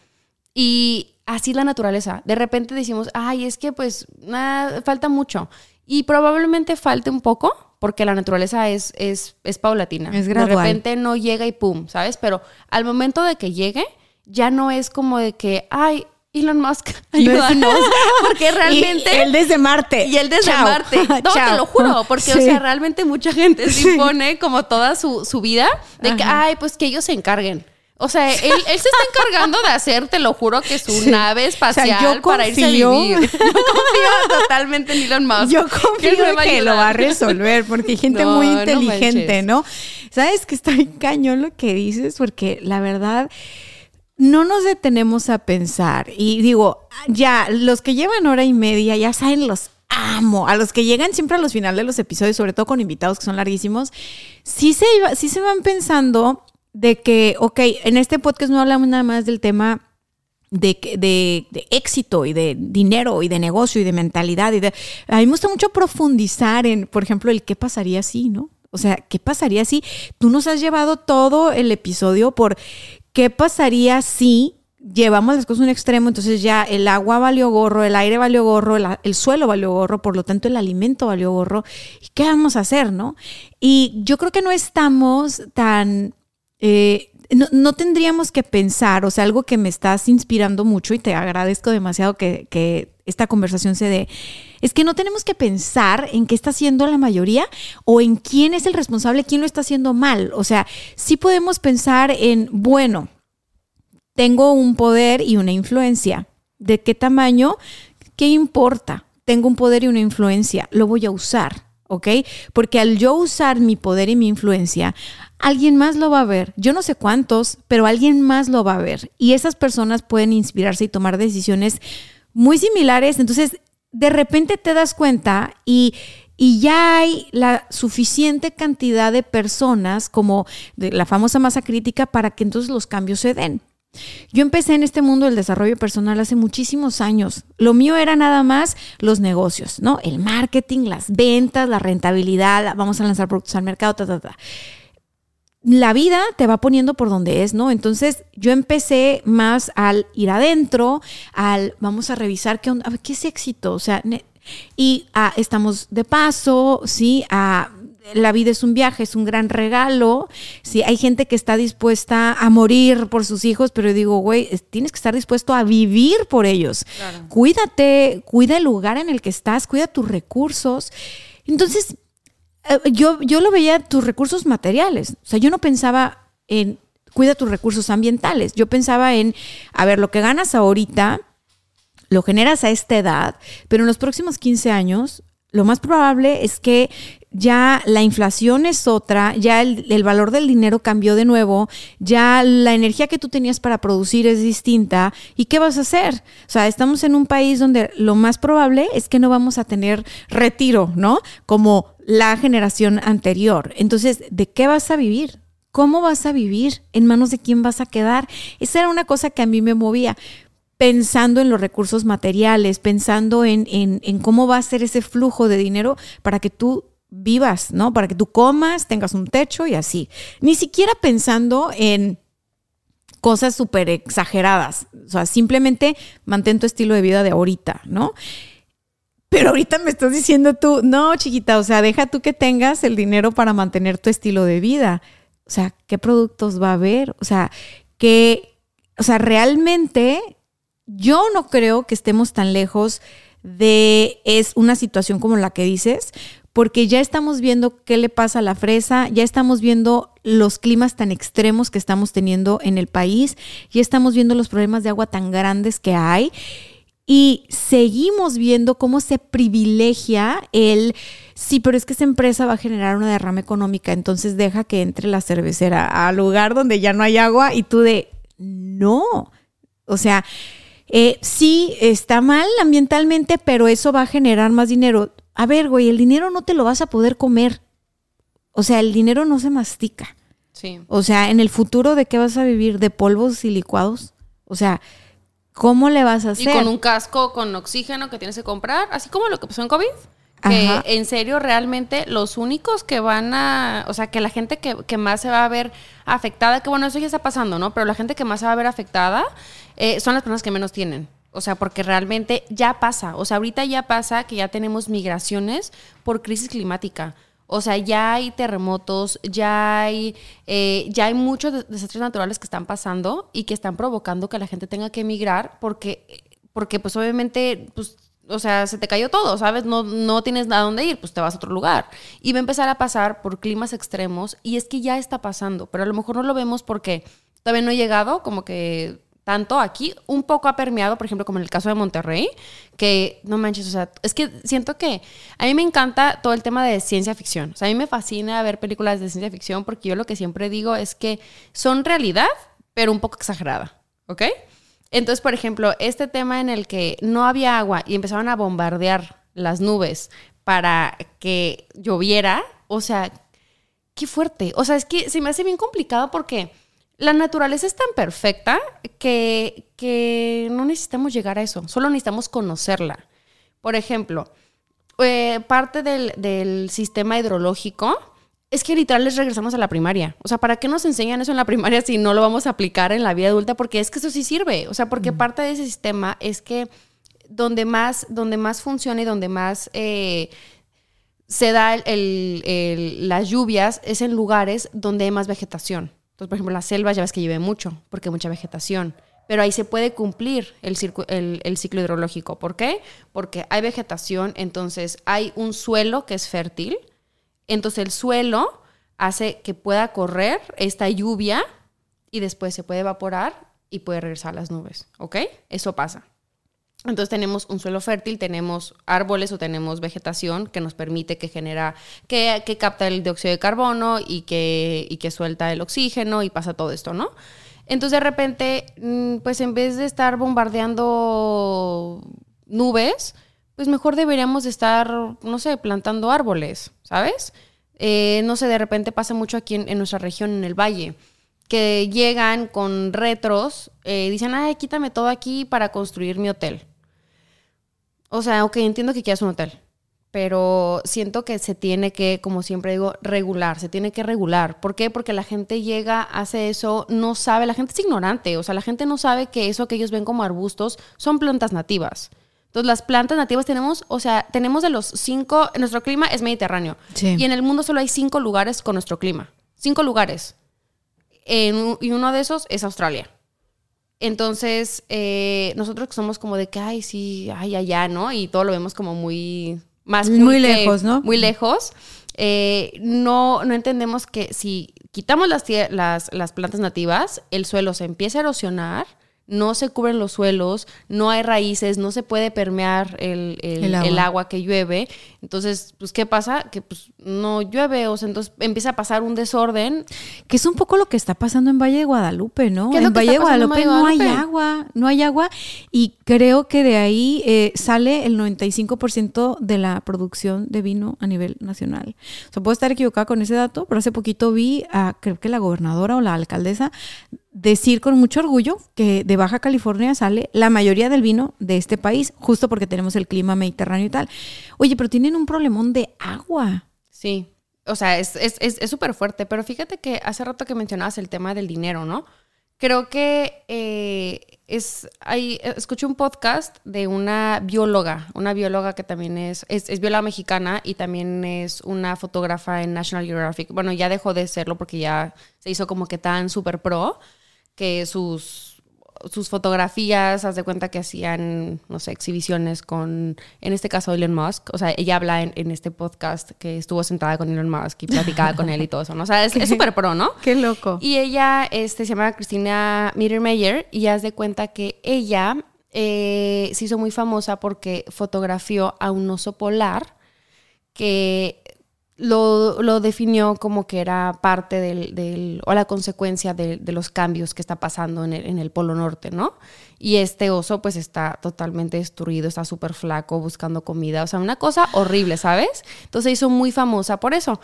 y así la naturaleza. De repente decimos, ay, es que pues nada, falta mucho. Y probablemente falte un poco porque la naturaleza es, es, es paulatina. Es De gradual. repente no llega y pum, ¿sabes? Pero al momento de que llegue, ya no es como de que, ay, Elon Musk, ayúdanos. porque realmente... Y él desde Marte. Y él desde Chao. Marte. No, te Chao. lo juro, porque, o sea, realmente mucha gente se impone como toda su, su vida de que, ay, pues que ellos se encarguen. O sea, él, él se está encargando de hacer, te lo juro, que su Sí. nave espacial O sea, yo para irse a confío- vivir. Yo confío totalmente en Elon Musk. Yo confío en va a que lo va a resolver, porque hay gente No, muy inteligente. ¿no? Sabes que está bien cañón lo que dices, porque la verdad no nos detenemos a pensar. Y digo, ya, los que llevan hora y media, ya saben, los amo. A los que llegan siempre a los finales de los episodios, sobre todo con invitados que son larguísimos, sí se, iba- sí se van pensando de que, ok, en este podcast no hablamos nada más del tema de, de, éxito y de dinero y de negocio y de mentalidad. Y de, a mí me gusta mucho profundizar en, por ejemplo, el qué pasaría si, ¿no? O sea, ¿qué pasaría si tú nos has llevado todo el episodio por qué pasaría si llevamos las cosas a un extremo, entonces ya el agua valió gorro, el aire valió gorro, el, suelo valió gorro, por lo tanto el alimento valió gorro. ¿Y qué vamos a hacer, no? Y yo creo que no estamos tan... Eh, no, tendríamos que pensar, o sea, algo que me estás inspirando mucho y te agradezco demasiado que, que esta conversación se dé, es que no tenemos que pensar en qué está haciendo la mayoría o en quién es el responsable, quién lo está haciendo mal. O sea, sí podemos pensar en, bueno, tengo un poder y una influencia. ¿De qué tamaño? ¿Qué importa? Tengo un poder y una influencia, lo voy a usar, ¿ok? Porque al yo usar mi poder y mi influencia, alguien más lo va a ver. Yo no sé cuántos, pero alguien más lo va a ver. Y esas personas pueden inspirarse y tomar decisiones muy similares. Entonces, de repente te das cuenta y, y ya hay la suficiente cantidad de personas como la famosa masa crítica para que entonces los cambios se den. Yo empecé en este mundo del desarrollo personal hace muchísimos años. Lo mío era nada más los negocios, ¿no? El marketing, las ventas, la rentabilidad, vamos a lanzar productos al mercado, ta, ta, ta. La vida te va poniendo por donde es, ¿no? Entonces yo empecé más al ir adentro, al vamos a revisar qué onda, qué es éxito, o sea, y a, estamos de paso, ¿sí? A la vida es un viaje, es un gran regalo. Sí, hay gente que está dispuesta a morir por sus hijos, pero digo, güey, tienes que estar dispuesto a vivir por ellos. Cuídate, cuida el lugar en el que estás, cuida tus recursos. Entonces, yo, yo lo veía tus recursos materiales. O sea, yo no pensaba en cuida tus recursos ambientales. Yo pensaba en, a ver, lo que ganas ahorita, lo generas a esta edad, pero en los próximos 15 años lo más probable es que ya la inflación es otra, ya el, valor del dinero cambió de nuevo, ya la energía que tú tenías para producir es distinta. ¿Y qué vas a hacer? O sea, estamos en un país donde lo más probable es que no vamos a tener retiro, ¿no? Como la generación anterior. Entonces, ¿de qué vas a vivir? ¿Cómo vas a vivir? ¿En manos de quién vas a quedar? Esa era una cosa que a mí me movía pensando en los recursos materiales, pensando en, en, cómo va a ser ese flujo de dinero para que tú vivas, ¿no? Para que tú comas, tengas un techo y así. Ni siquiera pensando en cosas súper exageradas. O sea, simplemente mantén tu estilo de vida de ahorita, ¿no? Pero ahorita me estás diciendo tú, no, chiquita, o sea, deja tú que tengas el dinero para mantener tu estilo de vida. O sea, ¿qué productos va a haber? O sea, que, o sea, realmente yo no creo que estemos tan lejos de es una situación como la que dices, porque ya estamos viendo qué le pasa a la fresa, ya estamos viendo los climas tan extremos que estamos teniendo en el país, ya estamos viendo los problemas de agua tan grandes que hay y seguimos viendo cómo se privilegia el, sí, pero es que esa empresa va a generar una derrama económica, entonces deja que entre la cervecera al lugar donde ya no hay agua y tú de, no, o sea... Eh, sí, está mal ambientalmente, pero eso va a generar más dinero a ver, güey, el dinero no te lo vas a poder comer. O sea, el dinero no se mastica. Sí. O sea, en el futuro, ¿de qué vas a vivir? ¿De polvos y licuados? O sea, ¿cómo le vas a hacer? Y con un casco con oxígeno que tienes que comprar, así como lo que pasó en COVID. Que en serio, realmente los únicos que van a, o sea, que la gente que, que, más se va a ver afectada, que bueno, eso ya está pasando, ¿no? Pero la gente que más se va a ver afectada eh, son las personas que menos tienen. O sea, porque realmente ya pasa. O sea, ahorita ya pasa que ya tenemos migraciones por crisis climática. O sea, ya hay terremotos, ya hay, eh, ya hay muchos desastres naturales que están pasando y que están provocando que la gente tenga que emigrar porque, porque pues obviamente, pues, o sea, se te cayó todo, ¿sabes? No, no tienes a dónde ir, pues te vas a otro lugar. Y va a empezar a pasar por climas extremos y es que ya está pasando, pero a lo mejor no lo vemos porque todavía no ha llegado, como que tanto aquí, un poco ha permeado, por ejemplo, como en el caso de Monterrey, que no manches, o sea, es que siento que a mí me encanta todo el tema de ciencia ficción. O sea, a mí me fascina ver películas de ciencia ficción porque yo lo que siempre digo es que son realidad, pero un poco exagerada, ¿ok? Entonces, por ejemplo, este tema en el que no había agua y empezaban a bombardear las nubes para que lloviera, o sea, qué fuerte. O sea, es que se me hace bien complicado porque La naturaleza es tan perfecta que, que no necesitamos llegar a eso, solo necesitamos conocerla. Por ejemplo, eh, parte del, del sistema hidrológico es que literal les regresamos a la primaria. O sea, ¿para qué nos enseñan eso en la primaria si no lo vamos a aplicar en la vida adulta? Porque es que eso sí sirve. O sea, porque parte de ese sistema es que donde más, donde más funciona y donde más eh, se da el- el- las lluvias es en lugares donde hay más vegetación. Entonces, por ejemplo, la selva ya ves que llueve mucho, porque hay mucha vegetación. Pero ahí se puede cumplir el- el ciclo hidrológico. ¿Por qué? Porque hay vegetación, entonces hay un suelo que es fértil. Entonces el suelo hace que pueda correr esta lluvia y después se puede evaporar y puede regresar a las nubes. ¿Ok? Eso pasa. Entonces tenemos un suelo fértil, tenemos árboles o tenemos vegetación que nos permite que genera, que, que capta el dióxido de carbono y que, y que suelta el oxígeno y pasa todo esto, ¿no? Entonces de repente, mm, pues en vez de estar bombardeando nubes, pues mejor deberíamos de estar, no sé, plantando árboles, ¿sabes? Eh, no sé, de repente pasa mucho aquí en, en nuestra región, en el valle, que llegan con retros, eh, dicen, ay, quítame todo aquí para construir mi hotel. O sea, ok, entiendo que quieras un hotel, pero siento que se tiene que, como siempre digo, regular, se tiene que regular. ¿Por qué? Porque la gente llega, hace eso, no sabe, la gente es ignorante, o sea, la gente no sabe que eso que ellos ven como arbustos son plantas nativas. Entonces, las plantas nativas tenemos, o sea, tenemos de los cinco, nuestro clima es mediterráneo. Sí. Y en el mundo solo hay cinco lugares con nuestro clima. Cinco lugares. En y uno de esos es Australia. Entonces, eh, nosotros que somos como de que, ay, sí, ay, allá, ¿no? Y todo lo vemos como muy más Muy que- lejos, ¿no? Muy lejos. Eh, no, no entendemos que si quitamos las, las, las plantas nativas, el suelo se empieza a erosionar, no se cubren los suelos, no hay raíces, no se puede permear el, el- El agua. el agua que llueve. Entonces, pues, ¿qué pasa? Que pues no llueve, o sea, entonces empieza a pasar un desorden Que es un poco lo que está pasando en Valle de Guadalupe, ¿no? ¿Qué es lo En Valle de en Guadalupe Valle de no hay agua, no hay agua y creo que de ahí eh, sale el 95% de la producción de vino a nivel nacional. O sea, puedo estar equivocada con ese dato, pero hace poquito vi a, creo que la gobernadora o la alcaldesa decir con mucho orgullo que de Baja California sale la mayoría del vino de este país, justo porque tenemos el clima mediterráneo y tal. Oye, pero tienen un problemón de agua. Sí, o sea, es súper es, es fuerte, pero fíjate que hace rato que mencionabas el tema del dinero, ¿no? Creo que eh, es, hay, escuché un podcast de una bióloga, una bióloga que también es, es, es bióloga mexicana y también es una fotógrafa en National Geographic. Bueno, ya dejó de serlo porque ya se hizo como que tan súper pro que sus sus fotografías, haz de cuenta que hacían, no sé, exhibiciones con, en este caso, Elon Musk. O sea, ella habla en, en este podcast que estuvo sentada con Elon Musk y platicaba con él y todo eso, ¿no? O sea, es es súper pro, ¿no? Qué loco. Y ella este, se llama Cristina Mittermeier y haz de cuenta que ella eh, se hizo muy famosa porque fotografió a un oso polar que lo, lo definió como que era parte del, del- o la consecuencia de, los cambios que está pasando en el, en el Polo Norte, ¿no? Y este oso pues está totalmente destruido, está súper flaco, buscando comida, o sea, una cosa horrible, ¿sabes? Entonces hizo muy famosa por eso,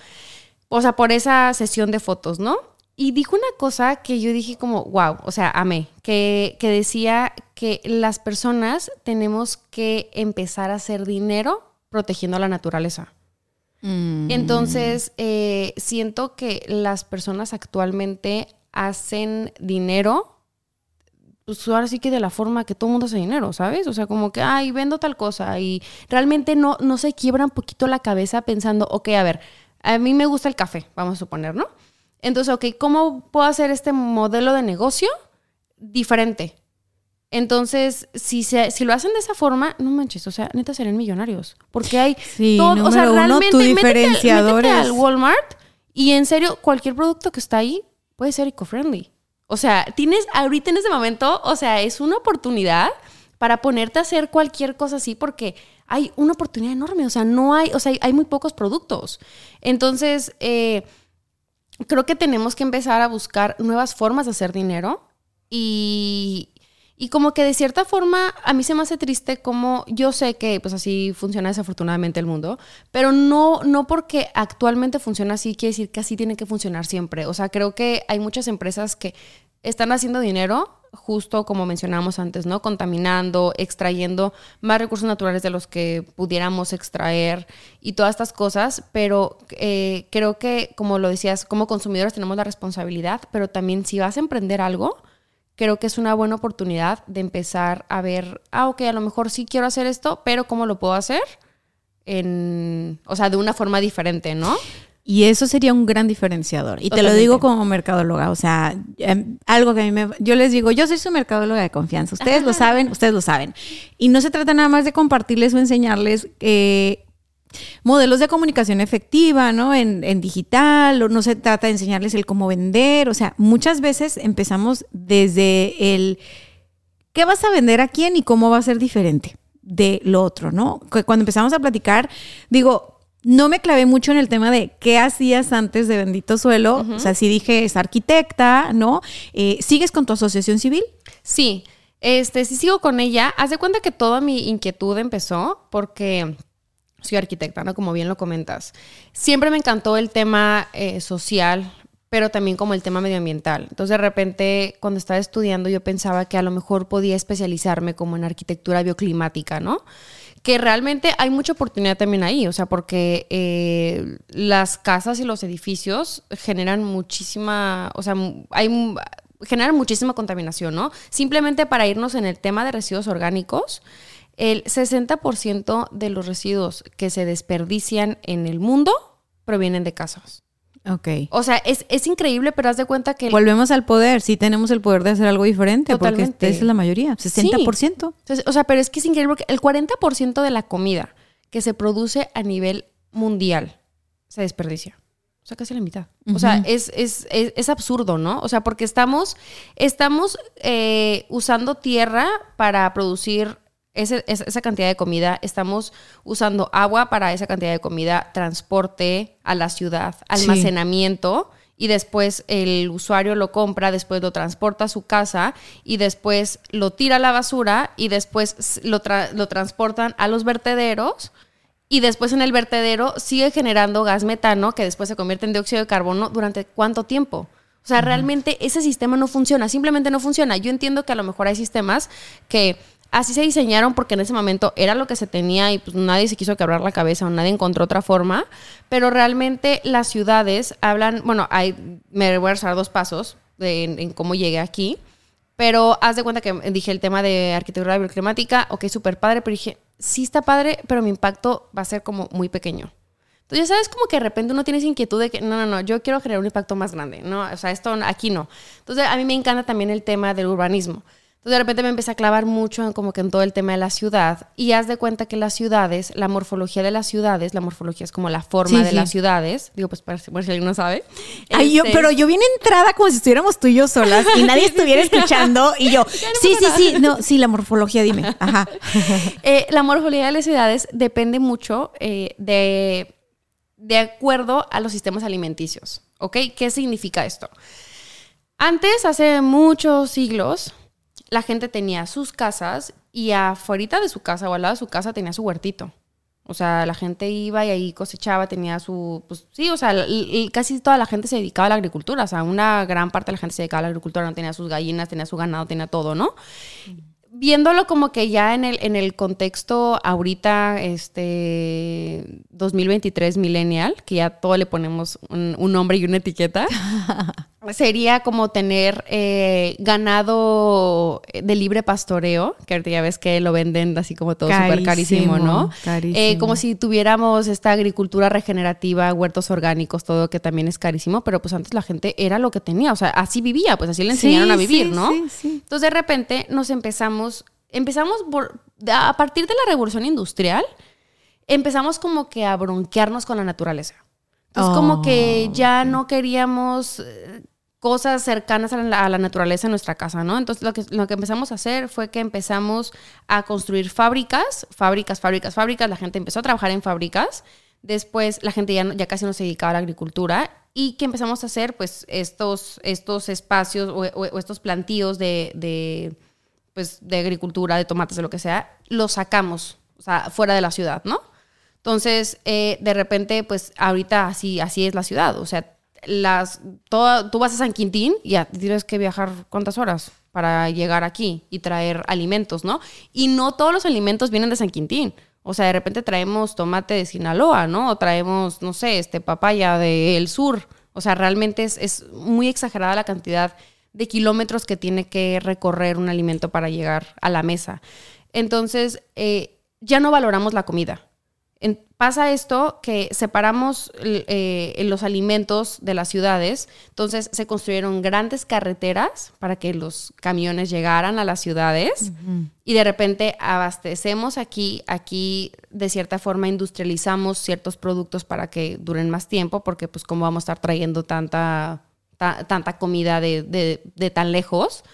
o sea, por esa sesión de fotos, ¿no? Y dijo una cosa que yo dije como, wow, o sea, amé, que, que decía que las personas tenemos que empezar a hacer dinero protegiendo la naturaleza. Mm. Entonces, eh, siento que las personas actualmente hacen dinero, pues ahora sí que de la forma que todo mundo hace dinero, ¿sabes? O sea, como que, ay, vendo tal cosa y realmente no, no se quiebra un poquito la cabeza pensando, ok, a ver, a mí me gusta el café, vamos a suponer, ¿no? Entonces, ok, ¿cómo puedo hacer este modelo de negocio diferente? Entonces, si, se, si lo hacen de esa forma, no manches, o sea, neta serían millonarios. Porque hay Sí, todo, o sea, uno, realmente tu métete al- diferenciador métete al Walmart y en serio, cualquier producto que está ahí puede ser eco-friendly. O sea, tienes ahorita en ese momento, o sea, es una oportunidad para ponerte a hacer cualquier cosa así porque hay una oportunidad enorme. O sea, no hay, o sea, hay, hay muy pocos productos. Entonces, eh, creo que tenemos que empezar a buscar nuevas formas de hacer dinero y, Y como que de cierta forma a mí se me hace triste como yo sé que pues así funciona desafortunadamente el mundo, pero no, no porque actualmente funciona así quiere decir que así tiene que funcionar siempre. O sea, creo que hay muchas empresas que están haciendo dinero justo como mencionamos antes, ¿no? Contaminando, extrayendo más recursos naturales de los que pudiéramos extraer y todas estas cosas, pero eh, creo que, como lo decías, como consumidores tenemos la responsabilidad, pero también si vas a emprender algo, creo que es una buena oportunidad de empezar a ver, ah, ok, a lo mejor sí quiero hacer esto, pero ¿cómo lo puedo hacer? En, o sea, de una forma diferente, ¿no? Y eso sería un gran diferenciador. Y te lo digo como mercadóloga, o sea, em, algo que a mí me... Yo les digo, yo soy su mercadóloga de confianza. Ustedes lo saben, ustedes lo saben. Y no se trata nada más de compartirles o enseñarles eh, modelos de comunicación efectiva, ¿no? En, digital, o no se trata de enseñarles el cómo vender, o sea, muchas veces empezamos desde el qué vas a vender a quién y cómo va a ser diferente de lo otro, ¿no? Cuando empezamos a platicar, digo, no me clavé mucho en el tema de qué hacías antes de Bendito Suelo, o sea, si dije es arquitecta, ¿no? Eh, ¿Sigues con tu asociación civil? Sí, este, sí sigo con ella. Haz de cuenta que toda mi inquietud empezó porque soy arquitecta, ¿no? Como bien lo comentas. Siempre me encantó el tema eh, social, pero también como el tema medioambiental. Entonces, de repente, cuando estaba estudiando, yo pensaba que a lo mejor podía especializarme como en arquitectura bioclimática, ¿no? Que realmente hay mucha oportunidad también ahí, o sea, porque eh, las casas y los edificios generan muchísima, o sea, generan muchísima contaminación, ¿no? Simplemente para irnos en el tema de residuos orgánicos, el 60% de los residuos que se desperdician en el mundo provienen de casas. Ok. O sea, es, increíble, pero haz de cuenta que... Volvemos al poder, sí tenemos el poder de hacer algo diferente, porque esa es la mayoría, 60%. o sea, pero es que es increíble porque el 40% de la comida que se produce a nivel mundial se desperdicia. O sea, casi la mitad. O sea, es, es, absurdo, ¿no? O sea, porque estamos, estamos eh, usando tierra para producir esa cantidad de comida, estamos usando agua para esa cantidad de comida, transporte a la ciudad, almacenamiento. Y después el usuario lo compra, después lo transporta a su casa y después lo tira a la basura y después lo, lo transportan a los vertederos y después en el vertedero sigue generando gas metano que después se convierte en dióxido de carbono durante cuánto tiempo. O sea, realmente ese sistema no funciona, simplemente no funciona. Yo entiendo que a lo mejor hay sistemas que así se diseñaron porque en ese momento era lo que se tenía y pues nadie se quiso quebrar la cabeza o nadie encontró otra forma, pero realmente las ciudades hablan, bueno, hay, me voy a dar dos pasos en, cómo llegué aquí, pero haz de cuenta que dije el tema de arquitectura bioclimática, ok, súper padre, pero dije, sí está padre, pero mi impacto va a ser como muy pequeño. Entonces, ya sabes como que de repente uno tiene esa inquietud de que, no, no, no, yo quiero generar un impacto más grande, ¿no? O sea, esto aquí no. Entonces, a mí me encanta también el tema del urbanismo. Entonces de repente me empecé a clavar mucho en, como que en todo el tema de la ciudad y haz de cuenta que las ciudades, la morfología de las ciudades, la morfología es como la forma de las ciudades, digo pues para, si alguien no sabe. Ay, yo, este pero yo vine entrada como si estuviéramos tú y yo solas y nadie estuviera escuchando y yo, sí, sí, sí, no, sí, la morfología, dime, ajá. Eh, la morfología de las ciudades depende mucho eh, de, de acuerdo a los sistemas alimenticios, ¿ok? ¿Qué significa esto? Antes, hace muchos siglos, la gente tenía sus casas y afuera de su casa o al lado de su casa tenía su huertito. O sea, la gente iba y ahí cosechaba, tenía su, pues sí, o sea, casi toda la gente se dedicaba a la agricultura, o sea, una gran parte de la gente se dedicaba a la agricultura, no tenía sus gallinas, tenía su ganado, tenía todo, ¿no? Viéndolo como que ya en el, en el contexto ahorita, este, 2023 millennial, que ya todo le ponemos un, un nombre y una etiqueta, sería como tener eh, ganado de libre pastoreo, que ahorita ya ves que lo venden así como todo súper carísimo, ¿no? Eh, como si tuviéramos esta agricultura regenerativa, huertos orgánicos, todo que también es carísimo, pero pues antes la gente era lo que tenía, o sea, así vivía, pues así le enseñaron a vivir, ¿no? Entonces de repente nos empezamos, empezamos a partir de la revolución industrial, empezamos como que a bronquearnos con la naturaleza. Entonces, como que oh, ya no queríamos cosas cercanas a la, naturaleza en nuestra casa, ¿no? Entonces lo que, lo que empezamos a hacer fue que empezamos a construir fábricas, fábricas, fábricas, fábricas, la gente empezó a trabajar en fábricas, después la gente ya, ya casi no se dedicaba a la agricultura y que empezamos a hacer pues estos, estos espacios o, estos plantíos de, pues, de agricultura, de tomates, de lo que sea, los sacamos, o sea, fuera de la ciudad, ¿no? Entonces, eh, de repente, pues ahorita así, así es la ciudad. O sea, las, todo, tú vas a San Quintín y ya tienes que viajar cuántas horas para llegar aquí y traer alimentos, ¿no? Y no todos los alimentos vienen de San Quintín. O sea, de repente traemos tomate de Sinaloa, ¿no? O traemos, no sé, este papaya del sur. O sea, realmente es, es muy exagerada la cantidad de kilómetros que tiene que recorrer un alimento para llegar a la mesa. Entonces, eh, ya no valoramos la comida pasa esto que separamos eh, los alimentos de las ciudades, entonces se construyeron grandes carreteras para que los camiones llegaran a las ciudades. Y de repente abastecemos aquí, aquí de cierta forma industrializamos ciertos productos para que duren más tiempo, porque pues como vamos a estar trayendo tanta, tanta comida de, de tan lejos,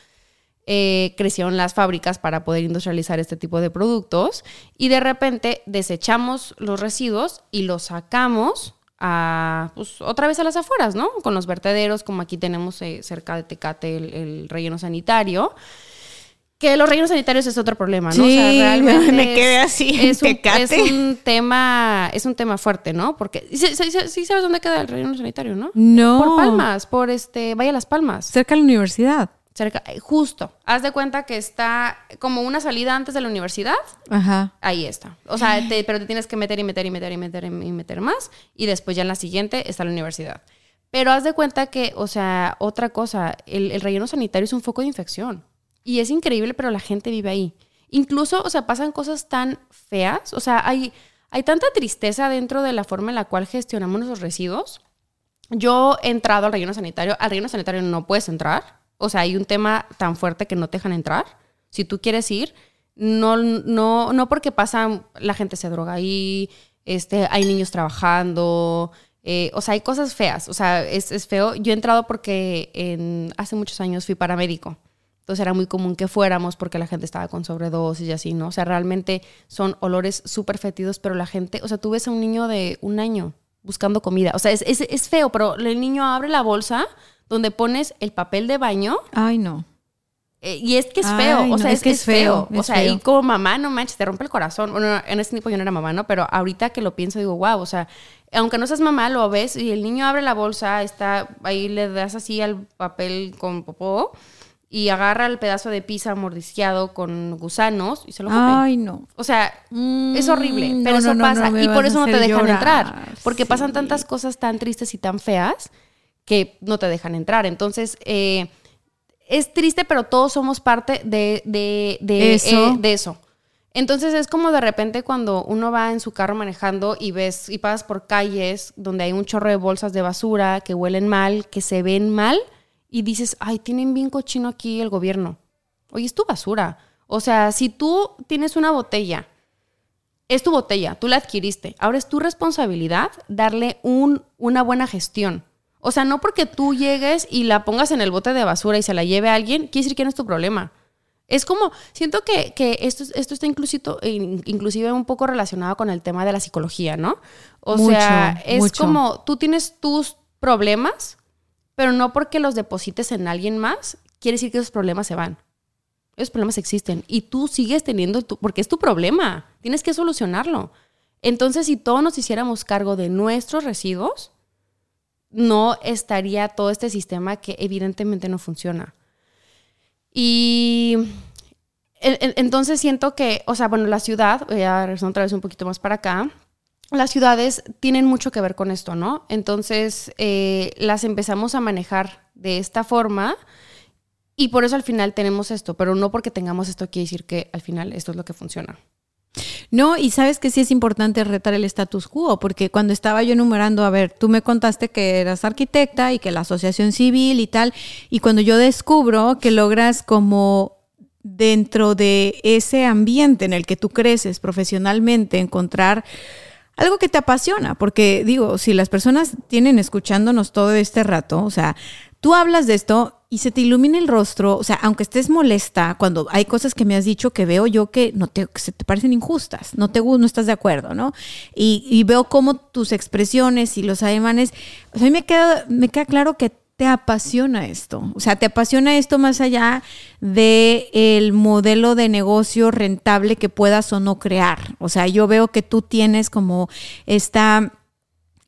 eh, crecieron las fábricas para poder industrializar este tipo de productos y de repente desechamos los residuos y los sacamos a, pues, otra vez a las afueras, ¿no? Con los vertederos, como aquí tenemos eh, cerca de Tecate el, relleno sanitario. Que los rellenos sanitarios es otro problema, ¿no? o sea, realmente me quedé así. Es, un, es, un, tema, es un tema fuerte, ¿no? Porque sí, sí, sabes dónde queda el relleno sanitario, ¿no? No. Por Palmas, por este, vaya Las Palmas. Cerca de la universidad. Cerca, eh, justo. Haz de cuenta que está como una salida antes de la universidad. Ajá. Ahí está. O sea, pero te tienes que meter y meter y meter y meter y meter más. Y después ya en la siguiente está la universidad. Pero haz de cuenta que, o sea, otra cosa, el, relleno sanitario es un foco de infección. Y es increíble, pero la gente vive ahí. Incluso, o sea, pasan cosas tan feas. O sea, hay, hay tanta tristeza dentro de la forma en la cual gestionamos nuestros residuos. Yo he entrado al relleno sanitario. Al relleno sanitario no puedes entrar o sea, hay un tema tan fuerte que no te dejan entrar. Si tú quieres ir, no, no, no porque pasa, la gente se droga ahí, este, hay niños trabajando, eh, o sea, hay cosas feas, o sea, es, es, feo. Yo he entrado porque hace muchos años fui paramédico, entonces era muy común que fuéramos porque la gente estaba con sobredosis y así, ¿no? O sea, realmente son olores súper fetidos, pero la gente, o sea, tú ves a un niño de un año buscando comida, o sea, es, es, es feo, pero el niño abre la bolsa donde pones el papel de baño. Ay, no. Eh, y es que es feo, o sea, es, que es feo. o sea, y como mamá, no manches, te rompe el corazón. Bueno, en ese tiempo yo no era mamá, ¿no? Pero ahorita que lo pienso, digo, wow, o sea, aunque no seas mamá, lo ves y el niño abre la bolsa, está ahí, le das así al papel con popó y agarra el pedazo de pizza mordisqueado con gusanos y se lo come. Ay, no. O sea, es horrible, mm, pero eso pasa. y por eso no te dejan entrar. Porque pasan tantas cosas tan tristes y tan feas que no te dejan entrar. Entonces, eh, es triste, pero todos somos parte de, de, de, eso. Eh, de, eso. Entonces es como de repente cuando uno va en su carro manejando y ves y pasas por calles donde hay un chorro de bolsas de basura que huelen mal, que se ven mal y dices, ay, tienen bien cochino aquí el gobierno. Oye, es tu basura. O sea, si tú tienes una botella, es tu botella, tú la adquiriste. Ahora es tu responsabilidad darle un, una buena gestión. O sea, no porque tú llegues y la pongas en el bote de basura y se la lleve a alguien, quiere decir que no es tu problema. Es como, siento que, esto, esto está inclusive, inclusive un poco relacionado con el tema de la psicología, ¿no? O sea, es como tú tienes tus problemas, pero no porque los deposites en alguien más, quiere decir que esos problemas se van. Esos problemas existen y tú sigues teniendo, tu, porque es tu problema, tienes que solucionarlo. Entonces, si todos nos hiciéramos cargo de nuestros residuos, no estaría todo este sistema que evidentemente no funciona. Y entonces siento que, o sea, bueno, la ciudad, voy a regresar otra vez un poquito más para acá, las ciudades tienen mucho que ver con esto, ¿no? Entonces eh, las empezamos a manejar de esta forma y por eso al final tenemos esto, pero no porque tengamos esto quiere decir que al final esto es lo que funciona. No, y sabes que sí es importante retar el status quo, porque cuando estaba yo enumerando, a ver, tú me contaste que eras arquitecta y que la asociación civil y tal, y cuando yo descubro que logras como dentro de ese ambiente en el que tú creces profesionalmente encontrar algo que te apasiona, porque digo, si las personas tienen escuchándonos todo este rato, o sea, tú hablas de esto y se te ilumina el rostro, o sea, aunque estés molesta, cuando hay cosas que me has dicho que veo yo que no te, se te parecen injustas, no te no estás de acuerdo, ¿no? Y, veo cómo tus expresiones y los ademanes, o sea, a mí me queda, me queda claro que te apasiona esto? O sea, ¿te apasiona esto más allá de el modelo de negocio rentable que puedas o no crear? O sea, yo veo que tú tienes como esta,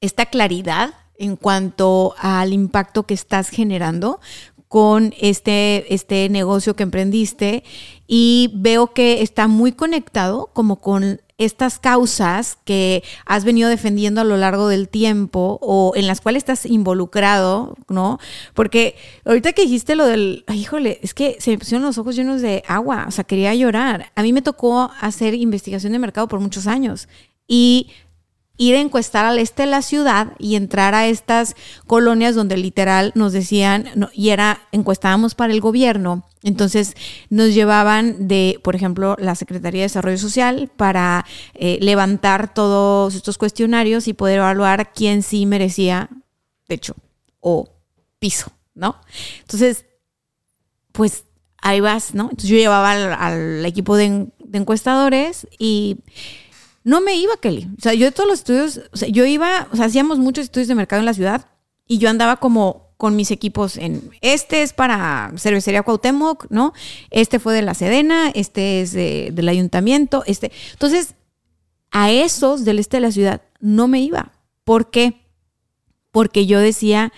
esta claridad en cuanto al impacto que estás generando con este, este negocio que emprendiste y veo que está muy conectado como con estas causas que has venido defendiendo a lo largo del tiempo o en las cuales estás involucrado, ¿no? Porque ahorita que dijiste lo del, híjole, es que se me pusieron los ojos llenos de agua, o sea, quería llorar. A mí me tocó hacer investigación de mercado por muchos años y ir a encuestar al este de la ciudad y entrar a estas colonias donde literal nos decían, y era, encuestábamos para el gobierno, entonces nos llevaban de, por ejemplo, la Secretaría de Desarrollo Social para eh, levantar todos estos cuestionarios y poder evaluar quién sí merecía techo o piso, ¿no? Entonces, pues ahí vas, ¿no? Entonces yo llevaba al, equipo de encuestadores y no me iba, Kelly. O sea, yo de todos los estudios, o sea, yo iba, o sea, hacíamos muchos estudios de mercado en la ciudad y yo andaba como con mis equipos en, este es para Cervecería Cuauhtémoc, ¿no? Este fue de la Sedena, este es del ayuntamiento, este. Entonces, a esos del este de la ciudad no me iba. ¿Por qué? Porque yo decía,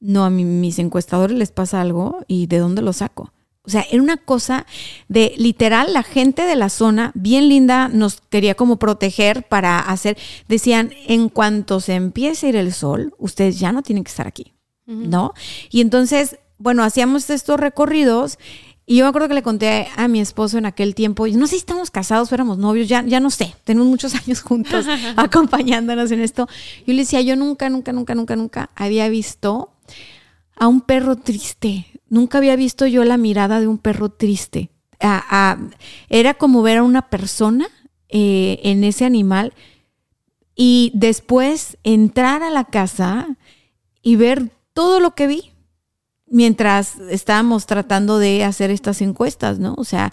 no, a mis encuestadores les pasa algo y ¿de dónde lo saco? O sea, era una cosa de literal, la gente de la zona, bien linda, nos quería como proteger para hacer, decían, en cuanto se empiece a ir el sol, ustedes ya no tienen que estar aquí, ¿no? Y entonces, bueno, hacíamos estos recorridos y yo me acuerdo que le conté a mi esposo en aquel tiempo, y no sé si estamos casados o éramos novios, ya, ya no sé, tenemos muchos años juntos acompañándonos en esto. Yo le decía, yo nunca, nunca, nunca, nunca, nunca había visto a un perro triste Nunca había visto yo la mirada de un perro triste. era como ver a una persona eh, en ese animal y después entrar a la casa y ver todo lo que vi mientras estábamos tratando de hacer estas encuestas, ¿no? O sea,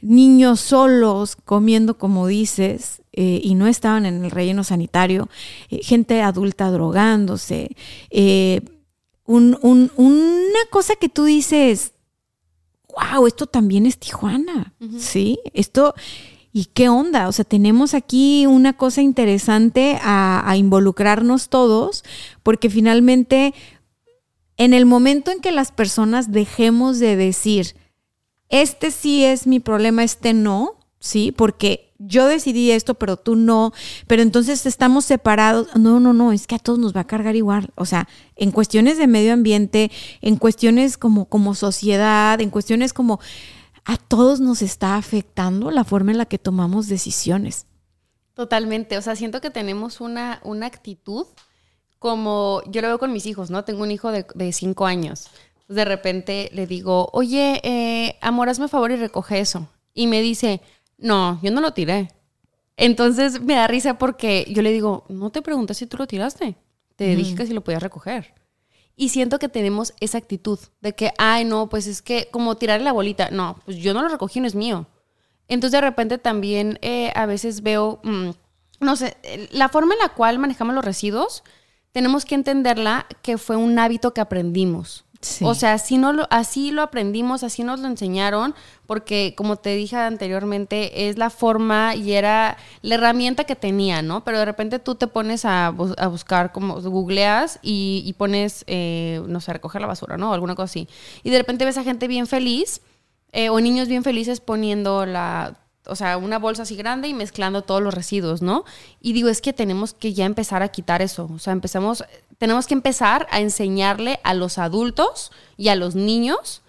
niños solos comiendo, como dices, eh, y no estaban en el relleno sanitario, eh, gente adulta drogándose, un, una cosa que tú dices, wow, esto también es Tijuana, ¿sí? Esto, ¿y qué onda? O sea, tenemos aquí una cosa interesante a, a involucrarnos todos, porque finalmente, en el momento en que las personas dejemos de decir, este sí es mi problema, este no, ¿sí? Porque yo decidí esto, pero tú no, pero entonces estamos separados. No, no, no, es que a todos nos va a cargar igual. O sea, en cuestiones de medio ambiente, en cuestiones como, como sociedad, en cuestiones como a todos nos está afectando la forma en la que tomamos decisiones. Totalmente, o sea, siento que tenemos una, una actitud como yo lo veo con mis hijos, ¿no? Tengo un hijo de, cinco años. De repente le digo, oye, eh, amor, hazme favor y recoge eso. Y me dice, no, yo no lo tiré. Entonces me da risa porque yo le digo, no te pregunté si tú lo tiraste. Te dije que si lo podías recoger. Y siento que tenemos esa actitud de que, ay, no, pues es que como tirarle la bolita. No, pues yo no lo recogí, no es mío. Entonces de repente también eh, a veces veo, mm, no sé, la forma en la cual manejamos los residuos, tenemos que entenderla que fue un hábito que aprendimos. O sea, así, no lo, así lo aprendimos, así nos lo enseñaron, porque como te dije anteriormente, es la forma y era la herramienta que tenía, ¿no? Pero de repente tú te pones a, buscar, como googleas y, pones, eh, no sé, recoger la basura, ¿no? O alguna cosa así. Y de repente ves a gente bien feliz eh, o niños bien felices poniendo la o sea, una bolsa así grande y mezclando todos los residuos, ¿no? Y digo, es que tenemos que ya empezar a quitar eso. O sea, empezamos, tenemos que empezar a enseñarle a los adultos y a los niños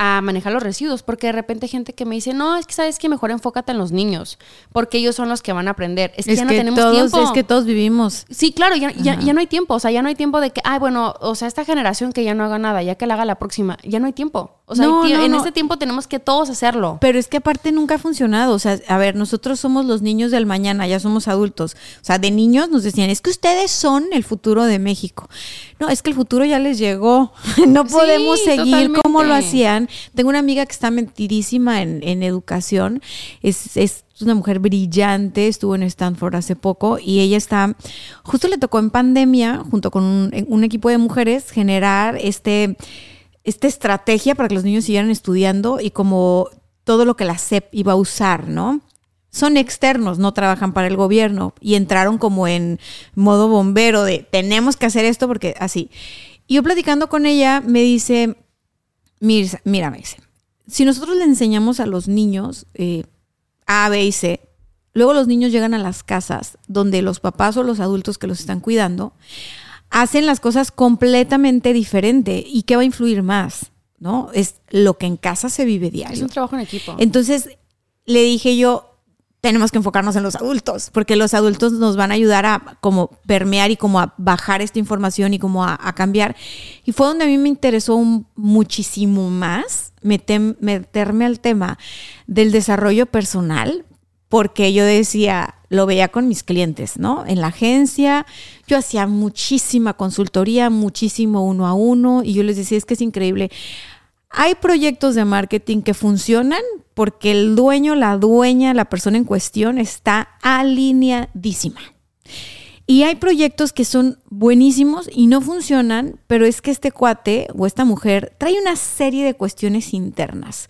a manejar los residuos, porque de repente hay gente que me dice, no, es que sabes que mejor enfócate en los niños, porque ellos son los que van a aprender. Es que ya no tenemos tiempo. Es que todos vivimos. Sí, claro, ya, ya, no hay tiempo, o sea, ya no hay tiempo de que, ay, bueno, o sea, esta generación que ya no haga nada, ya que la haga la próxima, ya no hay tiempo. O sea, en este tiempo tenemos que todos hacerlo. Pero es que aparte nunca ha funcionado, o sea, a ver, nosotros somos los niños del mañana, ya somos adultos. O sea, de niños nos decían, es que ustedes son el futuro de México. No, es que el futuro ya les llegó. no podemos seguir como lo hacían Tengo una amiga que está metidísima en, en educación, es, es una mujer brillante, estuvo en Stanford hace poco y ella está, justo le tocó en pandemia, junto con un, un equipo de mujeres, generar este, esta estrategia para que los niños siguieran estudiando y como todo lo que la SEP iba a usar, ¿no? son externos, no trabajan para el gobierno y entraron como en modo bombero de tenemos que hacer esto porque así. Y yo platicando con ella me dice, mira, mira me dice, si nosotros le enseñamos a los niños eh, A, B y C, luego los niños llegan a las casas donde los papás o los adultos que los están cuidando hacen las cosas completamente diferente y qué va a influir más, ¿no? Es lo que en casa se vive diario. Es un trabajo en equipo. Entonces le dije yo, tenemos que enfocarnos en los adultos, porque los adultos nos van a ayudar a como permear y como a bajar esta información y como a, cambiar. Y fue donde a mí me interesó muchísimo más meterme al tema del desarrollo personal, porque yo decía, lo veía con mis clientes, ¿no? En la agencia, yo hacía muchísima consultoría, muchísimo uno a uno, y yo les decía, es que es increíble. Hay proyectos de marketing que funcionan porque el dueño, la dueña, la persona en cuestión está alineadísima. Y hay proyectos que son buenísimos y no funcionan, pero es que este cuate o esta mujer trae una serie de cuestiones internas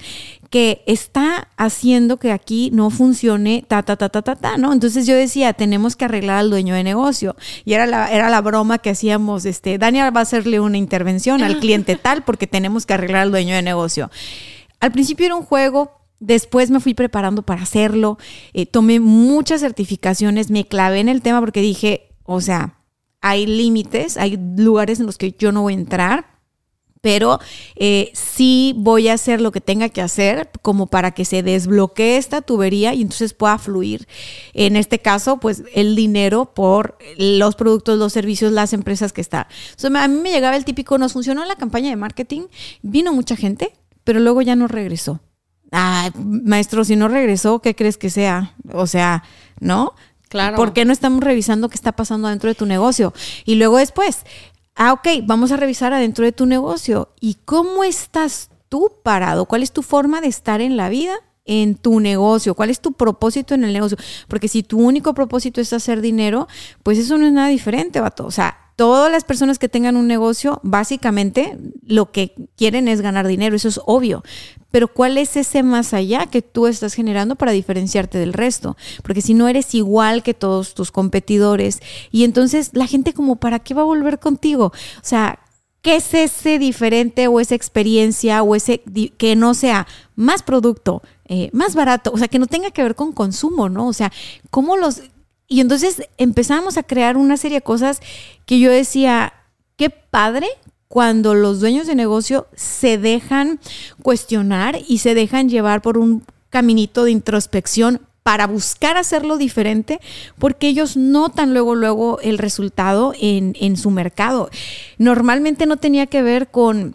que está haciendo que aquí no funcione ta, ta, ta, ta, ta, ta, ¿no? Entonces yo decía, tenemos que arreglar al dueño de negocio. Y era la, era la broma que hacíamos, este, Daniel va a hacerle una intervención al cliente tal porque tenemos que arreglar al dueño de negocio. Al principio era un juego, Después me fui preparando para hacerlo, eh, tomé muchas certificaciones, me clavé en el tema porque dije, o sea, hay límites, hay lugares en los que yo no voy a entrar, pero eh, sí voy a hacer lo que tenga que hacer como para que se desbloquee esta tubería y entonces pueda fluir. En este caso, pues el dinero por los productos, los servicios, las empresas que está. a mí me llegaba el típico, nos funcionó la campaña de marketing, vino mucha gente, pero luego ya no regresó. Ay, maestro, si no regresó, ¿qué crees que sea? O sea, ¿no? Claro. ¿Por qué no estamos revisando qué está pasando dentro de tu negocio? Y luego después, ah, ok, vamos a revisar adentro de tu negocio. ¿Y cómo estás tú parado? ¿Cuál es tu forma de estar en la vida? en tu negocio, cuál es tu propósito en el negocio, porque si tu único propósito es hacer dinero, pues eso no es nada diferente, vato. O sea, todas las personas que tengan un negocio, básicamente lo que quieren es ganar dinero, eso es obvio. Pero ¿cuál es ese más allá que tú estás generando para diferenciarte del resto? Porque si no eres igual que todos tus competidores, y entonces la gente como, ¿para qué va a volver contigo? O sea, ¿qué es ese diferente o esa experiencia o ese que no sea más producto, eh, más barato, o sea, que no tenga que ver con consumo, ¿no? O sea, ¿cómo los y entonces empezamos a crear una serie de cosas que yo decía, qué padre cuando los dueños de negocio se dejan cuestionar y se dejan llevar por un caminito de introspección para buscar hacerlo diferente, porque ellos notan luego, luego el resultado en, en su mercado. Normalmente no tenía que ver con,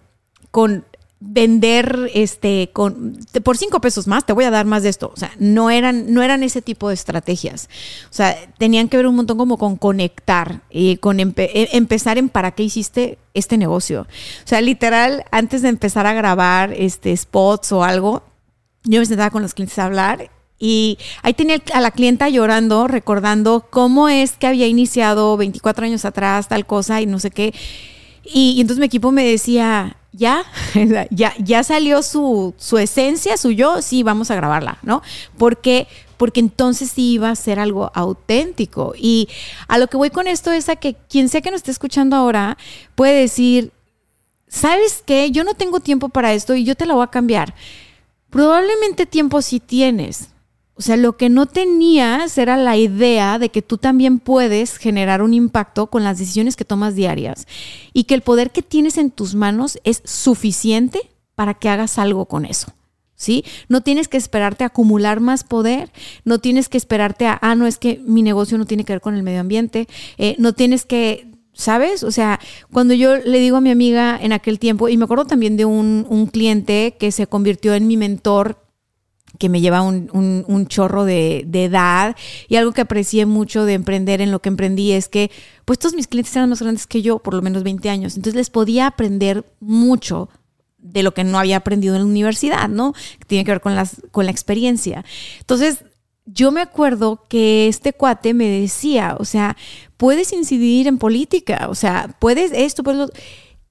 con vender este con por cinco pesos más te voy a dar más de esto. O sea no eran no eran ese tipo de estrategias. O sea tenían que ver un montón como con conectar y con e, empezar en para qué hiciste este negocio. O sea literal antes de empezar a grabar este spots o algo yo me sentaba con los clientes a hablar y ahí tenía a la clienta llorando, recordando cómo es que había iniciado 24 años atrás tal cosa y no sé qué. Y entonces mi equipo me decía, ya, ya, ya salió su, su, esencia, su yo, sí, vamos a grabarla, ¿no? Porque, porque entonces sí iba a ser algo auténtico. Y a lo que voy con esto es a que quien sea que nos esté escuchando ahora puede decir, ¿sabes qué? Yo no tengo tiempo para esto y yo te la voy a cambiar. Probablemente tiempo sí tienes, o sea, lo que no tenías era la idea de que tú también puedes generar un impacto con las decisiones que tomas diarias y que el poder que tienes en tus manos es suficiente para que hagas algo con eso. ¿Sí? No tienes que esperarte a acumular más poder, no tienes que esperarte a, ah, no, es que mi negocio no tiene que ver con el medio ambiente, eh, no tienes que ¿sabes? O sea, cuando yo le digo a mi amiga en aquel tiempo, y me acuerdo también de un, un, cliente que se convirtió en mi mentor que me lleva un, un, chorro de, de, edad y algo que aprecié mucho de emprender en lo que emprendí es que pues todos mis clientes eran más grandes que yo, por lo menos 20 años, entonces les podía aprender mucho de lo que no había aprendido en la universidad, ¿no? Tiene que ver con, las, con la experiencia. Entonces, yo me acuerdo que este cuate me decía, o sea, puedes incidir en política, o sea, puedes esto, puedes lo...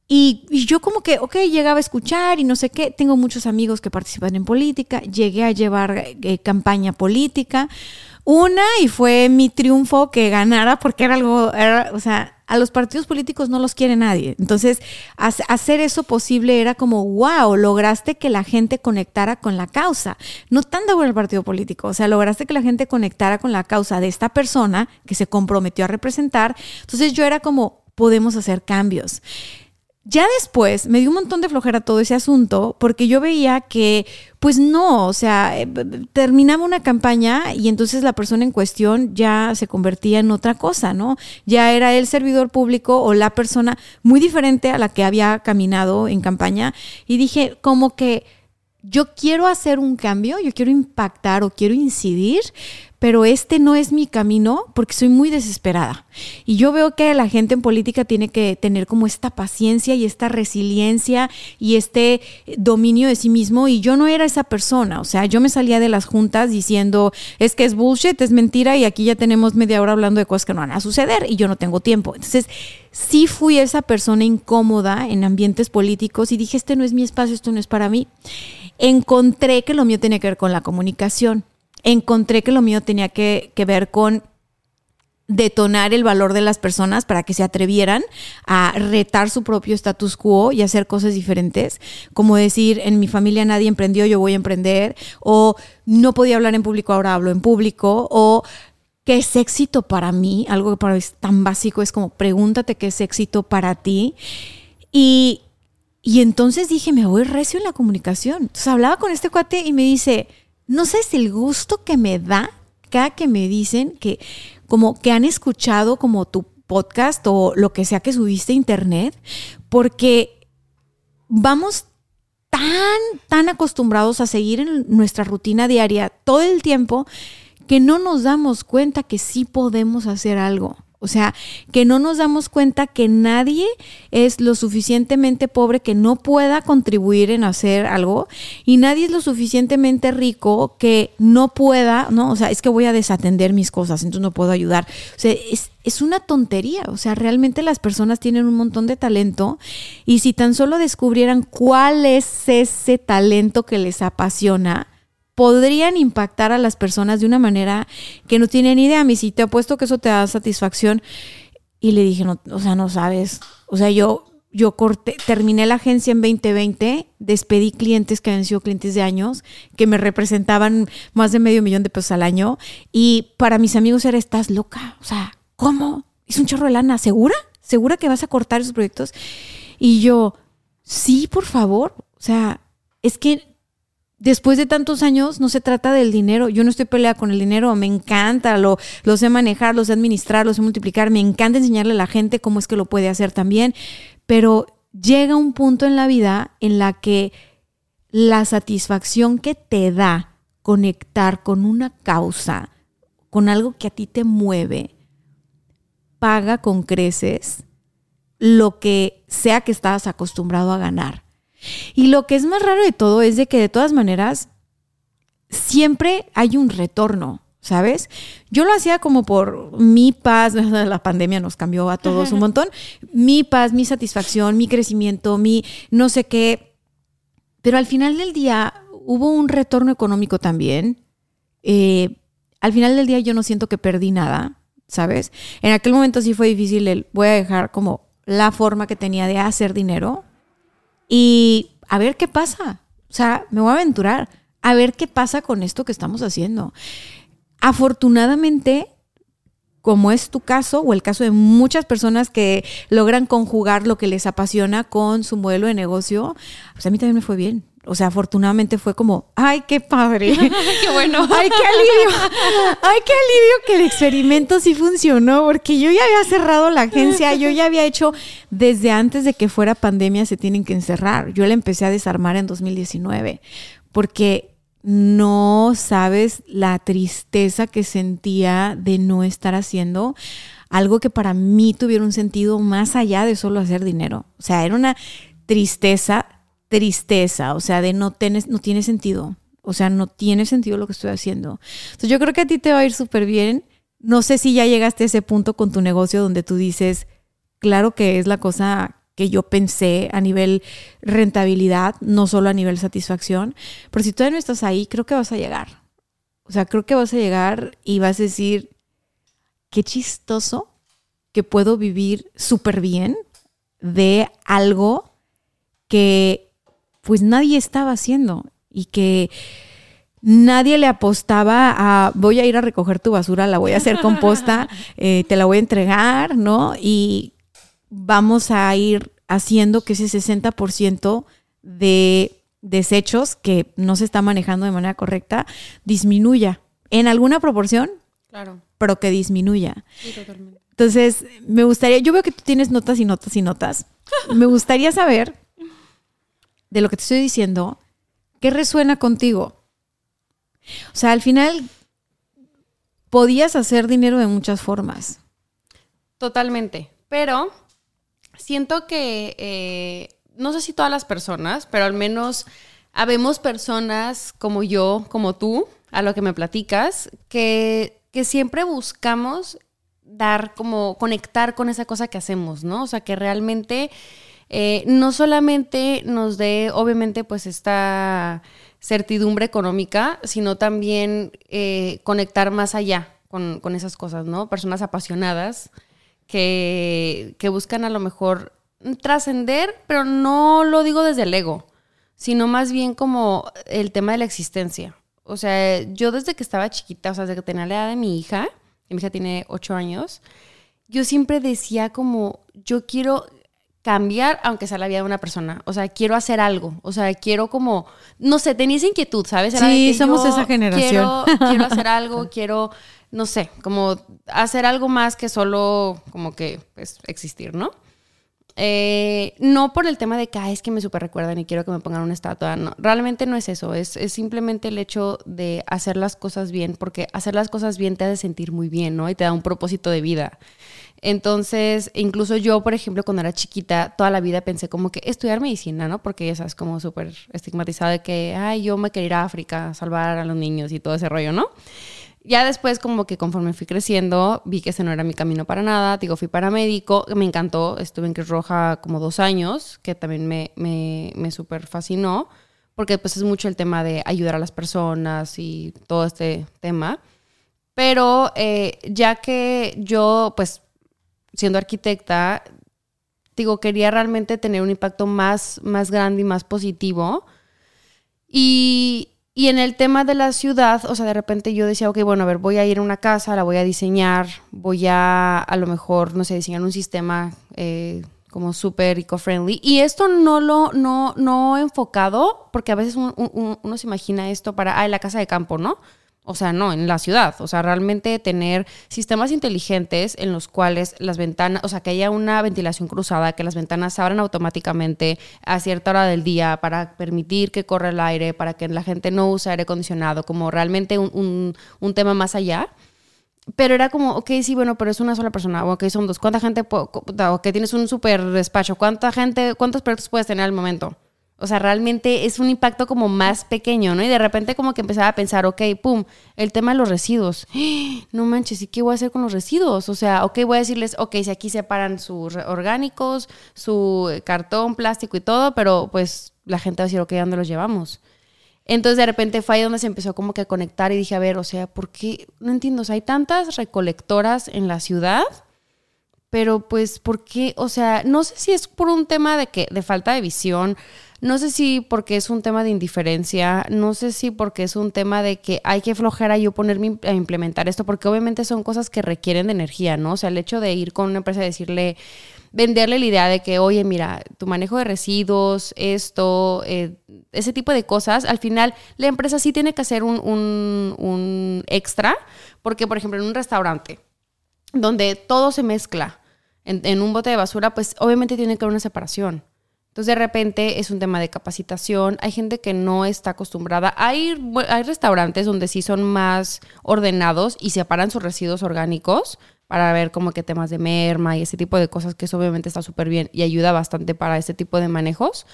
Y, yo como que, ok, llegaba a escuchar y no sé qué, tengo muchos amigos que participan en política, llegué a llevar eh, campaña política, una y fue mi triunfo que ganara porque era algo, o sea, a los partidos políticos no los quiere nadie. Entonces, hacer eso posible era como, wow, lograste que la gente conectara con la causa. No tanto con el partido político, o sea, lograste que la gente conectara con la causa de esta persona que se comprometió a representar. Entonces yo era como, podemos hacer cambios. Ya después me dio un montón de flojera todo ese asunto porque yo veía que, pues no, o sea, eh, terminaba una campaña y entonces la persona en cuestión ya se convertía en otra cosa, ¿no? Ya era el servidor público o la persona muy diferente a la que había caminado en campaña y dije como que yo quiero hacer un cambio, yo quiero impactar o quiero incidir, pero este no es mi camino porque soy muy desesperada. Y yo veo que la gente en política tiene que tener como esta paciencia y esta resiliencia y este dominio de sí mismo y yo no era esa persona, o sea, yo me salía de las juntas diciendo, es que es bullshit, es mentira y aquí ya tenemos media hora hablando de cosas que no van a suceder y yo no tengo tiempo. Entonces, sí fui esa persona incómoda en ambientes políticos y dije, este no es mi espacio, esto no es para mí. Encontré que lo mío tenía que ver con la comunicación encontré que lo mío tenía que, ver con detonar el valor de las personas para que se atrevieran a retar su propio status quo y hacer cosas diferentes, como decir, en mi familia nadie emprendió, yo voy a emprender, o no podía hablar en público, ahora hablo en público, o qué es éxito para mí, algo que para mí es tan básico, es como pregúntate qué es éxito para ti. Y, y entonces dije, me voy recio en la comunicación. Entonces hablaba con este cuate y me dice, no si el gusto que me da cada que me dicen que como que han escuchado como tu podcast o lo que sea que subiste a internet, porque vamos tan, tan acostumbrados a seguir en nuestra rutina diaria todo el tiempo que no nos damos cuenta que sí podemos hacer algo. O sea, que no nos damos cuenta que nadie es lo suficientemente pobre que no pueda contribuir en hacer algo y nadie es lo suficientemente rico que no pueda, ¿no? O sea, es que voy a desatender mis cosas, entonces no puedo ayudar. O sea, es, es una tontería. O sea, realmente las personas tienen un montón de talento y si tan solo descubrieran cuál es ese talento que les apasiona, podrían impactar a las personas de una manera que no tienen idea. Mi si te apuesto que eso te da satisfacción. Y le dije, no, o sea, no sabes. O sea, yo, yo corté, terminé la agencia en 2020, despedí clientes que habían sido clientes de años, que me representaban más de medio millón de pesos al año. Y para mis amigos era, estás loca. O sea, ¿cómo? Es un chorro de lana. ¿Segura? ¿Segura que vas a cortar esos proyectos? Y yo, sí, por favor. O sea, es que después de tantos años no se trata del dinero. Yo no estoy peleada con el dinero, me encanta, lo, lo sé manejar, lo sé administrar, lo sé multiplicar, me encanta enseñarle a la gente cómo es que lo puede hacer también, pero llega un punto en la vida en la que la satisfacción que te da conectar con una causa, con algo que a ti te mueve, paga con creces lo que sea que estabas acostumbrado a ganar. Y lo que es más raro de todo es de que de todas maneras siempre hay un retorno, ¿sabes? Yo lo hacía como por mi paz, la pandemia nos cambió a todos un montón, mi paz, mi satisfacción, mi crecimiento, mi no sé qué, pero al final del día hubo un retorno económico también. Eh, al final del día yo no siento que perdí nada, ¿sabes? En aquel momento sí fue difícil el voy a dejar como la forma que tenía de hacer dinero y a ver qué pasa. O sea, me voy a aventurar a ver qué pasa con esto que estamos haciendo. Afortunadamente, como es tu caso o el caso de muchas personas que logran conjugar lo que les apasiona con su modelo de negocio, pues a mí también me fue bien. O sea, afortunadamente fue como, ay, qué padre. qué bueno. Ay, qué alivio. Ay, qué alivio que el experimento sí funcionó, porque yo ya había cerrado la agencia, yo ya había hecho, desde antes de que fuera pandemia, se tienen que encerrar. Yo la empecé a desarmar en 2019, porque no sabes la tristeza que sentía de no estar haciendo algo que para mí tuviera un sentido más allá de solo hacer dinero. O sea, era una tristeza tristeza, o sea, de no, tienes, no tiene sentido. O sea, no tiene sentido lo que estoy haciendo. Entonces yo creo que a ti te va a ir súper bien. No sé si ya llegaste a ese punto con tu negocio donde tú dices, claro que es la cosa que yo pensé a nivel rentabilidad, no solo a nivel satisfacción, pero si todavía no estás ahí, creo que vas a llegar. O sea, creo que vas a llegar y vas a decir, qué chistoso que puedo vivir súper bien de algo que pues nadie estaba haciendo y que nadie le apostaba a voy a ir a recoger tu basura, la voy a hacer composta, eh, te la voy a entregar, ¿no? Y vamos a ir haciendo que ese 60% de desechos que no se está manejando de manera correcta disminuya en alguna proporción, Claro. pero que disminuya. Sí, totalmente. Entonces, me gustaría, yo veo que tú tienes notas y notas y notas. Me gustaría saber de lo que te estoy diciendo, ¿qué resuena contigo? O sea, al final podías hacer dinero de muchas formas. Totalmente. Pero siento que, eh, no sé si todas las personas, pero al menos habemos personas como yo, como tú, a lo que me platicas, que, que siempre buscamos dar como conectar con esa cosa que hacemos, ¿no? O sea, que realmente eh, no solamente nos dé, obviamente, pues esta certidumbre económica, sino también eh, conectar más allá con, con esas cosas, ¿no? Personas apasionadas que, que buscan a lo mejor trascender, pero no lo digo desde el ego, sino más bien como el tema de la existencia. O sea, yo desde que estaba chiquita, o sea, desde que tenía la edad de mi hija, mi hija tiene ocho años, yo siempre decía como, yo quiero cambiar, aunque sea la vida de una persona. O sea, quiero hacer algo. O sea, quiero como, no sé, tenía esa inquietud, ¿sabes? Era Sí, somos esa generación. Quiero, quiero hacer algo, quiero, no sé, como hacer algo más que solo como que, pues, existir, ¿no? Eh, no por el tema de que "Ay, es que me super recuerdan y quiero que me pongan una estatua. No, realmente no es eso. Es, es simplemente el hecho de hacer las cosas bien, porque hacer las cosas bien te hace sentir muy bien, ¿no? Y te da un propósito de vida. Entonces, incluso yo, por ejemplo, cuando era chiquita, toda la vida pensé como que estudiar medicina, ¿no? Porque ya sabes, como súper estigmatizado de que, ay, yo me quería ir a África salvar a los niños y todo ese rollo, ¿no? Ya después, como que conforme fui creciendo, vi que ese no era mi camino para nada. Digo, fui paramédico, me encantó. Estuve en Cruz Roja como dos años, que también me, me, me súper fascinó, porque pues es mucho el tema de ayudar a las personas y todo este tema. Pero eh, ya que yo, pues, siendo arquitecta, digo, quería realmente tener un impacto más, más grande y más positivo. Y, y en el tema de la ciudad, o sea, de repente yo decía, ok, bueno, a ver, voy a ir a una casa, la voy a diseñar, voy a a lo mejor, no sé, diseñar un sistema eh, como súper eco-friendly. Y esto no lo, no, no enfocado, porque a veces un- un- uno se imagina esto para, ah, la casa de campo, ¿no? O sea, no, en la ciudad. O sea, realmente tener sistemas inteligentes en los cuales las ventanas, o sea, que haya una ventilación cruzada, que las ventanas abran automáticamente a cierta hora del día para permitir que corra el aire, para que la gente no use aire acondicionado, como realmente un, un- un tema más allá. Pero era como, ok, sí, bueno, pero es una sola persona, o ok, son dos. ¿Cuánta gente, o que tienes un súper despacho? ¿Cuánta gente, cuántos proyectos puedes tener al momento? O sea, realmente es un impacto como más pequeño, ¿no? Y de repente como que empezaba a pensar, ok, pum, el tema de los residuos. No manches, ¿y qué voy a hacer con los residuos? O sea, ok, voy a decirles, ok, si aquí separan sus orgánicos, su eh, cartón, plástico y todo, pero pues la gente va a decir, ok, ¿a dónde los llevamos? Entonces de repente fue ahí donde se empezó como que a conectar y dije, a ver, o sea, ¿por qué? No entiendo, o sea, hay tantas recolectoras en la ciudad, pero pues, ¿por qué? O sea, no sé si es por un tema de que, de falta de visión, no sé si porque es un tema de indiferencia, no sé si porque es un tema de que hay que flojera yo ponerme a implementar esto, porque obviamente son cosas que requieren de energía, ¿no? O sea, el hecho de ir con una empresa y decirle, venderle la idea de que, oye, mira, tu manejo de residuos, esto, eh, ese tipo de cosas, al final la empresa sí tiene que hacer un, un, un extra, porque por ejemplo en un restaurante donde todo se mezcla en, en un bote de basura, pues obviamente tiene que haber una separación. Entonces de repente es un tema de capacitación, hay gente que no está acostumbrada, hay, hay restaurantes donde sí son más ordenados y separan sus residuos orgánicos para ver como que temas de merma y ese tipo de cosas que eso obviamente está súper bien y ayuda bastante para este tipo de manejos.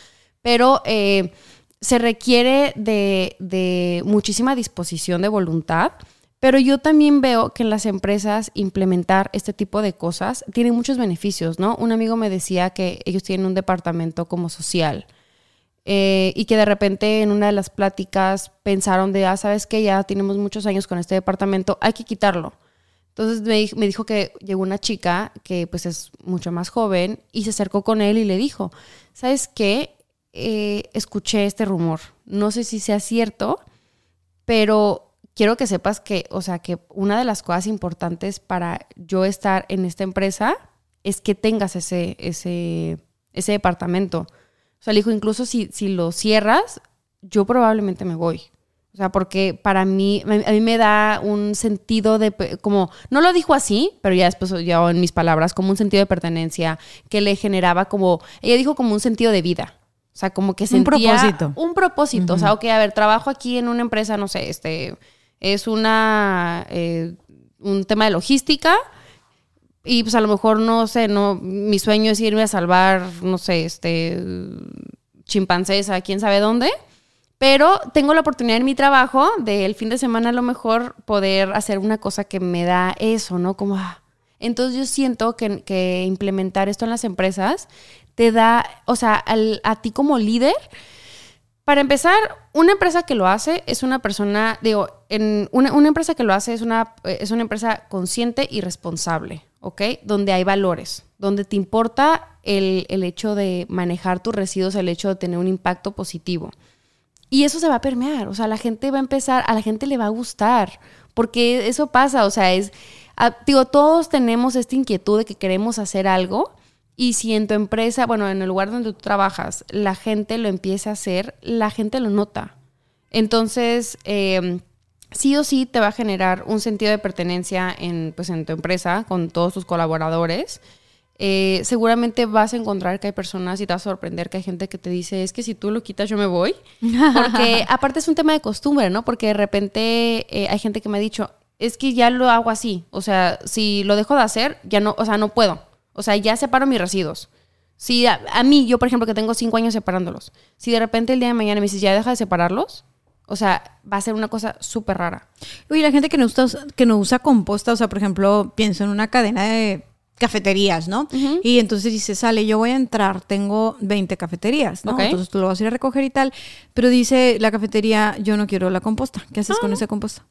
pero eh, se requiere de muchísima disposición de voluntad. Pero yo también veo que en las empresas implementar este tipo de cosas tiene muchos beneficios, ¿no? Un amigo me decía que ellos tienen un departamento como social eh, y que de repente en una de las pláticas pensaron de, ah, sabes que ya tenemos muchos años con este departamento, hay que quitarlo. Entonces me, dijo que llegó una chica que pues es mucho más joven y se acercó con él y le dijo, ¿sabes qué? Eh, escuché este rumor, no sé si sea cierto, pero quiero que sepas que, o sea, que una de las cosas importantes para yo estar en esta empresa es que tengas ese, ese, ese departamento. O sea, le dijo, incluso si, si lo cierras, yo probablemente me voy. O sea, porque para mí, a mí me da un sentido de, como, no lo dijo así, pero ya después, ya en mis palabras, como un sentido de pertenencia que le generaba como, ella dijo como un sentido de vida. O sea, como que sentía... Un propósito. Un propósito. O sea, ok, a ver, trabajo aquí en una empresa, no sé, este, es una, eh, un tema de logística y pues a lo mejor no sé, no, mi sueño es irme a salvar, no sé, este, chimpancés a quién sabe dónde. Pero tengo la oportunidad en mi trabajo de el fin de semana a lo mejor poder hacer una cosa que me da eso, ¿no? Como, ah. entonces yo siento que, que, implementar esto en las empresas te da, o sea, a ti como líder, para empezar, una empresa que lo hace es una persona, digo, en una, empresa que lo hace es una, es una empresa consciente y responsable, ¿ok? Donde hay valores, donde te importa el, el hecho de manejar tus residuos, el hecho de tener un impacto positivo. Y eso se va a permear, o sea, la gente va a empezar, a la gente le va a gustar, porque eso pasa, o sea, es, digo, todos tenemos esta inquietud de que queremos hacer algo y si en tu empresa, bueno, en el lugar donde tú trabajas, la gente lo empieza a hacer, la gente lo nota. Entonces, em, sí o sí te va a generar un sentido de pertenencia en, pues, en tu empresa con todos tus colaboradores. Eh, seguramente vas a encontrar que hay personas y te vas a sorprender que hay gente que te dice, es que si tú lo quitas yo me voy. Porque aparte es un tema de costumbre, ¿no? Porque de repente eh, hay gente que me ha dicho, es que ya lo hago así. O sea, si lo dejo de hacer, ya no, o sea, no puedo. O sea, ya separo mis residuos. Si a, mí, yo por ejemplo, que tengo cinco años separándolos, si de repente el día de mañana me dices, ya deja de separarlos, o sea, va a ser una cosa súper rara. Uy, la gente que no, usa, que no usa composta, o sea, por ejemplo, pienso en una cadena de cafeterías, ¿no? Y entonces dice, sale, yo voy a entrar, tengo 20 cafeterías, ¿no? Entonces tú lo vas a ir a recoger y tal, pero dice la cafetería, yo no quiero la composta. ¿Qué haces con ah. esa composta?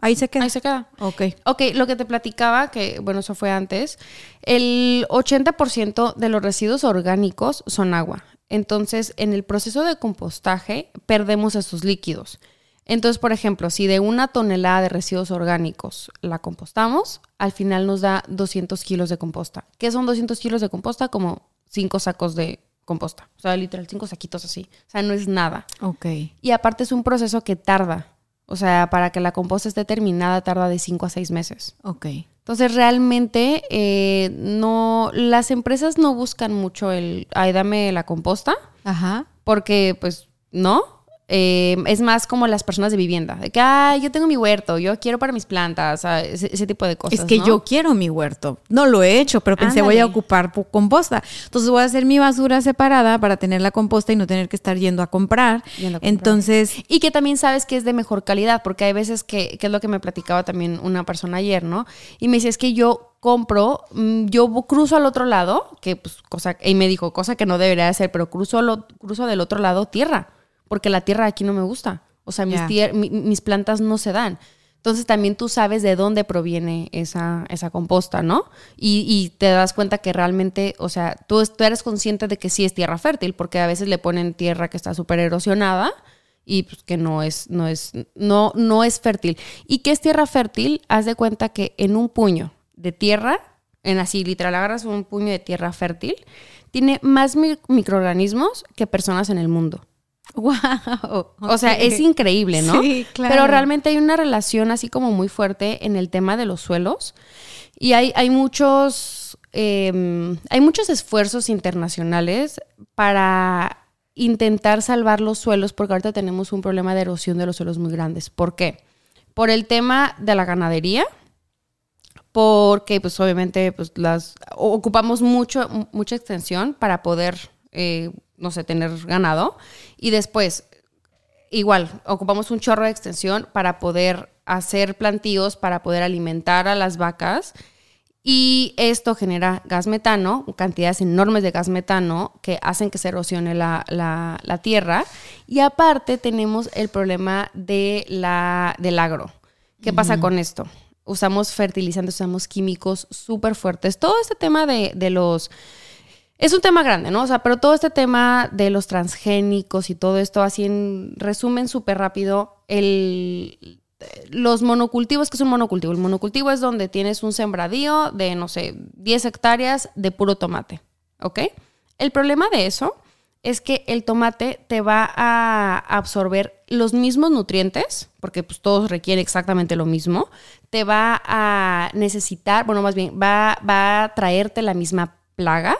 Ahí se queda. Ahí se queda. Ok. Ok, lo que te platicaba, que bueno, eso fue antes, el 80% de los residuos orgánicos son agua. Entonces, en el proceso de compostaje, perdemos esos líquidos. Entonces, por ejemplo, si de una tonelada de residuos orgánicos la compostamos, al final nos da 200 kilos de composta. ¿Qué son 200 kilos de composta? Como cinco sacos de composta. O sea, literal, cinco saquitos así. O sea, no es nada. Ok. Y aparte es un proceso que tarda. O sea, para que la composta esté terminada tarda de 5 a 6 meses. Ok. Entonces, realmente, eh, no, las empresas no buscan mucho el, ay, dame la composta. Ajá. Porque, pues, no. Eh, es más como las personas de vivienda, de que, ay, yo tengo mi huerto, yo quiero para mis plantas, ese, tipo de cosas. Es que yo quiero mi huerto. No lo he hecho, pero pensé voy a ocupar composta. Entonces voy a hacer mi basura separada para tener la composta y no tener que estar yendo a comprar. Entonces. Y que también sabes que es de mejor calidad, porque hay veces que, que es lo que me platicaba también una persona ayer, ¿no? Y me dice, es que yo compro, mm, yo cruzo al otro lado, que pues cosa, y me dijo, cosa que no debería hacer, pero cruzo, lo, cruzo del otro lado tierra porque la tierra aquí no me gusta. O sea, mis, mis plantas no se dan. Entonces también tú sabes de dónde proviene esa, esa composta, ¿no? Y, te das cuenta que realmente, o sea, tú, eres consciente de que sí es tierra fértil, porque a veces le ponen tierra que está súper erosionada y pues que no es, no es, no, no es fértil. ¿Y qué es tierra fértil? Haz de cuenta que en un puño de tierra, en así literal agarras un puño de tierra fértil, tiene más microorganismos que personas en el mundo. Wow. O sea, es increíble, ¿no? Sí, claro. Pero realmente hay una relación así como muy fuerte en el tema de los suelos. Y hay, hay muchos. Em, hay muchos esfuerzos internacionales para intentar salvar los suelos, porque ahorita tenemos un problema de erosión de los suelos muy grandes. ¿Por qué? Por el tema de la ganadería, porque pues obviamente pues las ocupamos mucho, mucha extensión para poder eh, no sé, tener ganado. Y después, igual, ocupamos un chorro de extensión para poder hacer plantíos, para poder alimentar a las vacas. Y esto genera gas metano, cantidades enormes de gas metano que hacen que se erosione la, la, tierra. Y aparte tenemos el problema de la, del agro. ¿Qué pasa con esto? Usamos fertilizantes, usamos químicos súper fuertes. Todo este tema de, de los es un tema grande, ¿no? O sea, pero todo este tema de los transgénicos y todo esto, así en resumen súper rápido, el, los monocultivos, que es un monocultivo? El monocultivo es donde tienes un sembradío de, no sé, 10 hectáreas de puro tomate, ¿ok? El problema de eso es que el tomate te va a absorber los mismos nutrientes, porque pues todos requieren exactamente lo mismo, te va a necesitar, bueno, más bien, va, va a traerte la misma plaga,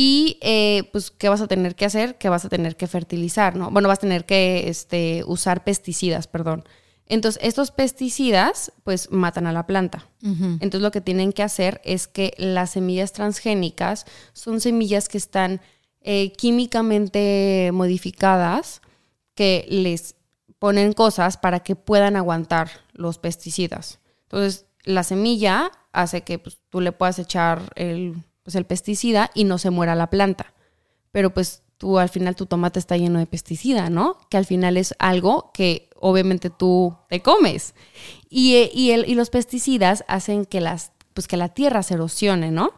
y eh, pues, ¿qué vas a tener que hacer? Que vas a tener que fertilizar, ¿no? Bueno, vas a tener que este, usar pesticidas, perdón. Entonces, estos pesticidas, pues, matan a la planta. Entonces, lo que tienen que hacer es que las semillas transgénicas son semillas que están eh, químicamente modificadas, que les ponen cosas para que puedan aguantar los pesticidas. Entonces, la semilla hace que pues, tú le puedas echar el pues el pesticida y no se muera la planta. Pero pues tú al final tu tomate está lleno de pesticida, ¿no? Que al final es algo que obviamente tú te comes. Y, y, el, y los pesticidas hacen que, las, pues que la tierra se erosione, ¿no?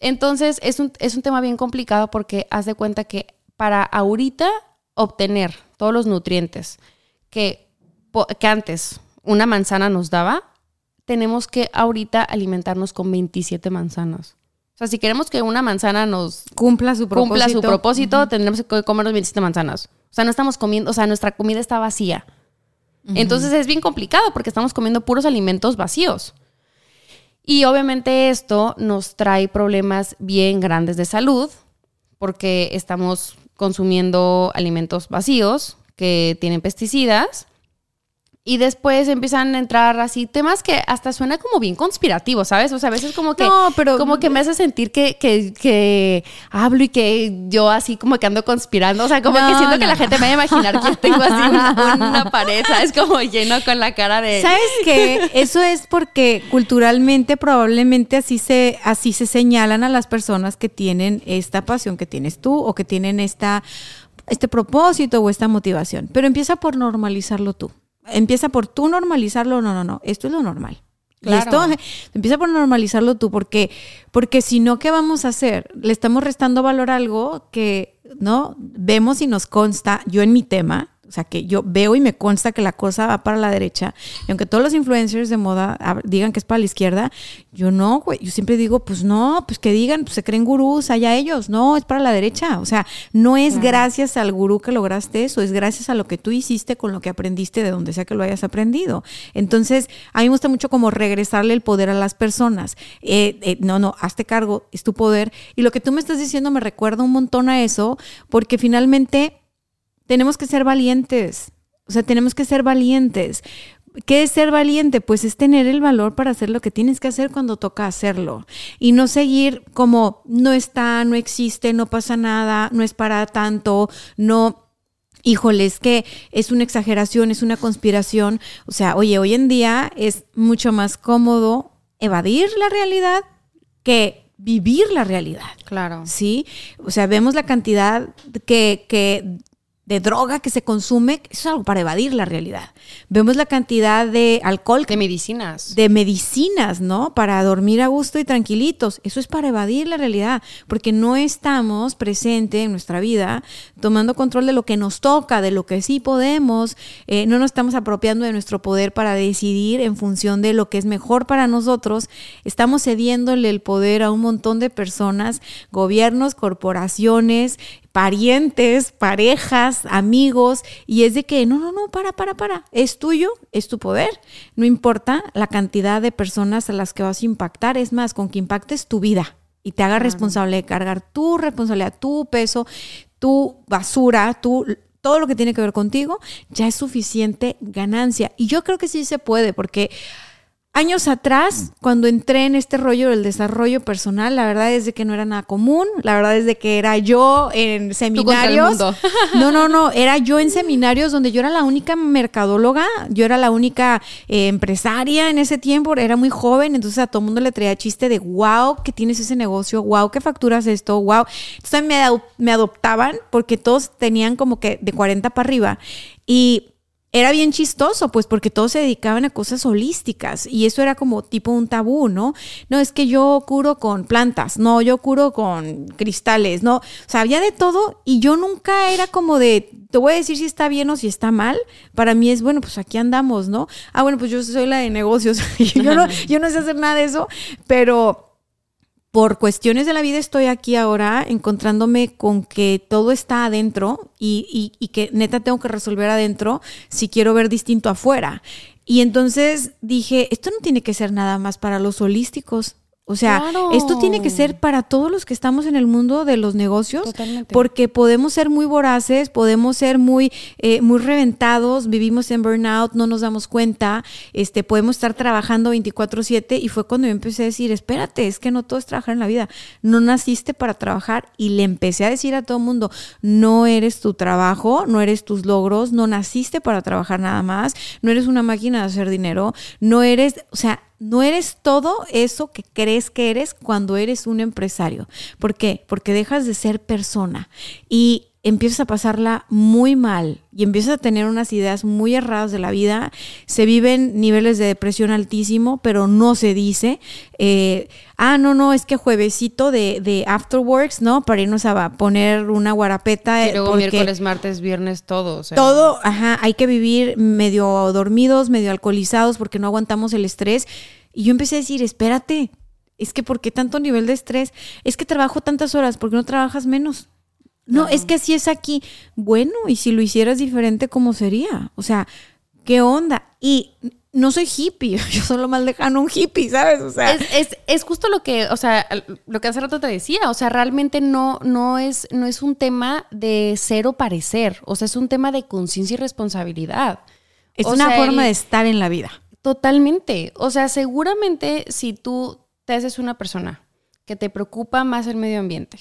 Entonces es un, es un tema bien complicado porque haz de cuenta que para ahorita obtener todos los nutrientes que, que antes una manzana nos daba, tenemos que ahorita alimentarnos con 27 manzanas. Sea, si queremos que una manzana nos cumpla su propósito, cumpla su propósito tendremos que comer 27 manzanas. O sea, no estamos comiendo, o sea, nuestra comida está vacía. Entonces es bien complicado porque estamos comiendo puros alimentos vacíos. Y obviamente esto nos trae problemas bien grandes de salud porque estamos consumiendo alimentos vacíos que tienen pesticidas y después empiezan a entrar así temas que hasta suena como bien conspirativo, ¿sabes? O sea, a veces como que, pero, como que me hace sentir que, que, que, hablo y que yo así como que ando conspirando. O sea, como que siento que la gente me va a imaginar que tengo así una, una pared, ¿sabes? Como lleno con la cara de... ¿Sabes qué? Eso es porque culturalmente probablemente así se, así se señalan a las personas que tienen esta pasión que tienes tú o que tienen esta, este propósito o esta motivación. Pero empieza por normalizarlo tú empieza por tú normalizarlo, no, no, no, esto es lo normal. Claro. empieza por normalizarlo tú, porque, porque si no, ¿qué vamos a hacer? Le estamos restando valor a algo que, ¿no? Vemos y nos consta, yo en mi tema, o sea, que yo veo y me consta que la cosa va para la derecha. Y aunque todos los influencers de moda digan que es para la izquierda, yo no, güey. Yo siempre digo, pues no, pues que digan, pues se creen gurús, allá ellos. No, es para la derecha. O sea, no es gracias al gurú que lograste eso, es gracias a lo que tú hiciste con lo que aprendiste de donde sea que lo hayas aprendido. Entonces, a mí me gusta mucho como regresarle el poder a las personas. Eh, eh, no, no, hazte cargo, es tu poder. Y lo que tú me estás diciendo me recuerda un montón a eso, porque finalmente tenemos que ser valientes. O sea, tenemos que ser valientes. ¿Qué es ser valiente? Pues es tener el valor para hacer lo que tienes que hacer cuando toca hacerlo. Y no seguir como no está, no existe, no pasa nada, no es para tanto, no híjole, es que es una exageración, es una conspiración. O sea, oye, hoy en día es mucho más cómodo evadir la realidad que vivir la realidad. Claro. Sí. O sea, vemos la cantidad que, que de droga que se consume, eso es algo para evadir la realidad. Vemos la cantidad de alcohol. De medicinas. De medicinas, ¿no? Para dormir a gusto y tranquilitos. Eso es para evadir la realidad, porque no estamos presentes en nuestra vida tomando control de lo que nos toca, de lo que sí podemos. Eh, no nos estamos apropiando de nuestro poder para decidir en función de lo que es mejor para nosotros. Estamos cediéndole el poder a un montón de personas, gobiernos, corporaciones, parientes, parejas, amigos, y es de que, no, no, no, para, para, para, es tuyo, es tu poder, no importa la cantidad de personas a las que vas a impactar, es más, con que impactes tu vida y te haga responsable de cargar tu responsabilidad, tu peso, tu basura, tu todo lo que tiene que ver contigo, ya es suficiente ganancia. Y yo creo que sí se puede, porque años atrás, cuando entré en este rollo del desarrollo personal, la verdad es de que no era nada común, la verdad es de que era yo en seminarios. no, no, no, era yo en seminarios donde yo era la única mercadóloga, yo era la única eh, empresaria en ese tiempo, era muy joven, entonces a todo el mundo le traía chiste de wow, que tienes ese negocio, wow, que facturas esto, wow. Entonces me, me adoptaban porque todos tenían como que de 40 para arriba. Y era bien chistoso, pues porque todos se dedicaban a cosas holísticas y eso era como tipo un tabú, ¿no? No, es que yo curo con plantas, no, yo curo con cristales, no, o sea, había de todo y yo nunca era como de, te voy a decir si está bien o si está mal. Para mí es, bueno, pues aquí andamos, ¿no? Ah, bueno, pues yo soy la de negocios, yo, no, yo no sé hacer nada de eso, pero por cuestiones de la vida estoy aquí ahora encontrándome con que todo está adentro y, y, que neta tengo que resolver adentro si quiero ver distinto afuera. Y entonces dije, esto no tiene que ser nada más para los holísticos. O sea, esto tiene que ser para todos los que estamos en el mundo de los negocios, porque podemos ser muy voraces, podemos ser muy, eh, muy reventados, vivimos en burnout, no nos damos cuenta, este, podemos estar trabajando 24/7 y fue cuando yo empecé a decir, espérate, es que no todo es trabajar en la vida, no naciste para trabajar y le empecé a decir a todo el mundo, no eres tu trabajo, no eres tus logros, no naciste para trabajar nada más, no eres una máquina de hacer dinero, no eres, o sea, no eres todo eso que crees que eres cuando eres un empresario. ¿Por qué? Porque dejas de ser persona y empiezas a pasarla muy mal y empiezas a tener unas ideas muy erradas de la vida. Se viven niveles de depresión altísimo, pero no se dice. Eh, ah, no, no, es que juevesito de, de afterworks, ¿no? Para irnos a poner una guarapeta. Y luego miércoles, martes, viernes, todo. Todo, ajá, hay que vivir medio dormidos, medio alcoholizados porque no aguantamos el estrés. Y yo empecé a decir, espérate, es que ¿por qué tanto nivel de estrés? Es que trabajo tantas horas, ¿por qué no trabajas menos? No, es que así es aquí. Bueno, y si lo hicieras diferente, ¿cómo sería? O sea, ¿qué onda? Y no soy hippie, yo solo más lejano un hippie, ¿sabes? O sea, es, es, justo lo que, o sea, lo que hace rato te decía, o sea, realmente no, no, es, no es un tema de ser o parecer, o sea, es un tema de conciencia y responsabilidad. Es una forma de estar en la vida. Totalmente. O sea, seguramente si tú te haces una persona que te preocupa más el medio ambiente,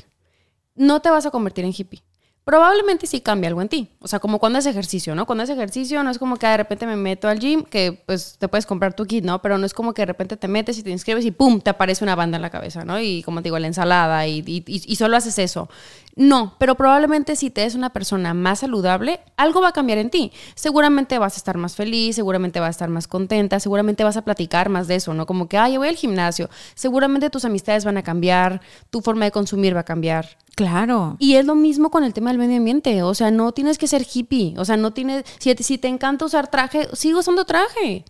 no te vas a convertir en hippie. Probablemente sí cambia algo en ti. O sea, como cuando es ejercicio, ¿no? Cuando es ejercicio no es como que de repente me meto al gym, que pues te puedes comprar tu kit, ¿no? Pero no es como que de repente te metes y te inscribes y ¡pum! te aparece una banda en la cabeza, ¿no? Y como te digo, la ensalada y, y, solo haces eso. No, pero probablemente si te es una persona más saludable, algo va a cambiar en ti. Seguramente vas a estar más feliz, seguramente vas a estar más contenta, seguramente vas a platicar más de eso, ¿no? Como que, ay, voy al gimnasio. Seguramente tus amistades van a cambiar, tu forma de consumir va a cambiar. Claro. Y es lo mismo con el tema del medio ambiente. O sea, no tienes que ser hippie. O sea, no tienes. Si, si te encanta usar traje, sigo usando traje.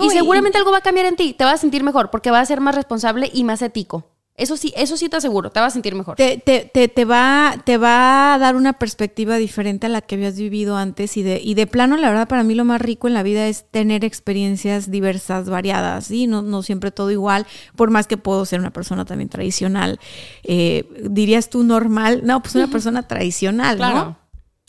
y seguramente algo va a cambiar en ti. Te vas a sentir mejor porque vas a ser más responsable y más ético. Eso sí, eso sí te aseguro, te vas a sentir mejor. Te, te, te, te, va, te va a dar una perspectiva diferente a la que habías vivido antes y de, y de plano, la verdad, para mí lo más rico en la vida es tener experiencias diversas, variadas, y no, no siempre todo igual, por más que puedo ser una persona también tradicional. Eh, ¿Dirías tú normal? No, pues una persona tradicional, ¿no?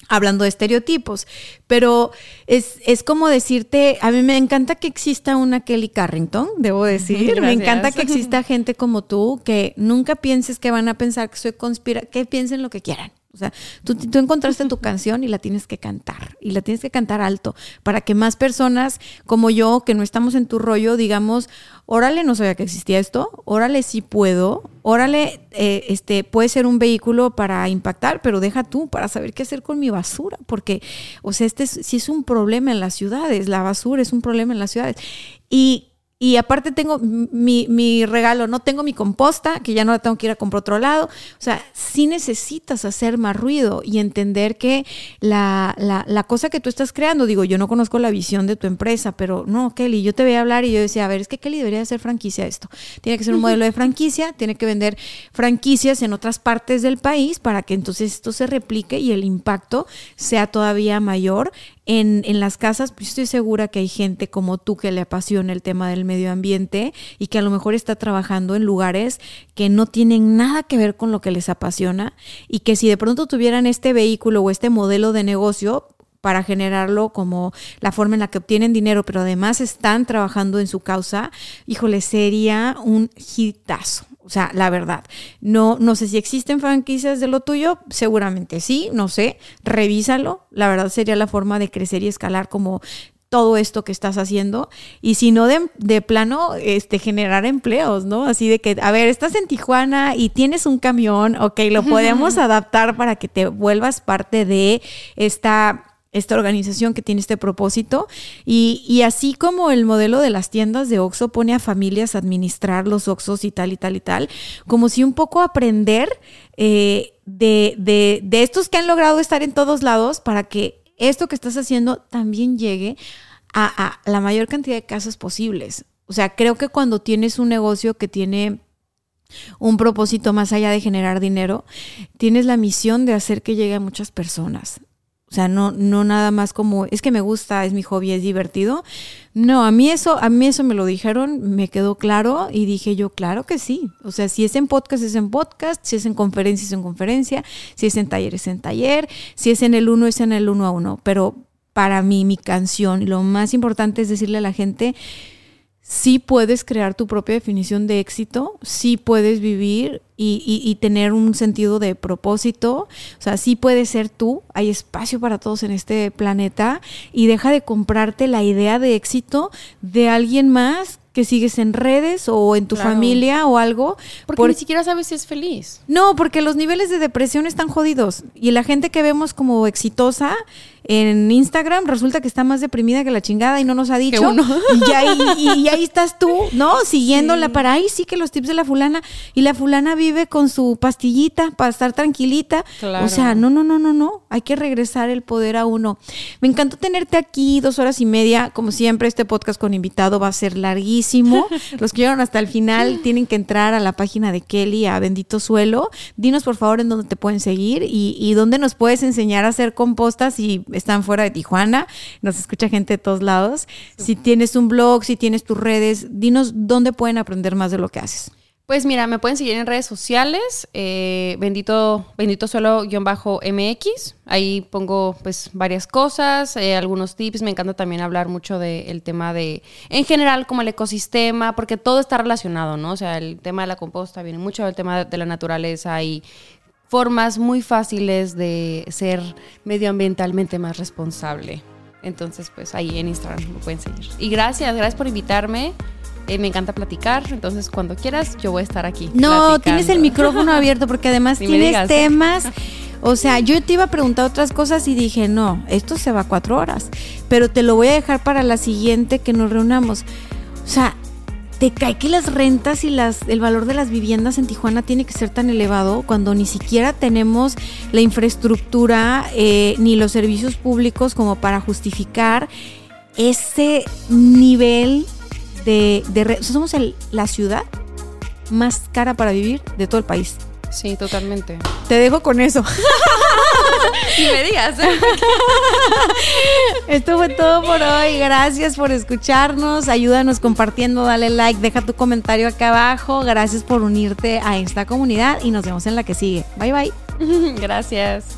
Hablando de estereotipos, pero es, es, como decirte, a mí me encanta que exista una Kelly Carrington, debo decir, me encanta que exista gente como tú, que nunca pienses que van a pensar que soy conspira, que piensen lo que quieran. O sea, tú, tú, encontraste tu canción y la tienes que cantar. Y la tienes que cantar alto para que más personas como yo, que no estamos en tu rollo, digamos, órale, no sabía que existía esto, órale, sí puedo, órale, eh, este, puede ser un vehículo para impactar, pero deja tú para saber qué hacer con mi basura. Porque, o sea, este sí es un problema en las ciudades, la basura es un problema en las ciudades. Y y aparte tengo mi, regalo, no tengo mi composta, que ya no la tengo que ir a comprar otro lado. O sea, sí necesitas hacer más ruido y entender que la, la, cosa que tú estás creando, digo, yo no conozco la visión de tu empresa, pero no, Kelly, yo te voy a hablar y yo decía, a ver, es que Kelly debería hacer franquicia esto. Tiene que ser un modelo de franquicia, tiene que vender franquicias en otras partes del país para que entonces esto se replique y el impacto sea todavía mayor en, en, las casas, pues estoy segura que hay gente como tú que le apasiona el tema del medio ambiente y que a lo mejor está trabajando en lugares que no tienen nada que ver con lo que les apasiona y que si de pronto tuvieran este vehículo o este modelo de negocio, para generarlo como la forma en la que obtienen dinero, pero además están trabajando en su causa, híjole, sería un hitazo. O sea, la verdad, no, no sé si existen franquicias de lo tuyo, seguramente sí, no sé, revísalo. La verdad sería la forma de crecer y escalar como todo esto que estás haciendo y si no de, plano este generar empleos, ¿no? Así de que, a ver, estás en Tijuana y tienes un camión, ok, lo podemos adaptar para que te vuelvas parte de esta esta organización que tiene este propósito. Y, así como el modelo de las tiendas de Oxxo pone a familias a administrar los Oxxos y tal y tal y tal, como si un poco aprender eh, de, de estos que han logrado estar en todos lados para que esto que estás haciendo también llegue a, la mayor cantidad de casas posibles. O sea, creo que cuando tienes un negocio que tiene un propósito más allá de generar dinero, tienes la misión de hacer que llegue a muchas personas. O sea, no, no nada más como, es que me gusta, es mi hobby, es divertido. No, a mí eso, a mí eso me lo dijeron, me quedó claro y dije yo, claro que sí. O sea, si es en podcast, es en podcast, si es en conferencia, es en conferencia, si es en taller, es en taller, si es en el uno, es en el uno a uno. Pero para mí, mi canción, lo más importante es decirle a la gente, sí puedes crear tu propia definición de éxito, sí puedes vivir y, tener un sentido de propósito, o sea, sí puedes ser tú, hay espacio para todos en este planeta. Y deja de comprarte la idea de éxito de alguien más que sigues en redes o en tu familia o algo. Porque ni siquiera sabes si es feliz. No, porque los niveles de depresión están jodidos. Y la gente que vemos como exitosa en Instagram resulta que está más deprimida que la chingada y no nos ha dicho. Y, ahí, y, ahí estás tú, ¿no? Siguiéndola para ahí sí que los tips de la fulana. Y la fulana vive con su pastillita para estar tranquilita. O sea, no, no, no, no, no. Hay que regresar el poder a uno. Me encantó tenerte aquí dos horas y media. Como siempre, este podcast con invitado va a ser larguísimo. Los que llegaron hasta el final tienen que entrar a la página de Kelly, a Bendito Suelo. Dinos por favor en dónde te pueden seguir y, y dónde nos puedes enseñar a hacer compostas y están fuera de Tijuana, nos escucha gente de todos lados. Si tienes un blog, si tienes tus redes, dinos dónde pueden aprender más de lo que haces. Pues mira, me pueden seguir en redes sociales, eh, bendito, bendito suelo-mx. Ahí pongo pues varias cosas, eh, algunos tips. Me encanta también hablar mucho del tema de, en general, como el ecosistema, porque todo está relacionado, ¿no? O sea, el tema de la composta viene mucho del tema de la naturaleza y formas muy fáciles de ser medioambientalmente más responsable. Entonces, pues ahí en Instagram me pueden seguir. Y gracias, gracias por invitarme. Eh, me encanta platicar, entonces cuando quieras yo voy a estar aquí. No, tienes el micrófono abierto porque además tienes temas. O sea, yo te iba a preguntar otras cosas y dije, no, esto se va cuatro horas, pero te lo voy a dejar para la siguiente que nos reunamos. O sea, te que las rentas y las, el valor de las viviendas en Tijuana tiene que ser tan elevado cuando ni siquiera tenemos la infraestructura eh, ni los servicios públicos como para justificar ese nivel de... de somos la ciudad más cara para vivir de todo el país. Sí, totalmente. Te dejo con eso. y me digas. Esto fue todo por hoy. Gracias por escucharnos. Ayúdanos compartiendo, dale like, deja tu comentario acá abajo. Gracias por unirte a esta comunidad y nos vemos en la que sigue. Bye bye. Gracias.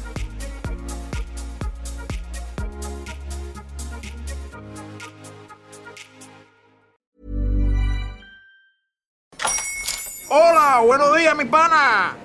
Hola, buenos días, mi pana.